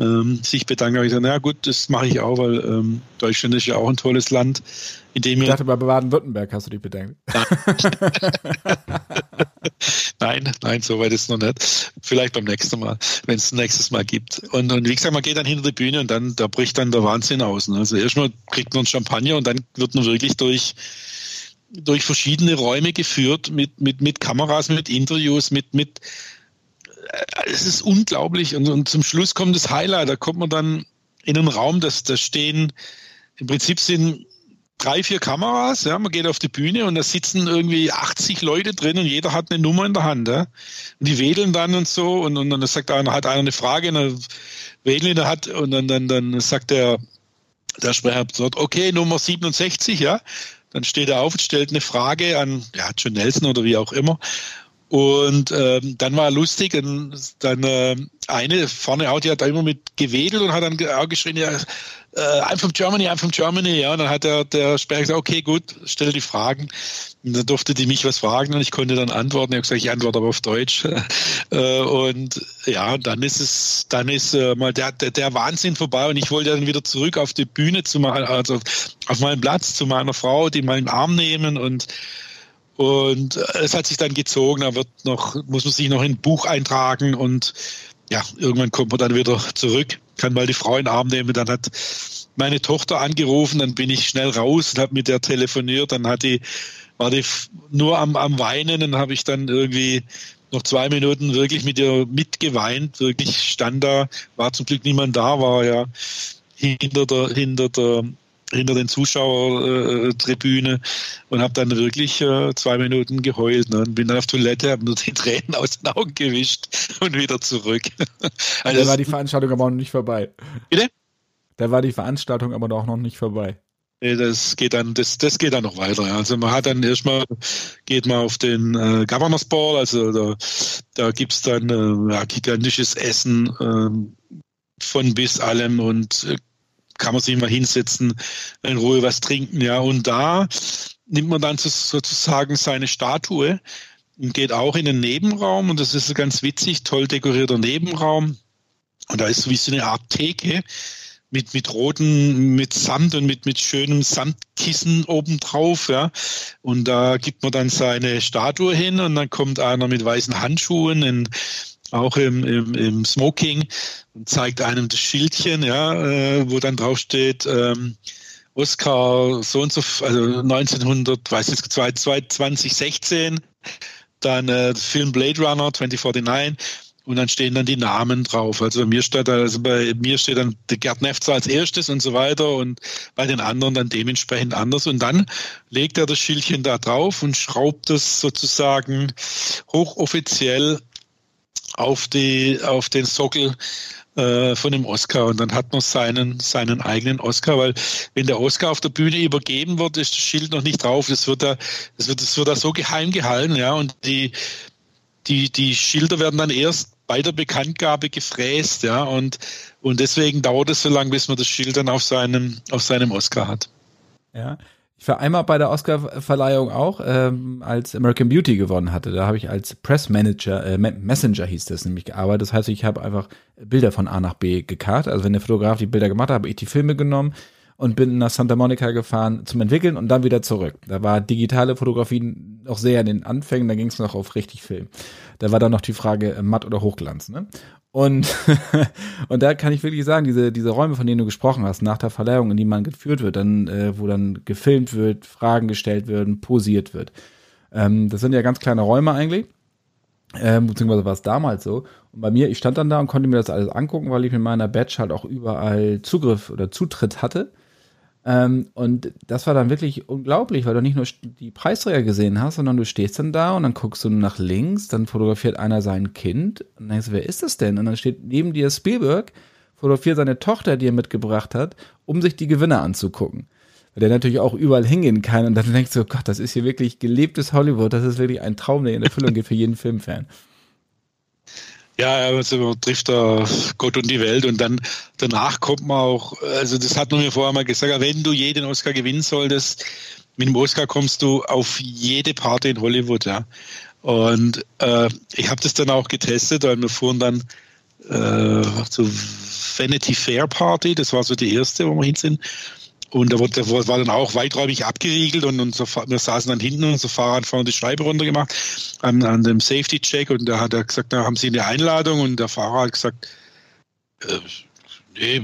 ähm, sich bedanken. habe ich gesagt, na gut, das mache ich auch, weil ähm, Deutschland ist ja auch ein tolles Land, in dem ich dachte, bei Baden-Württemberg hast du dich bedankt. nein, nein, so weit ist noch nicht. Vielleicht beim nächsten Mal, wenn es nächstes Mal gibt. Und, und wie gesagt, man geht dann hinter die Bühne und dann, da bricht dann der Wahnsinn aus. Ne? Also erstmal kriegt man Champagner und dann wird man wirklich durch durch verschiedene Räume geführt mit, mit, mit Kameras, mit Interviews, mit, mit es ist unglaublich. Und, und zum Schluss kommt das Highlight. Da kommt man dann in einen Raum, das, das stehen, im Prinzip sind drei, vier Kameras, ja, man geht auf die Bühne und da sitzen irgendwie 80 Leute drin und jeder hat eine Nummer in der Hand, ja. Und die wedeln dann und so und, und dann sagt einer, hat einer eine Frage, und dann wedeln der hat und dann, dann, dann sagt der, der Sprecher dort, okay, Nummer 67, ja. Dann steht er auf und stellt eine Frage an, ja, John Nelson oder wie auch immer. Und ähm, dann war lustig, und dann äh, eine vorne hat da immer mit gewedelt und hat dann auch geschrien, ja, äh, I'm from Germany, I'm from Germany. Ja, und dann hat der, der Sprecher gesagt, okay, gut, stell die Fragen. Und dann durfte die mich was fragen und ich konnte dann antworten. Ich habe gesagt, ich antworte aber auf Deutsch. äh, und ja, dann ist es, dann ist äh, mal der, der, der Wahnsinn vorbei und ich wollte dann wieder zurück auf die Bühne zu machen, also auf meinen Platz zu meiner Frau, die mal in den Arm nehmen und und es hat sich dann gezogen, da wird noch, muss man sich noch in ein Buch eintragen und ja, irgendwann kommt man dann wieder zurück, kann mal die Frau in den Arm nehmen. Dann hat meine Tochter angerufen, dann bin ich schnell raus und habe mit der telefoniert. Dann hat die, war die nur am, am Weinen, dann habe ich dann irgendwie noch zwei Minuten wirklich mit ihr mitgeweint, wirklich stand da, war zum Glück niemand da, war ja hinter der, hinter der hinter den Zuschauertribüne und habe dann wirklich äh, zwei Minuten geheult ne? und bin dann auf Toilette, habe nur die Tränen aus den Augen gewischt und wieder zurück. also da war die Veranstaltung aber noch nicht vorbei. Bitte? Da war die Veranstaltung aber auch noch nicht vorbei. Nee, das geht dann, das, das geht dann noch weiter. Also man hat dann erstmal, geht man auf den äh, Governors Ball, also da, da gibt's dann äh, ja, gigantisches Essen äh, von bis allem und äh, kann man sich mal hinsetzen, in Ruhe was trinken, ja. Und da nimmt man dann sozusagen seine Statue und geht auch in den Nebenraum und das ist ganz witzig, toll dekorierter Nebenraum. Und da ist wie so eine Art Theke mit, mit roten, mit Samt und mit, mit schönem Samtkissen obendrauf, ja. Und da gibt man dann seine Statue hin und dann kommt einer mit weißen Handschuhen, in, auch im, im, im Smoking und zeigt einem das Schildchen, ja, äh, wo dann drauf steht, ähm, Oscar so und so, also 1900, weiß jetzt, 2016, dann äh, Film Blade Runner 2049 und dann stehen dann die Namen drauf. Also bei mir steht, also bei mir steht dann Gerd Nefzer als erstes und so weiter und bei den anderen dann dementsprechend anders. Und dann legt er das Schildchen da drauf und schraubt es sozusagen hochoffiziell auf die, auf den Sockel äh, von dem Oscar und dann hat man seinen, seinen eigenen Oscar, weil wenn der Oscar auf der Bühne übergeben wird, ist das Schild noch nicht drauf. Das wird da, das wird, das wird da so geheim gehalten, ja, und die, die, die Schilder werden dann erst bei der Bekanntgabe gefräst, ja, und, und deswegen dauert es so lange, bis man das Schild dann auf seinem, auf seinem Oscar hat. Ja. Ich war einmal bei der Oscar-Verleihung auch, ähm, als American Beauty gewonnen hatte. Da habe ich als Pressmanager, äh, Messenger hieß das nämlich gearbeitet. Das heißt, ich habe einfach Bilder von A nach B gekarrt. Also wenn der Fotograf die Bilder gemacht hat, habe ich die Filme genommen und bin nach Santa Monica gefahren zum Entwickeln und dann wieder zurück. Da war digitale Fotografie noch sehr in den Anfängen, da ging es noch auf richtig Film. Da war dann noch die Frage äh, matt oder Hochglanz. Ne? Und, und da kann ich wirklich sagen, diese, diese Räume, von denen du gesprochen hast, nach der Verleihung, in die man geführt wird, dann, äh, wo dann gefilmt wird, Fragen gestellt werden, posiert wird. Ähm, das sind ja ganz kleine Räume eigentlich. Ähm, beziehungsweise war es damals so. Und bei mir, ich stand dann da und konnte mir das alles angucken, weil ich mit meiner Badge halt auch überall Zugriff oder Zutritt hatte. Ähm, und das war dann wirklich unglaublich, weil du nicht nur die Preisträger gesehen hast, sondern du stehst dann da und dann guckst du nach links, dann fotografiert einer sein Kind und dann denkst wer ist das denn? Und dann steht neben dir Spielberg, fotografiert seine Tochter, die er mitgebracht hat, um sich die Gewinner anzugucken. Weil der natürlich auch überall hingehen kann und dann denkst du, Gott, das ist hier wirklich gelebtes Hollywood, das ist wirklich ein Traum, der in Erfüllung geht für jeden Filmfan. Ja, also man trifft da Gott und die Welt und dann danach kommt man auch, also das hat man mir vorher mal gesagt, wenn du jeden Oscar gewinnen solltest, mit dem Oscar kommst du auf jede Party in Hollywood, ja. Und äh, ich habe das dann auch getestet, weil wir fuhren dann äh, zur Vanity Fair Party, das war so die erste, wo wir hin sind. Und da wurde, war dann auch weiträumig abgeriegelt und unser, wir saßen dann hinten und unser Fahrrad vorne die Scheibe runtergemacht an, an dem Safety-Check und da hat er gesagt, da haben Sie eine Einladung und der Fahrer hat gesagt, äh, nee,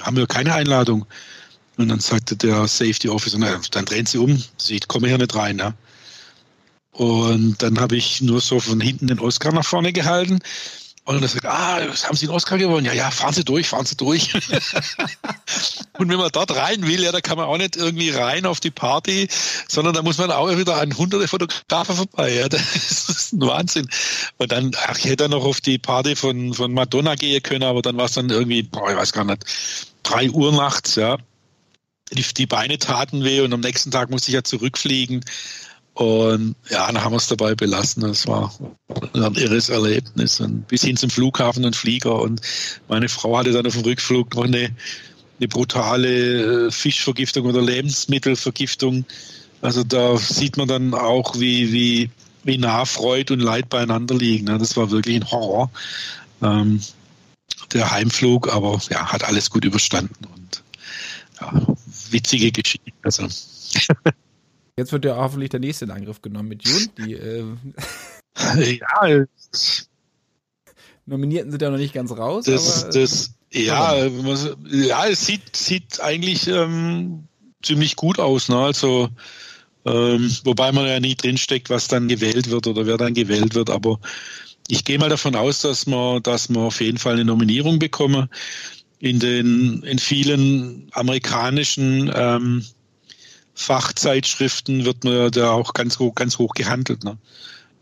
haben wir keine Einladung. Und dann sagte der Safety Officer, na, dann drehen Sie um, Sie kommen hier nicht rein. Ja. Und dann habe ich nur so von hinten den Oscar nach vorne gehalten und dann sagt, ah, haben Sie einen Oscar gewonnen? Ja, ja, fahren Sie durch, fahren Sie durch. und wenn man dort rein will, ja, da kann man auch nicht irgendwie rein auf die Party, sondern da muss man auch wieder an hunderte Fotografen vorbei. Ja, das ist ein Wahnsinn. Und dann, ach, ich hätte noch auf die Party von, von Madonna gehen können, aber dann war es dann irgendwie, boah, ich weiß gar nicht, drei Uhr nachts, ja. Die, die Beine taten weh und am nächsten Tag musste ich ja zurückfliegen. Und ja, dann haben wir es dabei belassen. Das war ein irres Erlebnis. Und bis hin zum Flughafen und Flieger. Und meine Frau hatte dann auf dem Rückflug noch eine, eine brutale äh, Fischvergiftung oder Lebensmittelvergiftung. Also da sieht man dann auch, wie, wie, wie nah Freud und Leid beieinander liegen. Das war wirklich ein Horror. Ähm, der Heimflug, aber ja, hat alles gut überstanden und ja, witzige Geschichte. Also. Jetzt wird ja hoffentlich der nächste in Angriff genommen mit Jun. Die äh, ja, Nominierten sind ja noch nicht ganz raus. Das, aber, das, ja, ja, es sieht, sieht eigentlich ähm, ziemlich gut aus. Ne? Also, ähm, wobei man ja nie drinsteckt, was dann gewählt wird oder wer dann gewählt wird. Aber ich gehe mal davon aus, dass man, dass man auf jeden Fall eine Nominierung bekommen. In den in vielen amerikanischen ähm, Fachzeitschriften wird man da auch ganz hoch, ganz hoch gehandelt. Ne?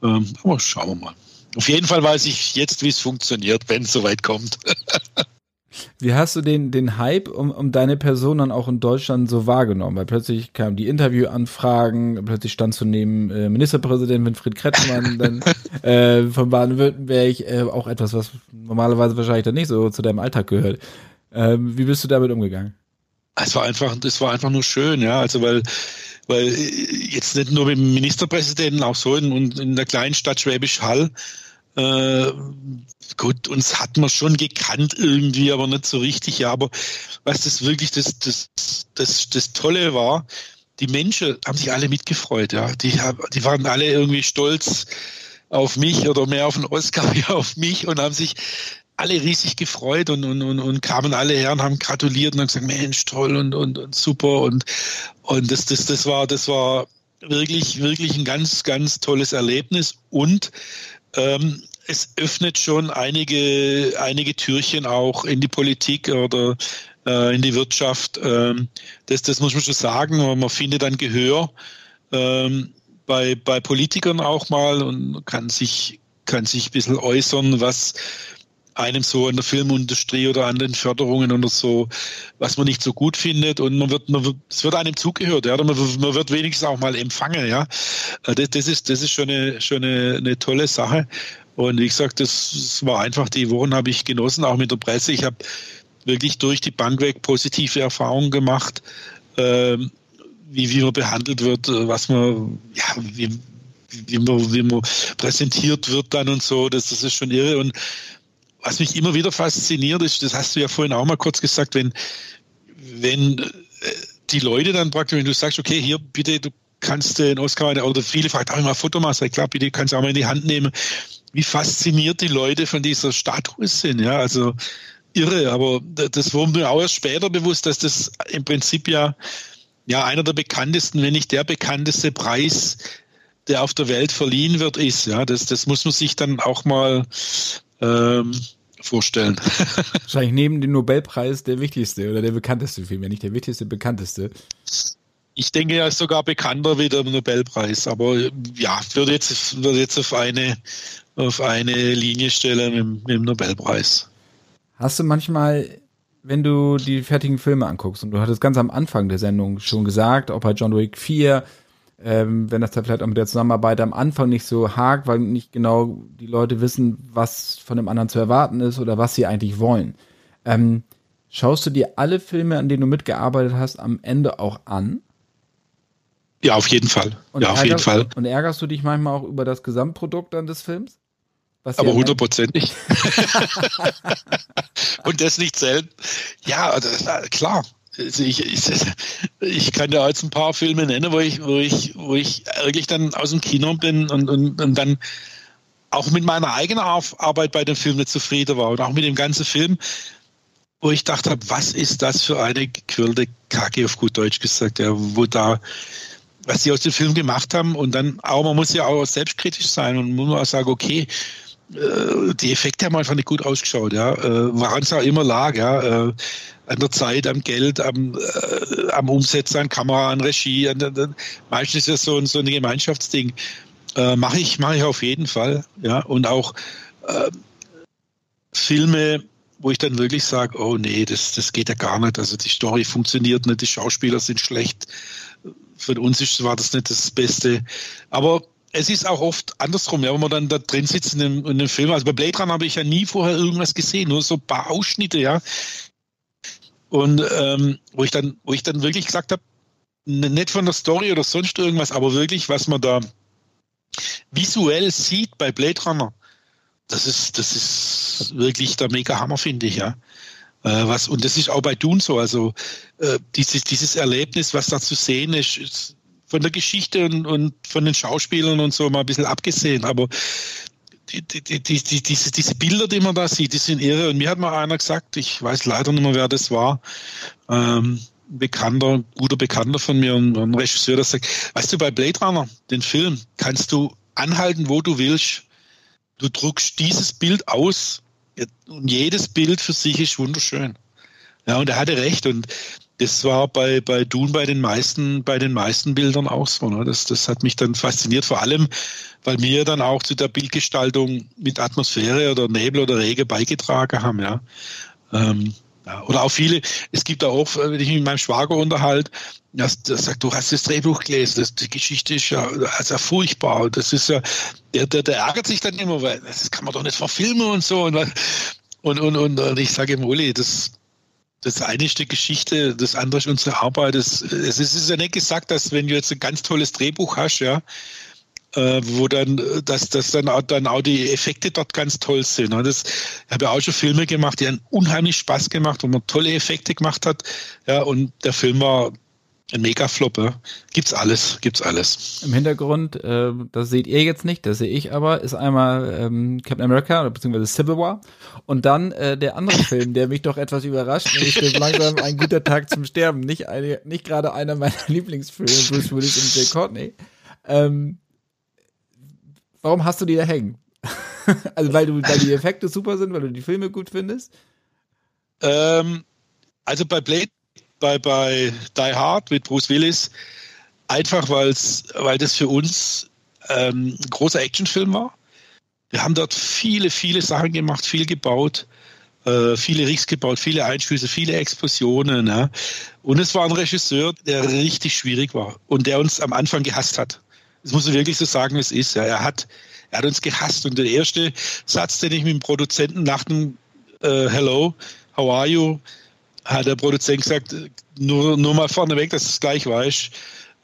Ähm, aber schauen wir mal. Auf jeden Fall weiß ich jetzt, wie es funktioniert, wenn es soweit kommt. Wie hast du den, den Hype um, um deine Person dann auch in Deutschland so wahrgenommen? Weil plötzlich kamen die Interviewanfragen, plötzlich stand zu neben äh, Ministerpräsident Winfried Kretschmann dann äh, von Baden-Württemberg, äh, auch etwas, was normalerweise wahrscheinlich dann nicht so zu deinem Alltag gehört. Ähm, wie bist du damit umgegangen? Es war einfach, es war einfach nur schön, ja. Also weil, weil jetzt nicht nur mit dem Ministerpräsidenten, auch so in, in der kleinen Stadt Schwäbisch Hall. Äh, gut, uns hat man schon gekannt irgendwie, aber nicht so richtig. Ja, aber was das wirklich das, das, das, das Tolle war, die Menschen haben sich alle mitgefreut, ja. Die, die waren alle irgendwie stolz auf mich oder mehr auf den Oscar wie auf mich und haben sich alle riesig gefreut und, und, und, und kamen alle her und haben gratuliert und haben gesagt, Mensch, toll und, und, und super und, und das, das, das war, das war wirklich, wirklich ein ganz, ganz tolles Erlebnis und ähm, es öffnet schon einige, einige Türchen auch in die Politik oder äh, in die Wirtschaft. Ähm, das, das muss man schon sagen. Man findet dann Gehör ähm, bei, bei Politikern auch mal und kann sich, kann sich ein bisschen äußern, was, einem so in der Filmindustrie oder an den Förderungen oder so, was man nicht so gut findet und man wird, man wird, es wird einem zugehört, ja, oder man, man wird wenigstens auch mal empfangen, ja. Äh, das, das ist, das ist schon eine, schon eine, eine tolle Sache. Und wie gesagt, das, war einfach, die Wochen habe ich genossen, auch mit der Presse. Ich habe wirklich durch die Bank weg positive Erfahrungen gemacht, ähm, wie, wie man behandelt wird, was man, ja, wie, wie man, wie man präsentiert wird dann und so, das, das ist schon irre. Und was mich immer wieder fasziniert ist, das hast du ja vorhin auch mal kurz gesagt, wenn, wenn äh, die Leute dann praktisch, wenn du sagst, okay, hier bitte, du kannst den Oscar, oder viele fragen auch immer Fotomaster, klar, bitte kannst du auch mal in die Hand nehmen, wie fasziniert die Leute von dieser Statue sind, ja, also irre, aber das wurde mir auch erst später bewusst, dass das im Prinzip ja, ja einer der bekanntesten, wenn nicht der bekannteste Preis, der auf der Welt verliehen wird, ist, ja, das, das muss man sich dann auch mal ähm, vorstellen. Wahrscheinlich neben dem Nobelpreis der wichtigste oder der bekannteste Film, wenn nicht der wichtigste, bekannteste. Ich denke, er ist sogar bekannter wie der Nobelpreis, aber ja, würde jetzt, würde jetzt auf eine, auf eine Linie stellen mit, mit dem Nobelpreis. Hast du manchmal, wenn du die fertigen Filme anguckst, und du hattest ganz am Anfang der Sendung schon gesagt, auch bei John Wick 4, ähm, wenn das da vielleicht auch mit der Zusammenarbeit am Anfang nicht so hakt, weil nicht genau die Leute wissen, was von dem anderen zu erwarten ist oder was sie eigentlich wollen. Ähm, schaust du dir alle Filme, an denen du mitgearbeitet hast, am Ende auch an? Ja, auf jeden Fall. Und ja, auf jeden Fall. Und ärgerst du dich manchmal auch über das Gesamtprodukt dann des Films? Aber hundertprozentig. und das nicht selten. Ja, also, klar. Also ich, ich, ich, kann ja jetzt ein paar Filme nennen, wo ich, wo ich, wo ich wirklich dann aus dem Kino bin und, und, und dann auch mit meiner eigenen Arbeit bei dem Film nicht zufrieden war. Und auch mit dem ganzen Film, wo ich dachte, was ist das für eine gequirlte Kacke, auf gut Deutsch gesagt, ja, wo da, was sie aus dem Film gemacht haben. Und dann auch, man muss ja auch selbstkritisch sein und muss auch sagen, okay, die Effekte haben einfach nicht gut ausgeschaut, ja. Äh, woran es auch immer lag, ja. Äh, an der Zeit, am Geld, am, äh, am Umsetzen, an Kamera, an Regie. An, an, meistens ist das so ein, so ein Gemeinschaftsding. Äh, mache ich, mache ich auf jeden Fall, ja. Und auch äh, Filme, wo ich dann wirklich sage, oh nee, das, das geht ja gar nicht. Also die Story funktioniert nicht, die Schauspieler sind schlecht. Für uns war das nicht das Beste. Aber es ist auch oft andersrum, ja, wenn man dann da drin sitzt in dem, in dem Film. Also bei Blade Runner habe ich ja nie vorher irgendwas gesehen, nur so ein paar Ausschnitte, ja. Und ähm, wo ich dann, wo ich dann wirklich gesagt habe, nicht von der Story oder sonst irgendwas, aber wirklich, was man da visuell sieht bei Blade Runner, das ist, das ist wirklich der mega Hammer, finde ich, ja. Äh, was, und das ist auch bei Dune so, also äh, dieses, dieses Erlebnis, was da zu sehen ist, ist von der Geschichte und, und von den Schauspielern und so mal ein bisschen abgesehen, aber die, die, die, die, diese, diese Bilder, die man da sieht, die sind irre. Und mir hat mal einer gesagt, ich weiß leider nicht mehr, wer das war, ähm, bekannter, guter Bekannter von mir und ein Regisseur, der sagt, weißt du, bei Blade Runner, den Film, kannst du anhalten, wo du willst. Du druckst dieses Bild aus und jedes Bild für sich ist wunderschön. Ja, und er hatte recht. Und das war bei, bei Dune bei den meisten, bei den meisten Bildern auch so. Ne? Das, das hat mich dann fasziniert, vor allem, weil wir dann auch zu der Bildgestaltung mit Atmosphäre oder Nebel oder Regen beigetragen haben, ja. Ähm, ja, oder auch viele, es gibt auch, wenn ich mich mit meinem Schwager unterhalte, der sagt, du hast das Drehbuch gelesen, das, die Geschichte ist ja also furchtbar. Das ist ja, der, der, der ärgert sich dann immer, weil das kann man doch nicht verfilmen und so. Und, und, und, und ich sage ihm, Uli, das, das eine ist die Geschichte, das andere ist unsere Arbeit. Es, es ist ja nicht gesagt, dass wenn du jetzt ein ganz tolles Drehbuch hast, ja, äh, wo dann, dass, dass dann, auch, dann auch die Effekte dort ganz toll sind. Das, ich habe ja auch schon Filme gemacht, die haben unheimlich Spaß gemacht, wo man tolle Effekte gemacht hat. Ja, und der Film war ein Mega-Flop, ja. Gibt's alles, gibt's alles. Im Hintergrund, äh, das seht ihr jetzt nicht, das sehe ich aber, ist einmal ähm, Captain America, beziehungsweise Civil War. Und dann äh, der andere Film, der mich doch etwas überrascht, nämlich stirbt langsam ein guter Tag zum Sterben. Nicht, eine, nicht gerade einer meiner Lieblingsfilme, Bruce Willis und Jay Courtney. Ähm, warum hast du die da hängen? also weil du, weil die Effekte super sind, weil du die Filme gut findest? Ähm, also bei Blade bei, bei Die Hard mit Bruce Willis, einfach weil's, weil das für uns ähm, ein großer Actionfilm war. wir haben dort viele, viele Sachen gemacht, viel gebaut, äh, viele Rigs gebaut, viele Einschüsse, viele Explosionen. Ja. Und es war ein Regisseur, der richtig schwierig war und der uns am Anfang gehasst hat. Das muss man wirklich so sagen, wie es ist. Ja. Er, hat, er hat uns gehasst. Und der erste Satz, den ich mit dem Produzenten nach dem äh, Hello, how are you, hat der Produzent gesagt, nur, nur mal vorneweg, dass du es gleich weißt,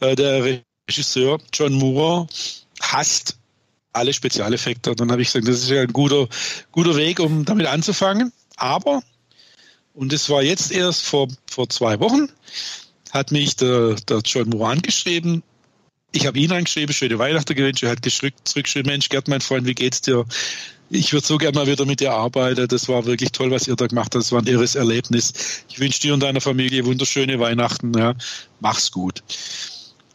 äh, der Regisseur John Moore hasst alle Spezialeffekte. Und dann habe ich gesagt, das ist ja ein guter, guter Weg, um damit anzufangen. Aber, und das war jetzt erst vor, vor zwei Wochen, hat mich der, der John Moore angeschrieben. Ich habe ihn angeschrieben, schöne Weihnachten gewünscht. Er hat zurückgeschrieben, Mensch, Gerd, mein Freund, wie geht's dir? Ich würde so gerne mal wieder mit dir arbeiten. Das war wirklich toll, was ihr da gemacht habt. Das war ein irres Erlebnis. Ich wünsche dir und deiner Familie wunderschöne Weihnachten. Ja. Mach's gut.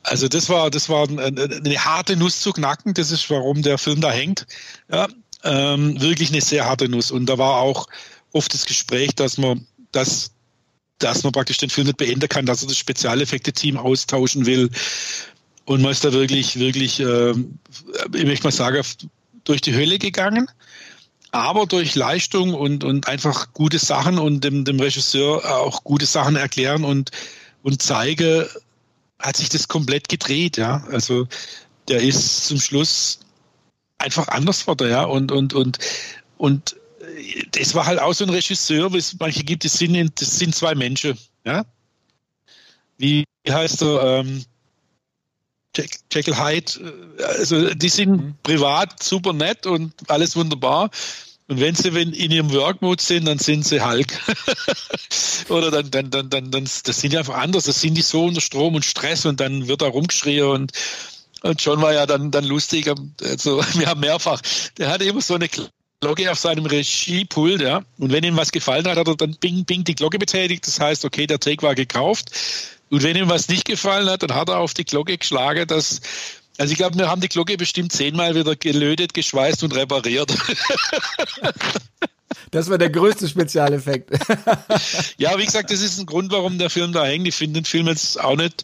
Also das war, das war eine, eine, harte Nuss zu knacken. Das ist, warum der Film da hängt. Ja, ähm, wirklich eine sehr harte Nuss. Und da war auch oft das Gespräch, dass man, dass, dass man praktisch den Film nicht beenden kann, dass er das Spezialeffekte-Team austauschen will. Und man ist da wirklich, wirklich, äh, ich möchte mal sagen, durch die Hölle gegangen. Aber durch Leistung und, und einfach gute Sachen und dem, dem Regisseur auch gute Sachen erklären und, und zeige, hat sich das komplett gedreht, ja. Also der ist zum Schluss einfach anders wurde, ja. Und, und, und, und das war halt auch so ein Regisseur, wie es manche gibt, das sind, das sind zwei Menschen, ja. Wie heißt er? Ähm, Jekyll Hyde, äh, also die sind mhm. privat super nett und alles wunderbar. Und wenn sie in ihrem Workmode sind, dann sind sie Hulk. Oder dann, dann, dann, dann, dann, das sind die einfach anders. Das sind die so unter Strom und Stress und dann wird da rumgeschrien und, und John war ja dann, dann lustig. Also, wir haben mehrfach, der hatte immer so eine Glocke auf seinem Regiepult, ja. Und wenn ihm was gefallen hat, hat er dann bing, bing die Glocke betätigt. Das heißt, okay, der Take war gekauft. Und wenn ihm was nicht gefallen hat, dann hat er auf die Glocke geschlagen, dass also ich glaube, wir haben die Glocke bestimmt zehnmal wieder gelötet, geschweißt und repariert. Das war der größte Spezialeffekt. Ja, wie gesagt, das ist ein Grund, warum der Film da hängt. Ich finde den Film jetzt auch nicht,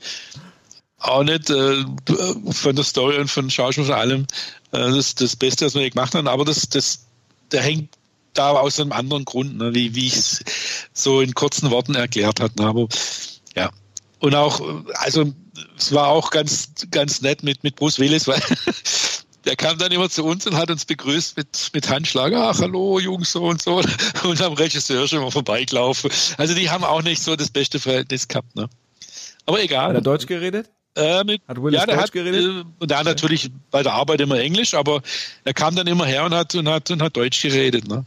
auch nicht äh, von der Story und von Schauspiel von allem äh, das, das Beste, was wir gemacht haben. Aber das, das, der hängt da aus einem anderen Grund, ne, wie, wie ich es so in kurzen Worten erklärt habe. Ne. Aber ja, und auch, also es war auch ganz, ganz nett mit, mit Bruce Willis, weil der kam dann immer zu uns und hat uns begrüßt mit, mit Handschlag. Ach, hallo, Jungs, so und so. Und am Regisseur schon mal vorbeigelaufen. Also die haben auch nicht so das beste Verhältnis gehabt. Ne? Aber egal. Hat er Deutsch geredet? Äh, mit, hat Willis ja, der Deutsch hat, geredet? Äh, und da natürlich bei der Arbeit immer Englisch, aber er kam dann immer her und hat, und hat, und hat Deutsch geredet. Ne?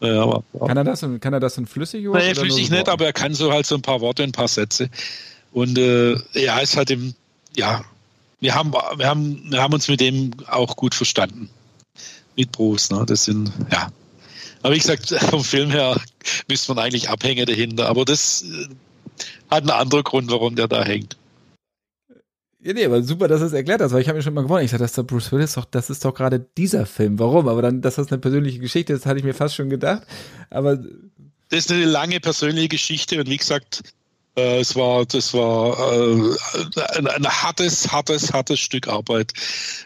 Ja, aber, kann er das, kann er das in flüssig? Nein, flüssig so nicht, aber er kann so halt so ein paar Worte, ein paar Sätze. Und äh, ja, es hat ihm, ja, wir haben, wir haben, wir haben uns mit dem auch gut verstanden. Mit Bruce, ne? Das sind, ja. Aber wie gesagt, vom Film her müsste man eigentlich abhängen dahinter. Aber das äh, hat einen anderen Grund, warum der da hängt. Ja, nee, aber super, dass du es erklärt hast, weil ich habe mir schon mal gewonnen. Ich dachte, das ist doch Bruce Willis, doch, das ist doch gerade dieser Film. Warum? Aber dann, dass das eine persönliche Geschichte ist, hatte ich mir fast schon gedacht. Aber das ist eine lange persönliche Geschichte und wie gesagt, äh, es war, das war äh, ein, ein, hartes, hartes, hartes Stück Arbeit.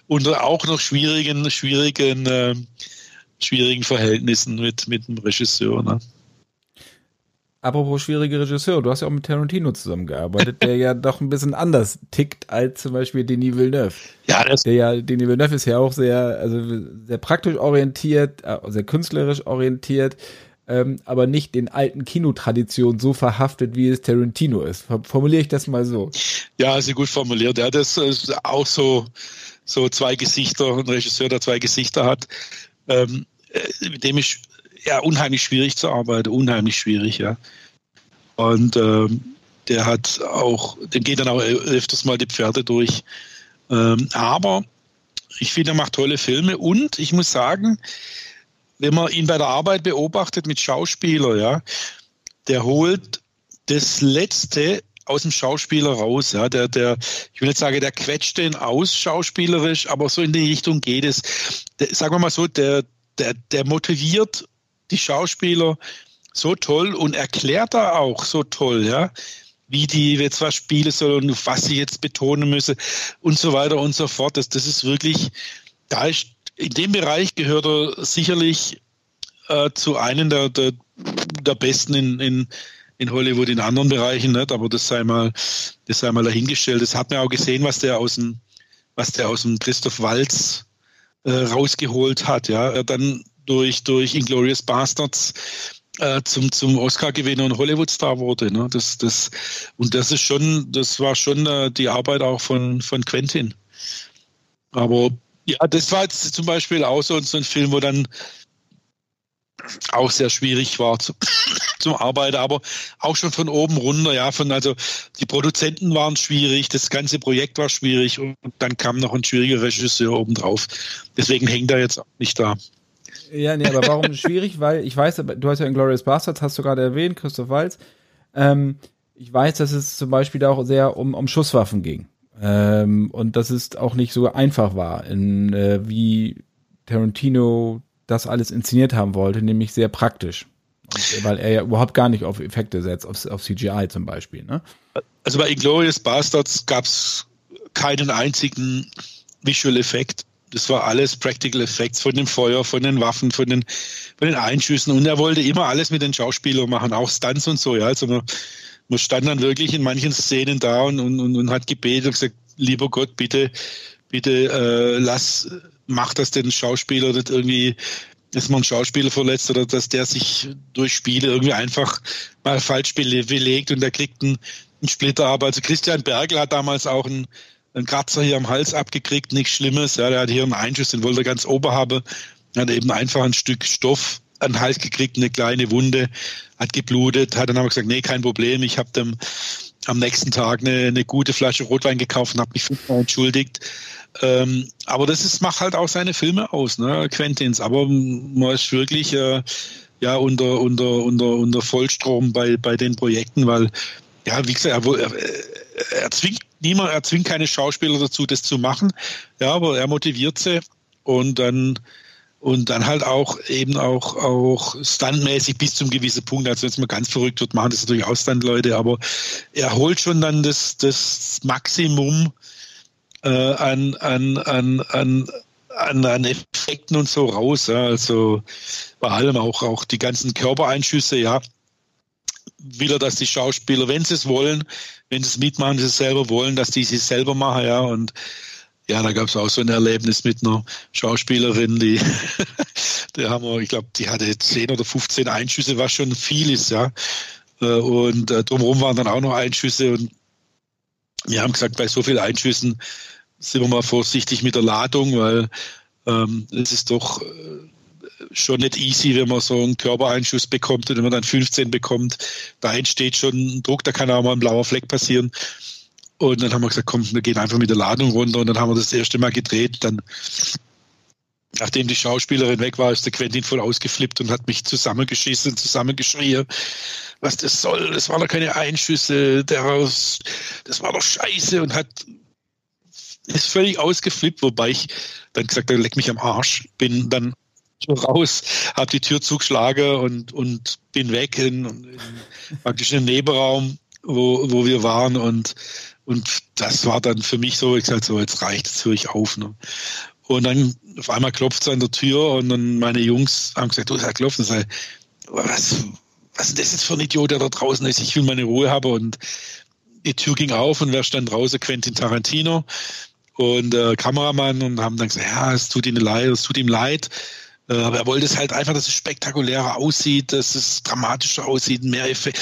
Unter auch noch schwierigen, schwierigen, äh, schwierigen Verhältnissen mit, mit dem Regisseur. Ne? Apropos schwierige Regisseur, du hast ja auch mit Tarantino zusammengearbeitet, der ja doch ein bisschen anders tickt als zum Beispiel Denis Villeneuve. Ja, das der ja, Denis Villeneuve ist ja auch sehr, also sehr praktisch orientiert, äh, sehr künstlerisch orientiert ähm, aber nicht den alten Kinotraditionen so verhaftet, wie es Tarantino ist. Formuliere ich das mal so? Ja, also gut formuliert. Ja, das ist auch so, so zwei Gesichter, ein Regisseur, der zwei Gesichter hat, ähm, äh, mit dem ist ja unheimlich schwierig zu arbeiten, unheimlich schwierig, ja. Und ähm, der hat auch, dem geht dann auch öfters mal die Pferde durch. Ähm, aber ich finde, er macht tolle Filme und ich muss sagen, wenn man ihn bei der Arbeit beobachtet mit Schauspieler, ja, der holt das Letzte aus dem Schauspieler raus, ja, der, der, ich will nicht sagen, der quetscht den aus schauspielerisch, aber so in die Richtung geht es. Der, sagen wir mal so, der, der, der motiviert die Schauspieler so toll und erklärt da auch so toll, ja, wie die jetzt was spielen sollen und was sie jetzt betonen müssen und so weiter und so fort. Das, das ist wirklich, da ist in dem Bereich gehört er sicherlich äh, zu einem der, der, der besten in, in, in Hollywood in anderen Bereichen nicht, aber das sei mal, das sei mal dahingestellt. Das hat man auch gesehen, was der aus dem, was der aus dem Christoph Walz äh, rausgeholt hat. Ja, dann durch durch Inglorious Bastards äh, zum zum Oscar-Gewinner und Hollywood-Star wurde. Ne? Das das und das ist schon, das war schon äh, die Arbeit auch von von Quentin. Aber ja, das war jetzt zum Beispiel auch so, ein Film, wo dann auch sehr schwierig war zu, zum Arbeiten, aber auch schon von oben runter, ja, von also die Produzenten waren schwierig, das ganze Projekt war schwierig und dann kam noch ein schwieriger Regisseur obendrauf. Deswegen hängt er jetzt auch nicht da. Ja, nee, aber warum schwierig? Weil ich weiß, du hast ja in Glorious Bastards, hast du gerade erwähnt, Christoph Walz. Ähm, ich weiß, dass es zum Beispiel auch sehr um, um Schusswaffen ging. Ähm, und dass es auch nicht so einfach war, in, äh, wie Tarantino das alles inszeniert haben wollte, nämlich sehr praktisch. Und, weil er ja überhaupt gar nicht auf Effekte setzt, auf, auf CGI zum Beispiel. Ne? Also bei Inglourious Bastards gab es keinen einzigen Visual Effekt. Das war alles Practical Effects von dem Feuer, von den Waffen, von den, von den Einschüssen. Und er wollte immer alles mit den Schauspielern machen, auch Stunts und so. Ja. Also man, man stand dann wirklich in manchen Szenen da und, und, und hat gebetet und gesagt, lieber Gott, bitte, bitte äh, lass macht das den Schauspieler nicht irgendwie, dass man einen Schauspieler verletzt oder dass der sich durch Spiele irgendwie einfach mal falsch belegt und der kriegt einen, einen Splitter ab. Also Christian Bergel hat damals auch einen, einen Kratzer hier am Hals abgekriegt, nichts Schlimmes. Ja, der hat hier einen Einschuss, den wollte er ganz ober haben. Er hat eben einfach ein Stück Stoff an den Hals gekriegt, eine kleine Wunde, hat geblutet, hat dann aber gesagt, nee, kein Problem, ich habe dem am nächsten Tag eine, eine gute Flasche Rotwein gekauft und habe mich fünfmal entschuldigt. Ähm, aber das ist, macht halt auch seine Filme aus, ne, Quentins. Aber man ist wirklich äh, ja unter, unter, unter, unter Vollstrom bei, bei den Projekten, weil, ja, wie gesagt, er, er, er zwingt niemand, er zwingt keine Schauspieler dazu, das zu machen. Ja, aber er motiviert sie und dann und dann halt auch eben auch auch standmäßig bis zum gewissen Punkt. Also wenn es mal ganz verrückt wird, machen das natürlich auch Standleute, aber er holt schon dann das das Maximum äh, an, an, an, an, an, an Effekten und so raus. Ja. Also vor allem auch, auch die ganzen Körpereinschüsse, ja. Will er, dass die Schauspieler, wenn sie es wollen, wenn sie es mitmachen, sie es selber wollen, dass die sich selber machen, ja. Und ja, da gab es auch so ein Erlebnis mit einer Schauspielerin, die, die haben wir, ich glaube, die hatte 10 oder 15 Einschüsse, was schon viel ist, ja. Äh, und äh, drumherum waren dann auch noch Einschüsse und wir haben gesagt, bei so vielen Einschüssen sind wir mal vorsichtig mit der Ladung, weil ähm, es ist doch äh, schon nicht easy, wenn man so einen Körpereinschuss bekommt und wenn man dann 15 bekommt, da entsteht schon ein Druck, da kann auch mal ein blauer Fleck passieren. Und dann haben wir gesagt, komm, wir gehen einfach mit der Ladung runter und dann haben wir das erste Mal gedreht. Dann, nachdem die Schauspielerin weg war, ist der Quentin voll ausgeflippt und hat mich zusammengeschissen, zusammengeschrien, was das soll. Das waren doch keine Einschüsse, daraus, das war doch scheiße und hat ist völlig ausgeflippt, wobei ich dann gesagt habe, leck mich am Arsch, bin dann raus, habe die Tür zugeschlagen und, und bin weg in, in praktisch in den Nebenraum, wo, wo wir waren und, und das war dann für mich so, ich sagte so, jetzt reicht es, höre ich auf. Ne? Und dann auf einmal klopft es an der Tür und dann meine Jungs haben gesagt, du, Herr Klopfen, sei, was, was ist das für ein Idiot, der da draußen ist? Ich will meine Ruhe haben und die Tür ging auf und wer stand draußen? Quentin Tarantino und äh, Kameramann und haben dann gesagt, ja, es tut ihnen leid, es tut ihm leid. Äh, aber er wollte es halt einfach, dass es spektakulärer aussieht, dass es dramatischer aussieht, mehr Effe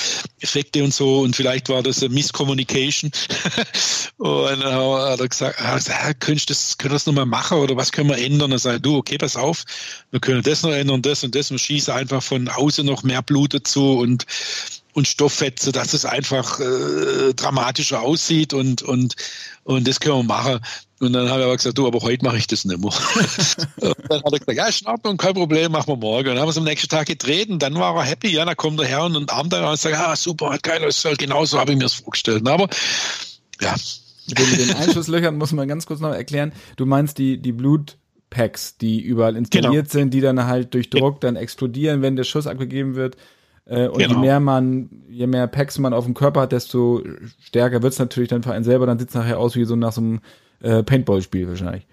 Effekte und so. Und vielleicht war das eine Misscommunication. und dann hat er gesagt, könntest du das, können wir das nochmal machen oder was können wir ändern? Dann sagt du, okay, pass auf, wir können das noch ändern, das und das und schieße einfach von außen noch mehr Blut dazu und und Stofffetze, dass es einfach äh, dramatischer aussieht und, und, und das können wir machen. Und dann habe ich aber gesagt, du, aber heute mache ich das nicht mehr. und dann hat er gesagt, ja, ist in Ordnung, kein Problem, machen wir morgen. Und dann haben wir es am nächsten Tag gedreht und dann war er happy, ja, dann kommt er her und armt dann und sagt, ah, super, geil, ist genauso habe ich mir das vorgestellt. Aber, ja. Mit den, den Einschusslöchern muss man ganz kurz noch erklären. Du meinst die, die Blutpacks, die überall installiert genau. sind, die dann halt durch Druck dann explodieren, wenn der Schuss abgegeben wird. Äh, und genau. je mehr man, je mehr Packs man auf dem Körper hat, desto stärker wird es natürlich dann für einen selber. Dann sieht es nachher aus wie so nach so einem äh, Paintball-Spiel wahrscheinlich.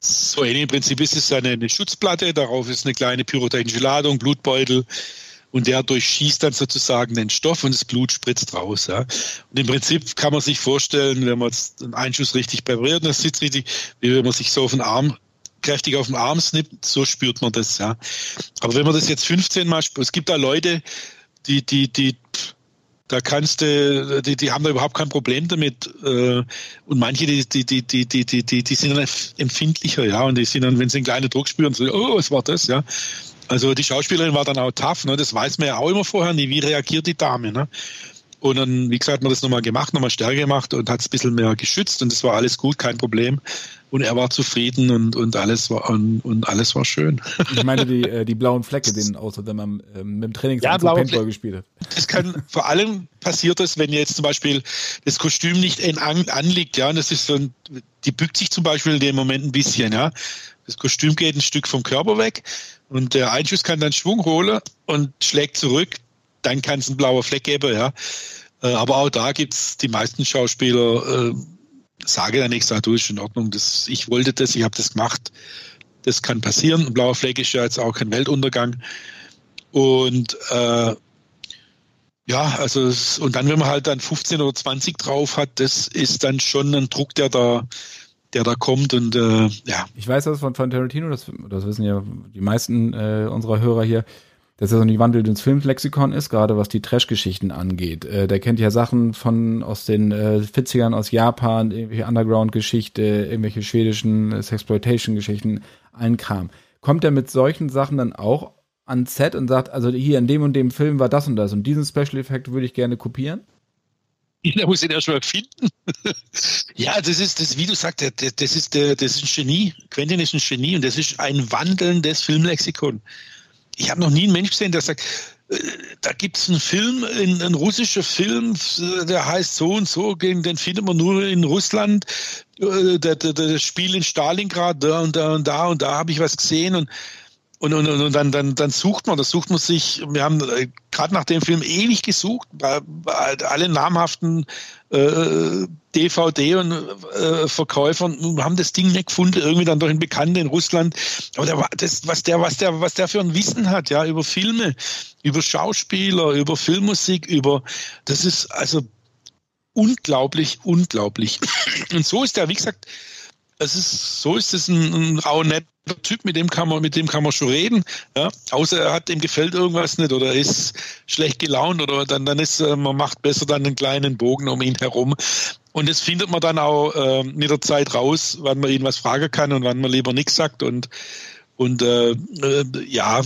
So im Prinzip ist es eine, eine Schutzplatte, darauf ist eine kleine pyrotechnische Ladung, Blutbeutel und der durchschießt dann sozusagen den Stoff und das Blut spritzt raus. Ja. Und im Prinzip kann man sich vorstellen, wenn man jetzt einen Einschuss richtig präpariert und das sitzt richtig, wie wenn man sich so auf den Arm kräftig auf den Arm snippt, so spürt man das, ja. Aber wenn man das jetzt 15 Mal spürt, es gibt da Leute, die, die, die, da kannst du, die, die haben da überhaupt kein Problem damit. Äh, und manche, die, die, die, die, die, die, die sind dann empfindlicher, ja, und die sind dann, wenn sie einen kleinen Druck spüren, so, oh, was war das, ja. Also die Schauspielerin war dann auch tough, ne? das weiß man ja auch immer vorher nie, wie reagiert die Dame. Ne? Und dann, wie gesagt, hat man das nochmal gemacht, nochmal stärker gemacht und hat es ein bisschen mehr geschützt und es war alles gut, kein Problem. Und er war zufrieden und, und alles war und, und alles war schön. Ich meine die, äh, die blauen Flecke, denen außer wenn man ähm, mit dem Training ja, Paintball gespielt hat. Das kann vor allem passiert das, wenn jetzt zum Beispiel das Kostüm nicht in an, anliegt, ja, und das ist so ein, die bückt sich zum Beispiel in dem Moment ein bisschen, ja. Das Kostüm geht ein Stück vom Körper weg und der Einschuss kann dann Schwung holen und schlägt zurück. Dann kann es einen blauer Fleck geben, ja. Äh, aber auch da gibt es die meisten Schauspieler, äh, sagen dann nichts, du ist in Ordnung, das, ich wollte das, ich habe das gemacht. Das kann passieren. Ein blauer Fleck ist ja jetzt auch kein Weltuntergang. Und äh, ja, also und dann, wenn man halt dann 15 oder 20 drauf hat, das ist dann schon ein Druck, der da der da kommt und äh, ja. Ich weiß das von, von Tarantino, das, das wissen ja die meisten äh, unserer Hörer hier, dass er so ein Wandel ins Filmlexikon ist, gerade was die Trash-Geschichten angeht. Äh, der kennt ja Sachen von aus den äh, 40ern aus Japan, irgendwelche Underground-Geschichte, irgendwelche schwedischen äh, Sexploitation-Geschichten, allen Kram. Kommt er mit solchen Sachen dann auch ans Set und sagt, also hier in dem und dem Film war das und das und diesen Special-Effekt würde ich gerne kopieren? Da muss ihn erst mal finden. ja, das ist, das, wie du sagst, das ist, das ist ein Genie. Quentin ist ein Genie und das ist ein wandelndes Filmlexikon. Ich habe noch nie einen Mensch gesehen, der sagt, äh, da gibt es einen Film, ein, russischer Film, der heißt so und so, den findet man nur in Russland. Äh, der Spiel in Stalingrad, da und da und da und da habe ich was gesehen und und, und, und dann, dann, dann sucht man, das sucht man sich, wir haben äh, gerade nach dem Film ewig gesucht, bei, bei allen namhaften äh, DVD und äh, Verkäufern und haben das Ding nicht gefunden, irgendwie dann durch einen Bekannten in Russland. Aber der, das, was der, was der, was der für ein Wissen hat, ja, über Filme, über Schauspieler, über Filmmusik, über, das ist also unglaublich, unglaublich. Und so ist der, wie gesagt, es ist, so ist es ein, ein rauer, netter Typ, mit dem kann man, mit dem kann man schon reden. Ja? Außer er hat, ihm gefällt irgendwas nicht oder ist schlecht gelaunt oder dann, dann ist, äh, man macht besser dann einen kleinen Bogen um ihn herum. Und das findet man dann auch äh, mit der Zeit raus, wann man ihn was fragen kann und wann man lieber nichts sagt und, und äh, äh, ja,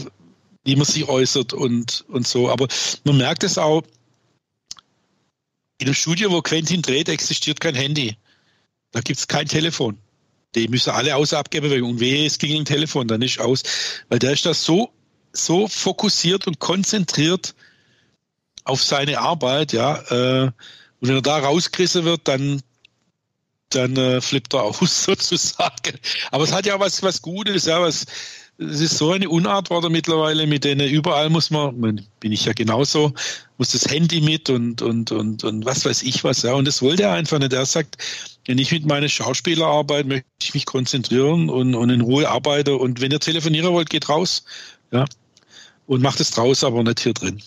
wie man sich äußert und, und so. Aber man merkt es auch, in einem Studio, wo Quentin dreht, existiert kein Handy. Da gibt es kein Telefon. Die müssen alle außer abgeben, und wehe, es ging im Telefon, dann ist aus. Weil der ist da so, so fokussiert und konzentriert auf seine Arbeit, ja. Äh, und wenn er da rausgerissen wird, dann, dann äh, flippt er aus, sozusagen. Aber es hat ja was, was Gutes, ja, was, es ist so eine Unart worden mittlerweile, mit denen überall muss man, bin ich ja genauso, muss das Handy mit und, und, und, und was weiß ich was, ja. Und das wollte er einfach nicht. Er sagt, wenn ich mit meiner Schauspielerarbeit möchte ich mich konzentrieren und, und in Ruhe arbeite. Und wenn ihr telefonieren wollt, geht raus, ja. Und macht es draußen, aber nicht hier drin.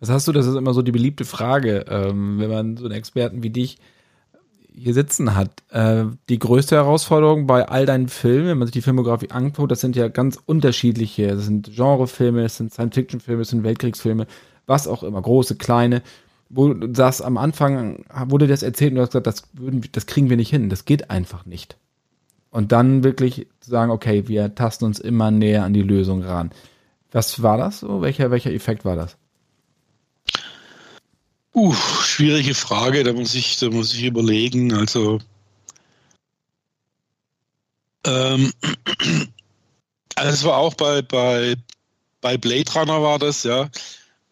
Was hast du, das ist immer so die beliebte Frage, ähm, wenn man so einen Experten wie dich hier sitzen hat. Äh, die größte Herausforderung bei all deinen Filmen, wenn man sich die Filmografie anguckt, das sind ja ganz unterschiedliche. Das sind Genrefilme, es sind Science-Fiction-Filme, es sind Weltkriegsfilme, was auch immer, große, kleine. Wo du sagst, am Anfang wurde das erzählt und du hast gesagt, das, würden, das kriegen wir nicht hin, das geht einfach nicht. Und dann wirklich zu sagen, okay, wir tasten uns immer näher an die Lösung ran. Was war das so? Welcher, welcher Effekt war das? Uh, schwierige Frage, da muss ich, da muss ich überlegen. Also ähm, also es war auch bei, bei, bei Blade Runner war das, ja.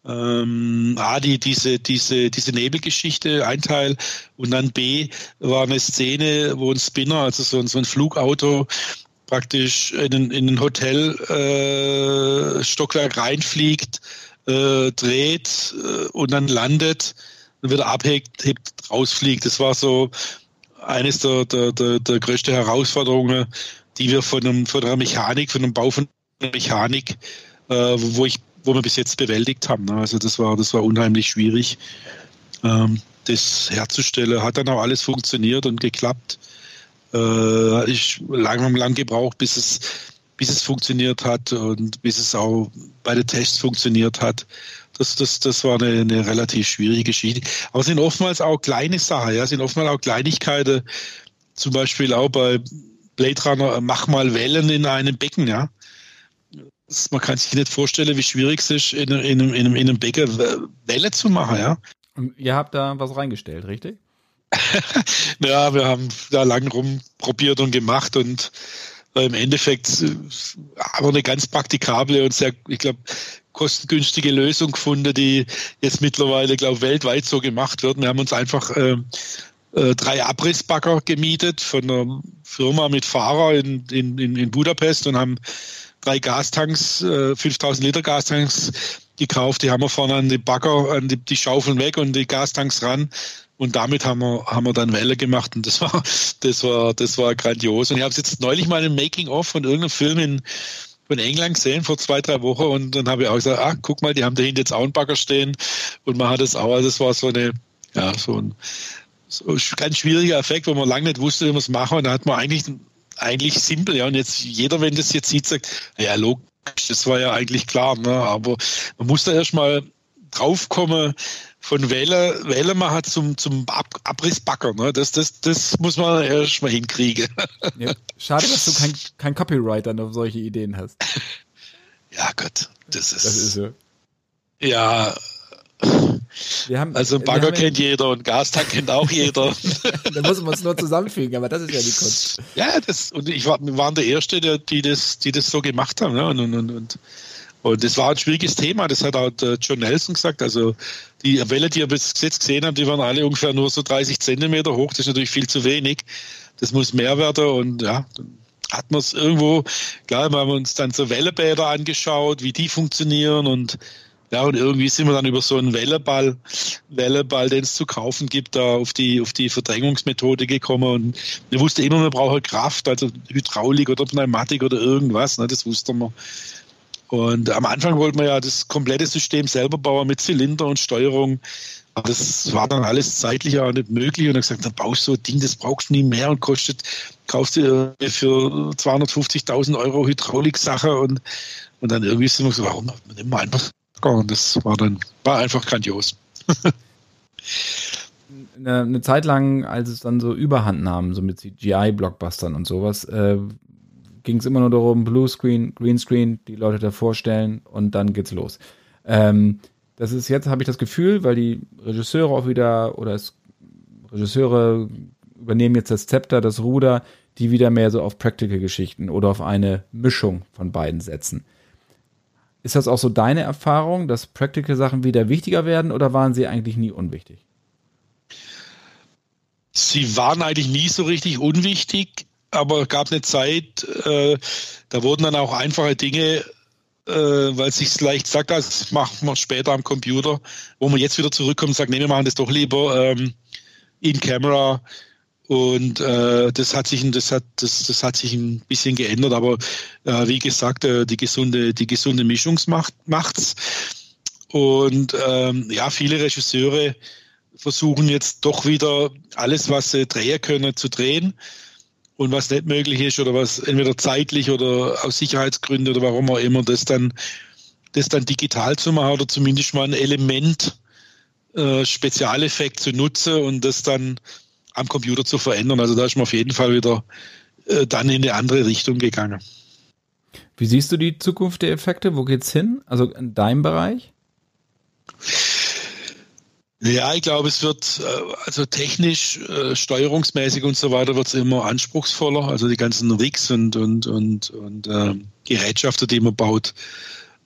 Ähm, A, die, diese, diese, diese Nebelgeschichte, ein Teil, und dann B war eine Szene, wo ein Spinner, also so, so ein Flugauto, praktisch in ein, in ein Hotel äh, Stockwerk reinfliegt äh, dreht äh, und dann landet, dann wieder abhebt, hebt, rausfliegt. Das war so eines der, der, der, der größten Herausforderungen, die wir von, einem, von der Mechanik, von dem Bau von der Mechanik, äh, wo ich, wo wir bis jetzt bewältigt haben. Ne? Also das war, das war unheimlich schwierig, ähm, das herzustellen. Hat dann auch alles funktioniert und geklappt. Äh, ich lang, lang gebraucht, bis es, bis es funktioniert hat und bis es auch bei den Tests funktioniert hat. Das, das, das war eine, eine relativ schwierige Geschichte. Aber es sind oftmals auch kleine Sachen, ja, es sind oftmals auch Kleinigkeiten, zum Beispiel auch bei Blade Runner, mach mal Wellen in einem Becken, ja. Das, man kann sich nicht vorstellen, wie schwierig es ist, in, in, in, in einem Becken Welle zu machen, ja. Und ihr habt da was reingestellt, richtig? ja, wir haben da lang rumprobiert und gemacht und äh, im Endeffekt äh, aber eine ganz praktikable und sehr, ich glaube, kostengünstige Lösung gefunden, die jetzt mittlerweile, glaube ich, weltweit so gemacht wird. Wir haben uns einfach äh, äh, drei Abrissbagger gemietet von einer Firma mit Fahrer in, in, in Budapest und haben drei Gastanks, äh, 5000 Liter Gastanks gekauft. Die haben wir vorne an die Bagger, an die, die Schaufeln weg und die Gastanks ran. Und damit haben wir, haben wir dann Welle gemacht und das war, das war, das war grandios. Und ich habe jetzt neulich mal ein Making-of von irgendeinem Film in, von England gesehen vor zwei, drei Wochen. Und dann habe ich auch gesagt, ah, guck mal, die haben dahinter jetzt auch einen Bagger stehen. Und man hat es auch, also das war so eine, ja, so ein, so ganz schwieriger Effekt, wo man lange nicht wusste, wie man es machen. Und da hat man eigentlich, eigentlich simpel, ja, und jetzt jeder, wenn das jetzt sieht, sagt, ja, logisch, das war ja eigentlich klar, ne, aber man muss da erstmal draufkommen, von Wähler, Wählermacher zum, zum Ab Abrissbacker. Ne? Das, das, das muss man erst mal hinkriegen. Ja, schade, dass du kein, kein Copyright dann auf solche Ideen hast. Ja, Gott, das ist. Das ist so. Ja. Haben, also Bagger kennt jeder und Gastank kennt auch jeder. da muss man es nur zusammenfügen, aber das ist ja die Kunst. Ja, das, und ich war, wir waren der Erste, der, die, das, die das so gemacht haben. Ne? Und, und, und, und das war ein schwieriges Thema, das hat auch John Nelson gesagt. Also die Welle, die ihr bis jetzt gesehen habt, die waren alle ungefähr nur so 30 Zentimeter hoch. Das ist natürlich viel zu wenig. Das muss mehr werden und ja, dann hat man es irgendwo, klar, wir haben uns dann so Wellebäder angeschaut, wie die funktionieren und ja, und irgendwie sind wir dann über so einen Welleball, Welleball, den es zu kaufen gibt, da auf die, auf die Verdrängungsmethode gekommen. Und wir wussten immer, man braucht Kraft, also Hydraulik oder Pneumatik oder irgendwas, ne, das wusste man. Und am Anfang wollten wir ja das komplette System selber bauen mit Zylinder und Steuerung. Aber das war dann alles zeitlich auch nicht möglich. Und dann gesagt, dann baust du so ein Ding, das brauchst du nie mehr und kostet, kaufst du für 250.000 Euro Hydraulik-Sache und, und dann irgendwie sind wir so, warum nehmen wir einfach und das war dann, war einfach grandios. eine, eine, Zeit lang, als es dann so Überhand nahm, so mit CGI-Blockbustern und sowas, äh, ging es immer nur darum, Bluescreen, Greenscreen, die Leute da vorstellen und dann geht's los. Ähm, das ist jetzt, habe ich das Gefühl, weil die Regisseure auch wieder, oder es, Regisseure übernehmen jetzt das Zepter, das Ruder, die wieder mehr so auf Practical-Geschichten oder auf eine Mischung von beiden setzen. Ist das auch so deine Erfahrung, dass Practical-Sachen wieder wichtiger werden oder waren sie eigentlich nie unwichtig? Sie waren eigentlich nie so richtig unwichtig aber es gab eine Zeit, äh, da wurden dann auch einfache Dinge, äh, weil es sich leicht sagt, das machen wir später am Computer, wo man jetzt wieder zurückkommt und sagt, nee, wir machen das doch lieber ähm, in Camera. Und äh, das hat sich das hat das, das hat sich ein bisschen geändert, aber äh, wie gesagt, äh, die gesunde die gesunde Mischung macht macht's. Und ähm, ja, viele Regisseure versuchen jetzt doch wieder alles, was sie drehen können, zu drehen und was nicht möglich ist oder was entweder zeitlich oder aus Sicherheitsgründen oder warum auch immer, das dann, das dann digital zu machen oder zumindest mal ein Element, äh, Spezialeffekt zu nutzen und das dann am Computer zu verändern. Also da ist man auf jeden Fall wieder äh, dann in eine andere Richtung gegangen. Wie siehst du die Zukunft der Effekte? Wo geht's hin? Also in deinem Bereich? Ja, ich glaube, es wird äh, also technisch, äh, steuerungsmäßig und so weiter wird es immer anspruchsvoller. Also die ganzen Rigs und und und und äh, Gerätschaften, die man baut,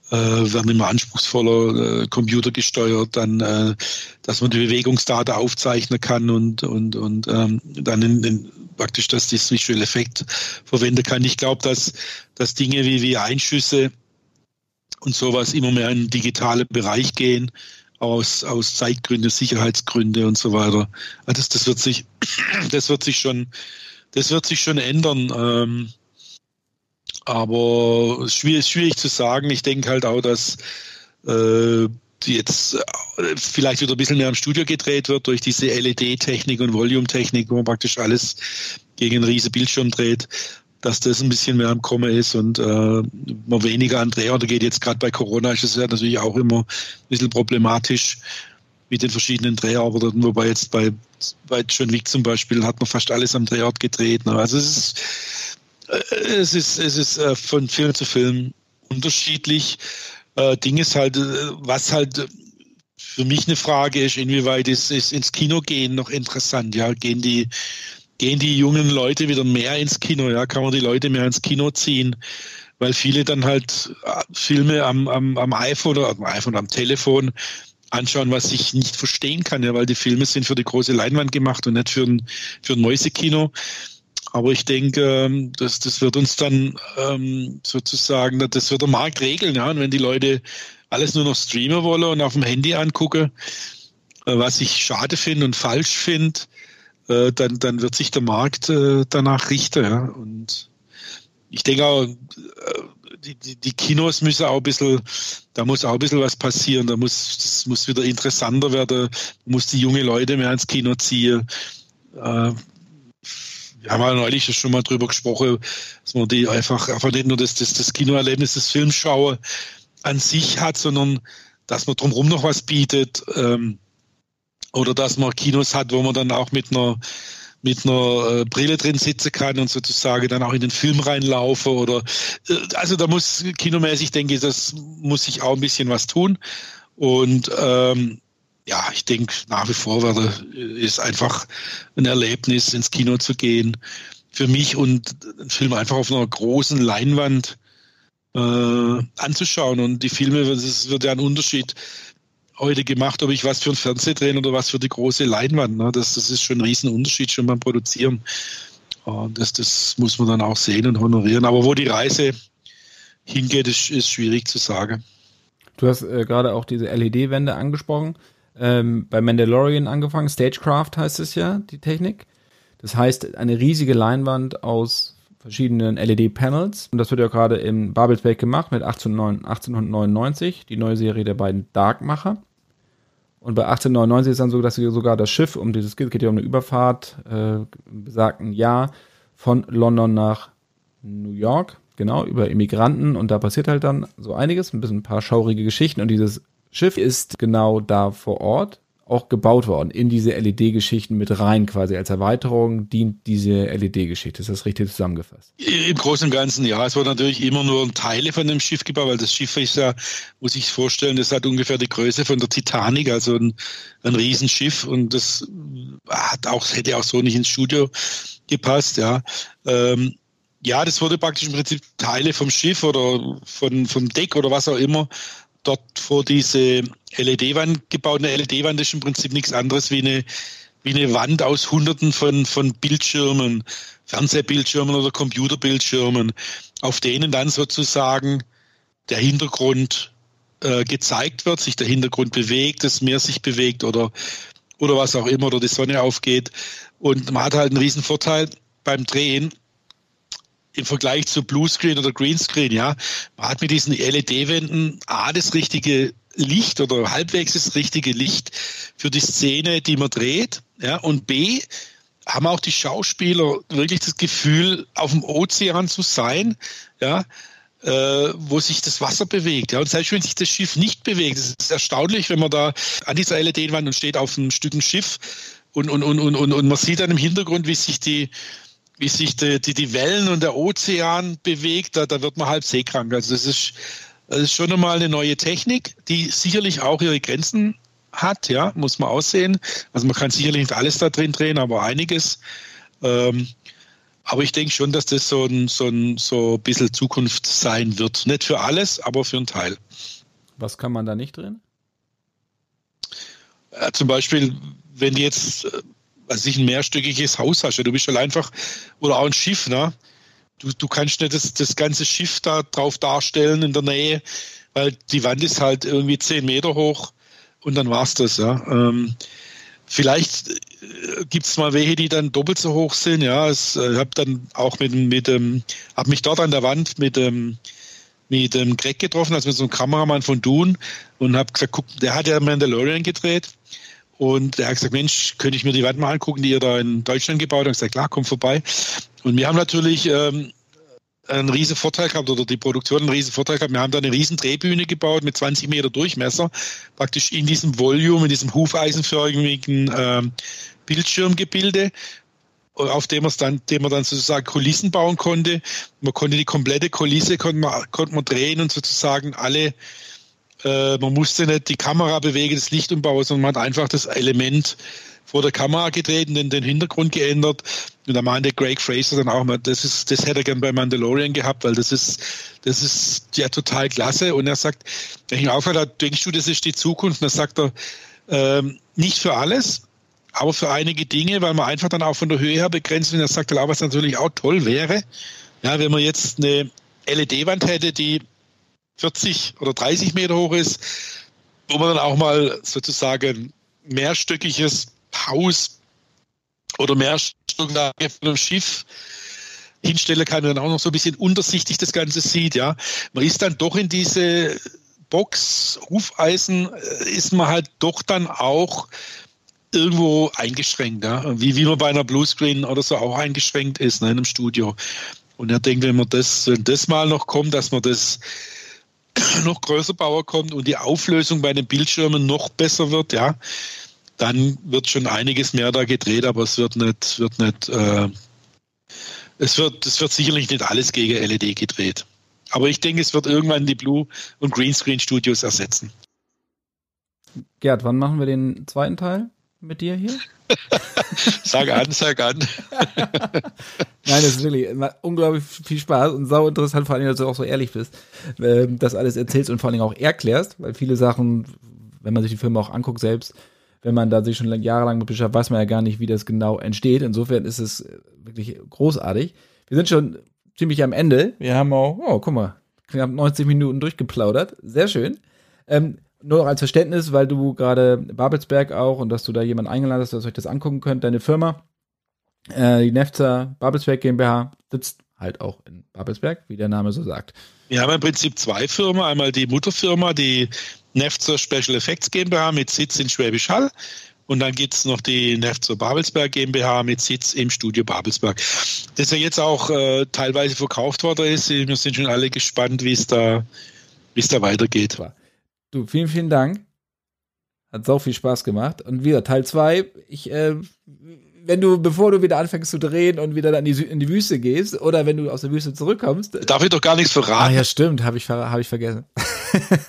äh, werden immer anspruchsvoller, äh, computergesteuert, dann, äh, dass man die Bewegungsdaten aufzeichnen kann und und und ähm, dann in, in, praktisch, dass das Visual Effekt verwenden kann. Ich glaube, dass dass Dinge wie wie Einschüsse und sowas immer mehr in den digitalen Bereich gehen aus, aus Zeitgründe, Sicherheitsgründe und so weiter. Also das, das wird sich, das wird sich schon, das wird sich schon ändern. Ähm, aber schwierig, schwierig zu sagen. Ich denke halt auch, dass äh, jetzt äh, vielleicht wieder ein bisschen mehr im Studio gedreht wird durch diese LED-Technik und Volume-Technik, wo man praktisch alles gegen einen riesen Bildschirm dreht, dass das ein bisschen mehr am Kommen ist und äh, man weniger an Drehorte geht. Jetzt gerade bei Corona ist es ja natürlich auch immer ein bisschen problematisch mit den verschiedenen Drehorten, wobei jetzt bei, bei John Wick zum Beispiel hat man fast alles am Drehort gedreht. Ne? Also es ist, äh, es ist, es ist äh, von Film zu Film unterschiedlich. Äh, Ding ist halt, äh, was halt für mich eine Frage ist, inwieweit ist, ist ins Kino gehen noch interessant? Ja, gehen die, gehen die jungen Leute wieder mehr ins Kino? Ja, kann man die Leute mehr ins Kino ziehen? Weil viele dann halt äh, Filme am, am, am iPhone oder am iPhone, am Telefon anschauen, was ich nicht verstehen kann, ja, weil die Filme sind für die große Leinwand gemacht und nicht für ein, für ein Mäusekino. Aber ich denke, ähm, das, das wird uns dann ähm, sozusagen, das wird der Markt regeln. Ja? Und wenn die Leute alles nur noch streamen wollen und auf dem Handy angucken, äh, was ich schade finde und falsch finde, äh, dann, dann wird sich der Markt äh, danach richten. Ja? Und ich denke auch, äh, die, die, die, Kinos müssen auch ein bisschen, da muss auch ein bisschen was passieren, da muss, das muss wieder interessanter werden, muss die junge Leute mehr ins Kino ziehen. Wir haben ja neulich schon mal drüber gesprochen, dass man die einfach, einfach nicht nur das, das, das Kinoerlebnis des Filmschauer an sich hat, sondern dass man drumherum noch was bietet ähm, oder dass man Kinos hat, wo man dann auch mit einer mit einer äh, Brille drin sitzen kann und sozusagen dann auch in den Film reinlaufe oder äh, also da muss kinomäßig denke ich, das muss sich auch ein bisschen was tun und ähm, ja, ich denke, nach wie vor werde, ist einfach ein Erlebnis, ins Kino zu gehen. Für mich und einen Film einfach auf einer großen Leinwand äh, anzuschauen. Und die Filme, es wird ja ein Unterschied heute gemacht, ob ich was für ein Fernseh drehen oder was für die große Leinwand. Ne? Das, das ist schon ein Riesenunterschied schon beim Produzieren. Und das, das muss man dann auch sehen und honorieren. Aber wo die Reise hingeht, ist, ist schwierig zu sagen. Du hast äh, gerade auch diese LED-Wände angesprochen ähm, bei Mandalorian angefangen. Stagecraft heißt es ja, die Technik. Das heißt, eine riesige Leinwand aus verschiedenen LED-Panels. Und das wird ja gerade in Babelsberg gemacht mit 1899, die neue Serie der beiden Darkmacher. Und bei 1899 ist dann so, dass sie sogar das Schiff, um dieses geht, geht ja um eine Überfahrt, äh, besagten Jahr von London nach New York, genau, über Immigranten. Und da passiert halt dann so einiges, ein bisschen ein paar schaurige Geschichten. Und dieses Schiff ist genau da vor Ort auch gebaut worden, in diese LED-Geschichten mit rein, quasi als Erweiterung dient diese LED-Geschichte. Ist das richtig zusammengefasst? Im Großen und Ganzen, ja. Es wird natürlich immer nur Teile von dem Schiff gebaut, weil das Schiff ist ja, muss ich vorstellen, das hat ungefähr die Größe von der Titanic, also ein, ein Riesenschiff und das hat auch, hätte auch so nicht ins Studio gepasst, ja. Ähm, ja, das wurde praktisch im Prinzip Teile vom Schiff oder von, vom Deck oder was auch immer dort vor diese LED-Wand gebaut. Eine LED-Wand ist im Prinzip nichts anderes wie eine, wie eine Wand aus Hunderten von, von Bildschirmen, Fernsehbildschirmen oder Computerbildschirmen, auf denen dann sozusagen der Hintergrund äh, gezeigt wird, sich der Hintergrund bewegt, das Meer sich bewegt oder, oder was auch immer, oder die Sonne aufgeht. Und man hat halt einen riesen Vorteil beim Drehen, im Vergleich zu Bluescreen oder Greenscreen, ja. Man hat mit diesen LED-Wänden A das richtige Licht oder halbwegs das richtige Licht für die Szene, die man dreht, ja, und B haben auch die Schauspieler wirklich das Gefühl, auf dem Ozean zu sein, ja, äh, wo sich das Wasser bewegt. Ja, und selbst wenn sich das Schiff nicht bewegt, das ist erstaunlich, wenn man da an dieser LED-Wand und steht auf einem Stück Schiff und, und, und, und, und man sieht dann im Hintergrund, wie sich die, wie sich die, die, die Wellen und der Ozean bewegt, da, da wird man halb seekrank. Also das ist, das ist schon einmal eine neue Technik, die sicherlich auch ihre Grenzen hat, ja, muss man aussehen. Also man kann sicherlich nicht alles da drin drehen, aber einiges. Ähm, aber ich denke schon, dass das so ein, so ein so ein bisschen Zukunft sein wird. Nicht für alles, aber für einen Teil. Was kann man da nicht drin? Ja, zum Beispiel, wenn jetzt äh, was ich ein mehrstöckiges Haus hast. Du bist halt einfach, oder auch ein Schiff, ne? Du, du kannst nicht das, das ganze Schiff da drauf darstellen in der Nähe, weil die Wand ist halt irgendwie zehn Meter hoch und dann war's das, ja. Ähm, vielleicht äh, gibt es mal welche, die dann doppelt so hoch sind, ja. Ich äh, habe dann auch mit, mit dem, habe mich dort an der Wand mit dem mit dem Greg getroffen, also mit so einem Kameramann von Dune und habe gesagt, guck, der hat ja Mandalorian gedreht und er hat gesagt, Mensch, könnte ich mir die Wand mal angucken, die ihr da in Deutschland gebaut habt? Ich gesagt, klar, komm vorbei. Und wir haben natürlich ähm, einen riesen Vorteil gehabt oder die Produktion einen riesen Vorteil gehabt. Wir haben da eine riesen Drehbühne gebaut mit 20 Meter Durchmesser, praktisch in diesem Volume, in diesem hufeisenförmigen ähm, Bildschirmgebilde auf dem, dann, dem man dann sozusagen Kulissen bauen konnte. Man konnte die komplette Kulisse konnte man, konnte man drehen und sozusagen alle, äh, man musste nicht die Kamera bewegen, das Licht umbauen, sondern man hat einfach das Element vor der Kamera gedreht und den Hintergrund geändert. Und da meinte Greg Fraser dann auch mal, das ist, das hätte er gern bei Mandalorian gehabt, weil das ist, das ist ja total klasse. Und er sagt, wenn ich ihn aufhört, denkst du, das ist die Zukunft? Und dann sagt er, ähm, nicht für alles, aber für einige Dinge, weil man einfach dann auch von der Höhe her begrenzt und er sagt, was natürlich auch toll wäre, ja, wenn man jetzt eine LED-Wand hätte, die 40 oder 30 Meter hoch ist, wo man dann auch mal sozusagen mehrstöckiges Haus oder Mehrstocklage von einem Schiff hinstellen kann und dann auch noch so ein bisschen untersichtig das Ganze sieht, ja. Man ist dann doch in diese Box, Hufeisen, äh, ist man halt doch dann auch irgendwo eingeschränkt, ja? wie, wie man bei einer Bluescreen oder so auch eingeschränkt ist ne, in einem Studio. Und er denkt, wenn man das, wenn das mal noch kommt, dass man das noch größer bauen kommt und die Auflösung bei den Bildschirmen noch besser wird, ja, dann wird schon einiges mehr da gedreht, aber es wird nicht, wird nicht, äh, es wird, es wird sicherlich nicht alles gegen LED gedreht. Aber ich denke, es wird irgendwann die Blue- und Greenscreen Studios ersetzen. Gerd, wann machen wir den zweiten Teil? mit dir hier? sag an, sag an. Nein, das ist wirklich unglaublich viel Spaß und sau interessant, vor allem, dass du auch so ehrlich bist, ähm, das alles erzählst und vor allem auch erklärst, weil viele Sachen, wenn man sich die Filme auch anguckt selbst, wenn man da sich schon jahrelang mit beschäftigt, weiß man ja gar nicht, wie das genau entsteht. Insofern ist es wirklich großartig. Wir sind schon ziemlich am Ende. Wir haben auch, oh, guck mal, knapp 90 Minuten durchgeplaudert. Sehr schön. Ähm, nur noch als Verständnis, weil du gerade Babelsberg auch und dass du da jemanden eingeladen hast, dass euch das angucken könnt, deine Firma, äh, die Nefzer Babelsberg GmbH, sitzt halt auch in Babelsberg, wie der Name so sagt. Wir haben im Prinzip zwei Firmen. Einmal die Mutterfirma, die Nefzer Special Effects GmbH mit Sitz in Schwäbisch Hall. Und dann gibt es noch die Nefzer Babelsberg GmbH mit Sitz im Studio Babelsberg. Das ja jetzt auch äh, teilweise verkauft worden ist. Wir sind schon alle gespannt, wie es da, wie es da weitergeht. Du, vielen, vielen Dank. Hat so viel Spaß gemacht. Und wieder Teil 2. Ich, äh, wenn du, bevor du wieder anfängst zu drehen und wieder dann in die, in die Wüste gehst, oder wenn du aus der Wüste zurückkommst. Darf ich doch gar nichts verraten. Ah, ja, stimmt, habe ich, hab ich vergessen.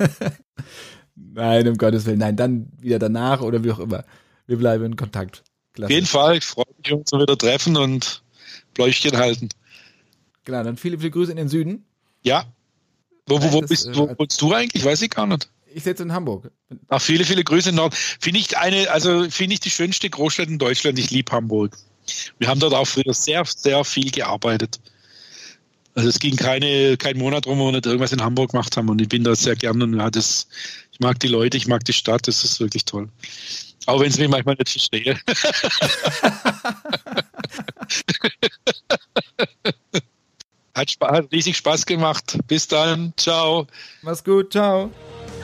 Nein, um Gottes Willen. Nein, dann wieder danach oder wie auch immer. Wir bleiben in Kontakt. Klasse. Auf jeden Fall. Ich freue mich, uns wieder treffen und Bläuchchen halten. Genau, dann viele, viele Grüße in den Süden. Ja. Wo, wo, wo, bist, wo äh, wohnst du eigentlich? Weiß ich gar nicht ich sitze in Hamburg. Ach, viele, viele Grüße in Nord. Finde ich eine, also finde ich die schönste Großstadt in Deutschland. Ich liebe Hamburg. Wir haben dort auch früher sehr, sehr viel gearbeitet. Also es ging keine, kein Monat rum, wo wir nicht irgendwas in Hamburg gemacht haben. Und ich bin da sehr gerne. Und ja, das, ich mag die Leute, ich mag die Stadt, das ist wirklich toll. Auch wenn es mich manchmal nicht verstehe. Hat, Spaß, hat riesig Spaß gemacht. Bis dann. Ciao. Mach's gut. Ciao.